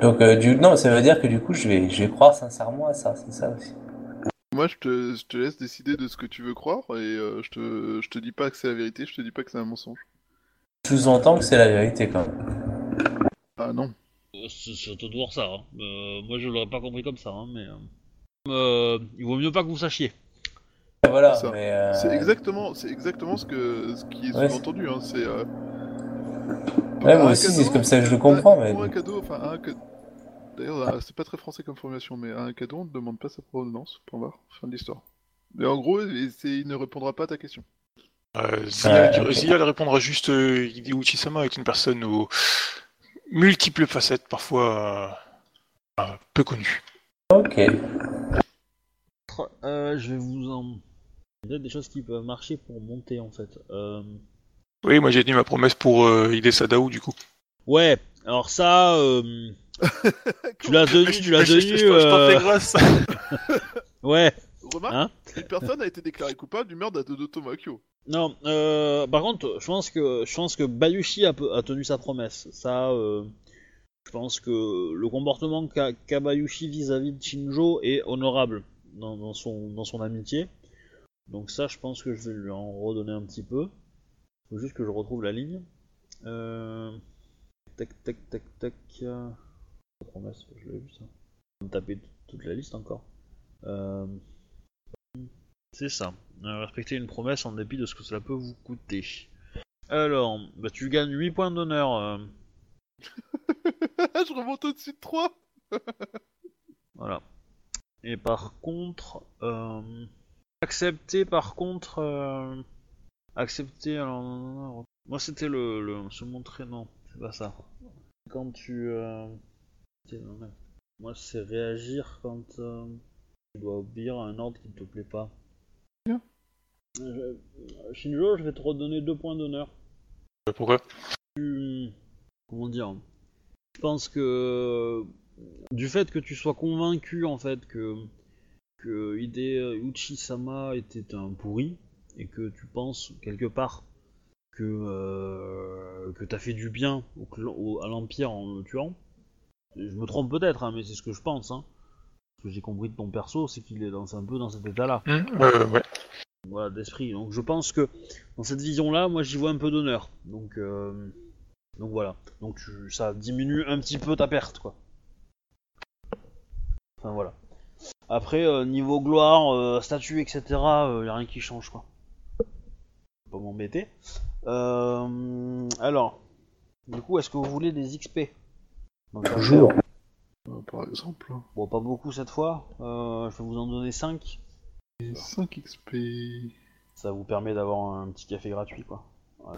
Donc, euh, du... non, ça veut dire que du coup, je vais, je vais croire sincèrement à ça, c'est ça aussi. Moi, je te, je te laisse décider de ce que tu veux croire, et euh, je, te, je te dis pas que c'est la vérité, je te dis pas que c'est un mensonge. Sous-entend que c'est la vérité quand même. Ah non. Euh, C'est c'est toujours ça. hein. Euh, moi, je l'aurais pas compris comme ça, hein, mais il vaut mieux pas que vous sachiez. Voilà, Ça. mais. euh, C'est exactement, c'est exactement ce, que, ce qui est Ouais, sous-entendu. Hein. C'est. Euh, Ouais, moi aussi, cadeau, c'est comme ça que je le comprends, un- mais. Pour un cadeau, enfin, un ca- D'ailleurs, euh, c'est pas très français comme formulation, mais un cadeau, on ne demande pas sa provenance. Point barre. Fin de l'histoire. Mais en gros, il ne répondra pas à ta question. Euh, Zia, ok. Zia, elle répondra juste euh, Hideo Uchi-sama est une personne aux multiples facettes, parfois euh, euh, peu connues. Ok. Euh, je vais vous en. Il y a peut-être des choses qui peuvent marcher pour monter en fait. Oui, moi j'ai tenu ma promesse pour euh, Hide Sadao du coup. Ouais, alors ça, euh, tu l'as tenu, tu l'as Je- je- tenu. je- je t'en euh, fais grâce. Ouais, Remarque, Hein une personne a été déclarée coupable du meurtre de Tomakyo. non. Euh, par contre, je pense que je pense que Bayushi a, tenu sa promesse. Ça, euh, je pense que le comportement qu'a qu'a Bayushi vis-à-vis de Shinjo est honorable dans, dans son dans son amitié. Donc ça, je pense que je vais lui en redonner un petit peu. Faut juste que je retrouve la ligne. Euh... Tac, tac, tac, tac. Promesse, je l'ai vu ça. On va taper toute la liste encore. Euh... C'est ça. Euh, respecter une promesse en dépit de ce que cela peut vous coûter. Alors, bah tu gagnes 8 points d'honneur. euh, je remonte au-dessus de 3 Voilà. Et par contre, euh, accepter par contre, accepter. Alors, non, non, non, moi c'était le, le se montrer non, c'est pas ça. Quand tu, euh, tiens, non, non. moi c'est réagir quand euh, tu dois obéir à un ordre qui ne te plaît pas. Bien. Euh, je- Shinjo, je vais te redonner deux points d'honneur. Pourquoi? Tu- comment dire? Je pense que du fait que tu sois convaincu en fait que que Hide Uchi-sama était un pourri et que tu penses quelque part que euh, que t'as fait du bien au clan- au- à l'empire en le tuant. Je me trompe peut-être, hein, mais c'est ce que je pense. Hein. Ce que j'ai compris de ton perso, c'est qu'il est dans, un peu dans cet état-là euh, ouais. voilà, d'esprit. Donc je pense que dans cette vision-là, moi j'y vois un peu d'honneur. Donc, euh, donc voilà. Donc tu- ça diminue un petit peu ta perte, quoi. Enfin voilà. Après, euh, niveau gloire, euh, statut, etc., il y a rien qui change, quoi. Pas m'embêter. Euh, alors, du coup, est-ce que vous voulez des XP Donc, Toujours. Euh, Par exemple. Bon, pas beaucoup cette fois. Euh, je vais vous en donner 5. Et 5 XP. Ça vous permet d'avoir un petit café gratuit, quoi.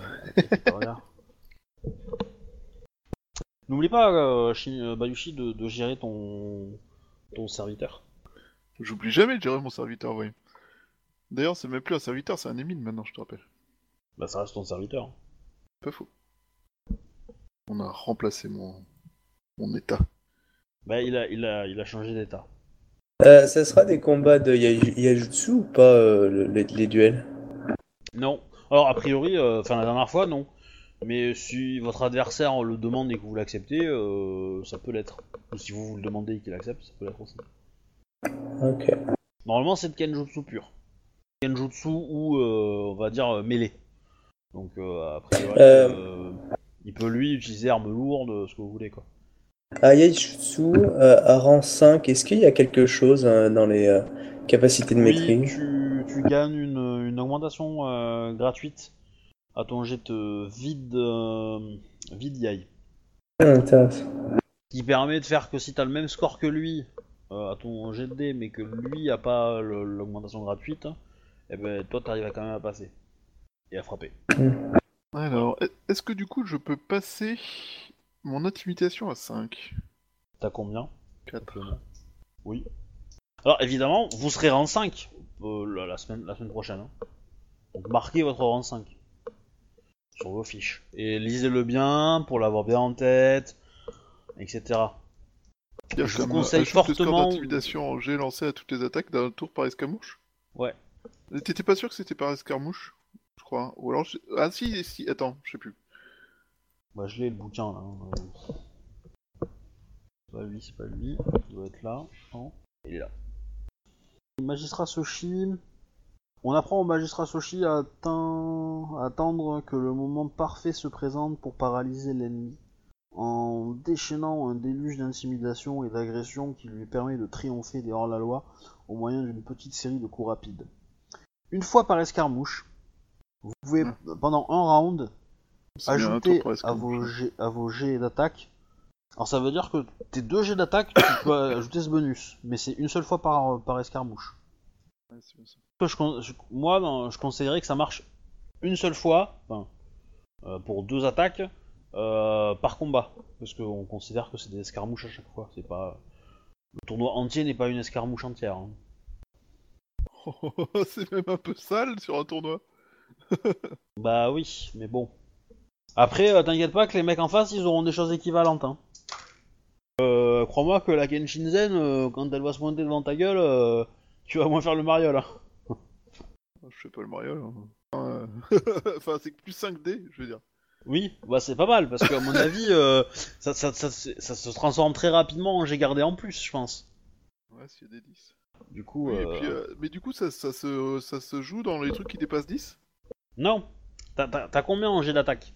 N'oublie pas, euh, Shin- euh, Bayushi, de, de gérer ton, ton serviteur. J'oublie jamais de gérer mon serviteur, oui. D'ailleurs, c'est même plus un serviteur, c'est un émine maintenant, je te rappelle. Bah, ça reste ton serviteur. Pas faux. On a remplacé mon, mon état. Bah, il a, il a, il a changé d'état. Euh, ça sera des combats de Yai- Yajutsu ou pas, euh, le- les, les duels? Non. Alors, a priori, euh, enfin, la dernière fois, non. Mais si votre adversaire le demande et que vous l'acceptez, euh, ça peut l'être. Ou si vous, vous le demandez et qu'il accepte, ça peut l'être aussi. Ok. Normalement, c'est de Kenjutsu pur. Kenjutsu ou, euh, on va dire, euh, mêlée. Donc, euh, a priori, Euh. euh, il peut lui utiliser arme lourde, ce que vous voulez, quoi. À Yaijutsu, à rang 5, est-ce qu'il y a quelque chose dans les capacités de Oui, maîtrise tu, tu gagnes une, une augmentation gratuite à ton jet de vide, vide yai. Intéressant. Qui permet de faire que si t'as le même score que lui euh, à ton jet de dés, mais que lui a pas l'augmentation gratuite, et ben toi t'arrives quand même à passer. Et à frapper. Alors, est- est-ce que du coup je peux passer Mon intimidation à 5. T'as combien? 4. Simplement. Oui. Alors évidemment, vous serez rang 5 euh, la, la semaine, la semaine prochaine. hein. Donc marquez votre rang 5 sur vos fiches. Et lisez-le bien pour l'avoir bien en tête, etc. Je vous conseille fortement- d'intimidation jet lancé à toutes les attaques d'un tour par escarmouche? Ouais. T'étais pas sûr que c'était par escarmouche? Je crois. Ah si, attends, je sais plus. Bah je l'ai le bouquin là. hein. C'est pas lui, c'est pas lui. Il doit être là. Il est là. Magistrat Soshi. On apprend au magistrat Soshi à, à attendre que le moment parfait se présente pour paralyser l'ennemi, en déchaînant un déluge d'intimidation et d'agression qui lui permet de triompher des hors-la-loi au moyen d'une petite série de coups rapides. Une fois par escarmouche, vous pouvez, pendant un round, par à vos, jets, à vos jets d'attaque. Alors ça veut dire que tes deux jets d'attaque, tu peux ajouter ce bonus, mais c'est une seule fois par, par escarmouche. Ouais, c'est bien ça. Que je con- je- moi, dans- je conseillerais que ça marche une seule fois, enfin, euh, pour deux attaques, euh, par combat, parce qu'on considère que c'est des escarmouches à chaque fois. C'est pas le tournoi entier n'est pas une escarmouche entière. hein. c'est même un peu sale sur un tournoi. Bah oui, mais bon. Après, euh, t'inquiète pas que les mecs en face, ils auront des choses équivalentes. Hein. Euh, Crois-moi que la Kenshinzen, euh, quand elle va se pointer devant ta gueule, euh, tu vas moins faire le mariole. hein. Je sais pas le mariole. hein. Enfin, c'est plus 5D, je veux dire. Oui, bah c'est pas mal, parce qu'à mon avis, ça, ça, ça, ça- se transforme très rapidement en j'ai gardé en plus, je pense. Ouais, s'il y a des 10. Du coup, Oui, et puis, mais du coup, ça, ça, se, ça se joue dans les trucs qui dépassent 10 non. T'as- T'as t'as combien en jet d'attaque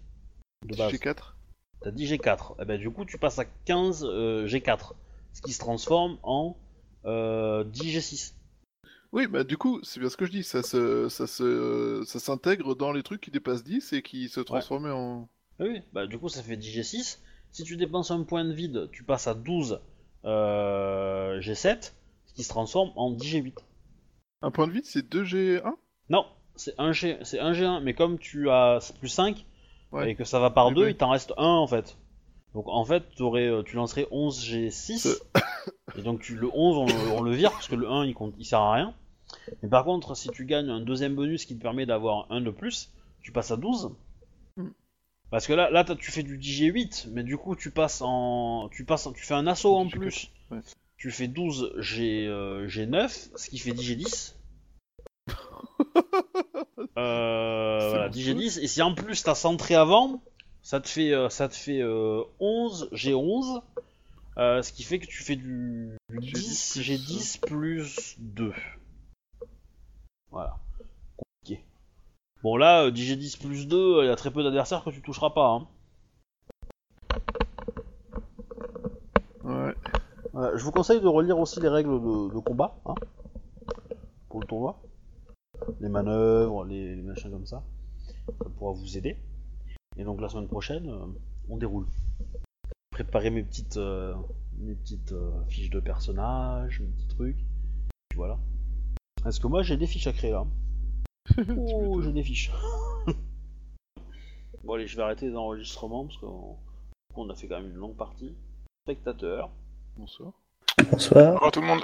De base J'ai 4. T'as dit G4. Eh ben, du coup, tu passes à 15 euh, G4. Ce qui se transforme en euh, 10 G6. Oui, bah du coup, c'est bien ce que je dis. Ça se, ça se, ça s'intègre dans les trucs qui dépassent 10 et qui se transforment en. Oui, bah du coup ça fait 10 G6. Si tu dépenses un point de vide, tu passes à 12 euh, G7, ce qui se transforme en 10 G8. Un point de vide, c'est 2G1 Non, c'est un, G, c'est un G1, mais comme tu as plus 5 Ouais. et que ça va par Oui, 2, oui. il t'en reste 1 en fait. Donc en fait, t'aurais, euh, tu lancerais 11 G6, et donc tu, le 11 on, le- on le vire parce que le 1 il, compte, il sert à rien. Mais par contre, si tu gagnes un deuxième bonus qui te permet d'avoir un de plus, tu passes à 12. Mm. Parce que là, là tu fais du 10G8, mais du coup tu passes en. Tu, passes, en- tu fais un assaut en Du G4, plus. ouais. Tu fais 12 G, euh, G9, ce qui fait 10G10. Euh, voilà, monstrueux. 10G10. Et si en plus t'as centré avant, ça te fait, euh, ça te fait euh, 11 G11. euh, ce qui fait que tu fais du, du G10 10 plus, G10 plus 2. Voilà. Compliqué. Bon là, euh, 10 G10 plus 2, il y a très peu d'adversaires que tu toucheras pas. Hein. Ouais. Je vous conseille de relire aussi les règles de, de combat hein, pour le tournoi. Les manœuvres, les, les machins comme ça. Ça pourra vous aider. Et donc la semaine prochaine, euh, on déroule. Préparer mes petites, euh, mes petites euh, fiches de personnages, mes petits trucs. Puis voilà. Est-ce que moi j'ai des fiches à créer là Oh, j'ai des fiches. bon allez, je vais arrêter les enregistrements parce qu'on on a fait quand même une longue partie. Spectateur. Bonsoir. Bonsoir. Au revoir tout le monde.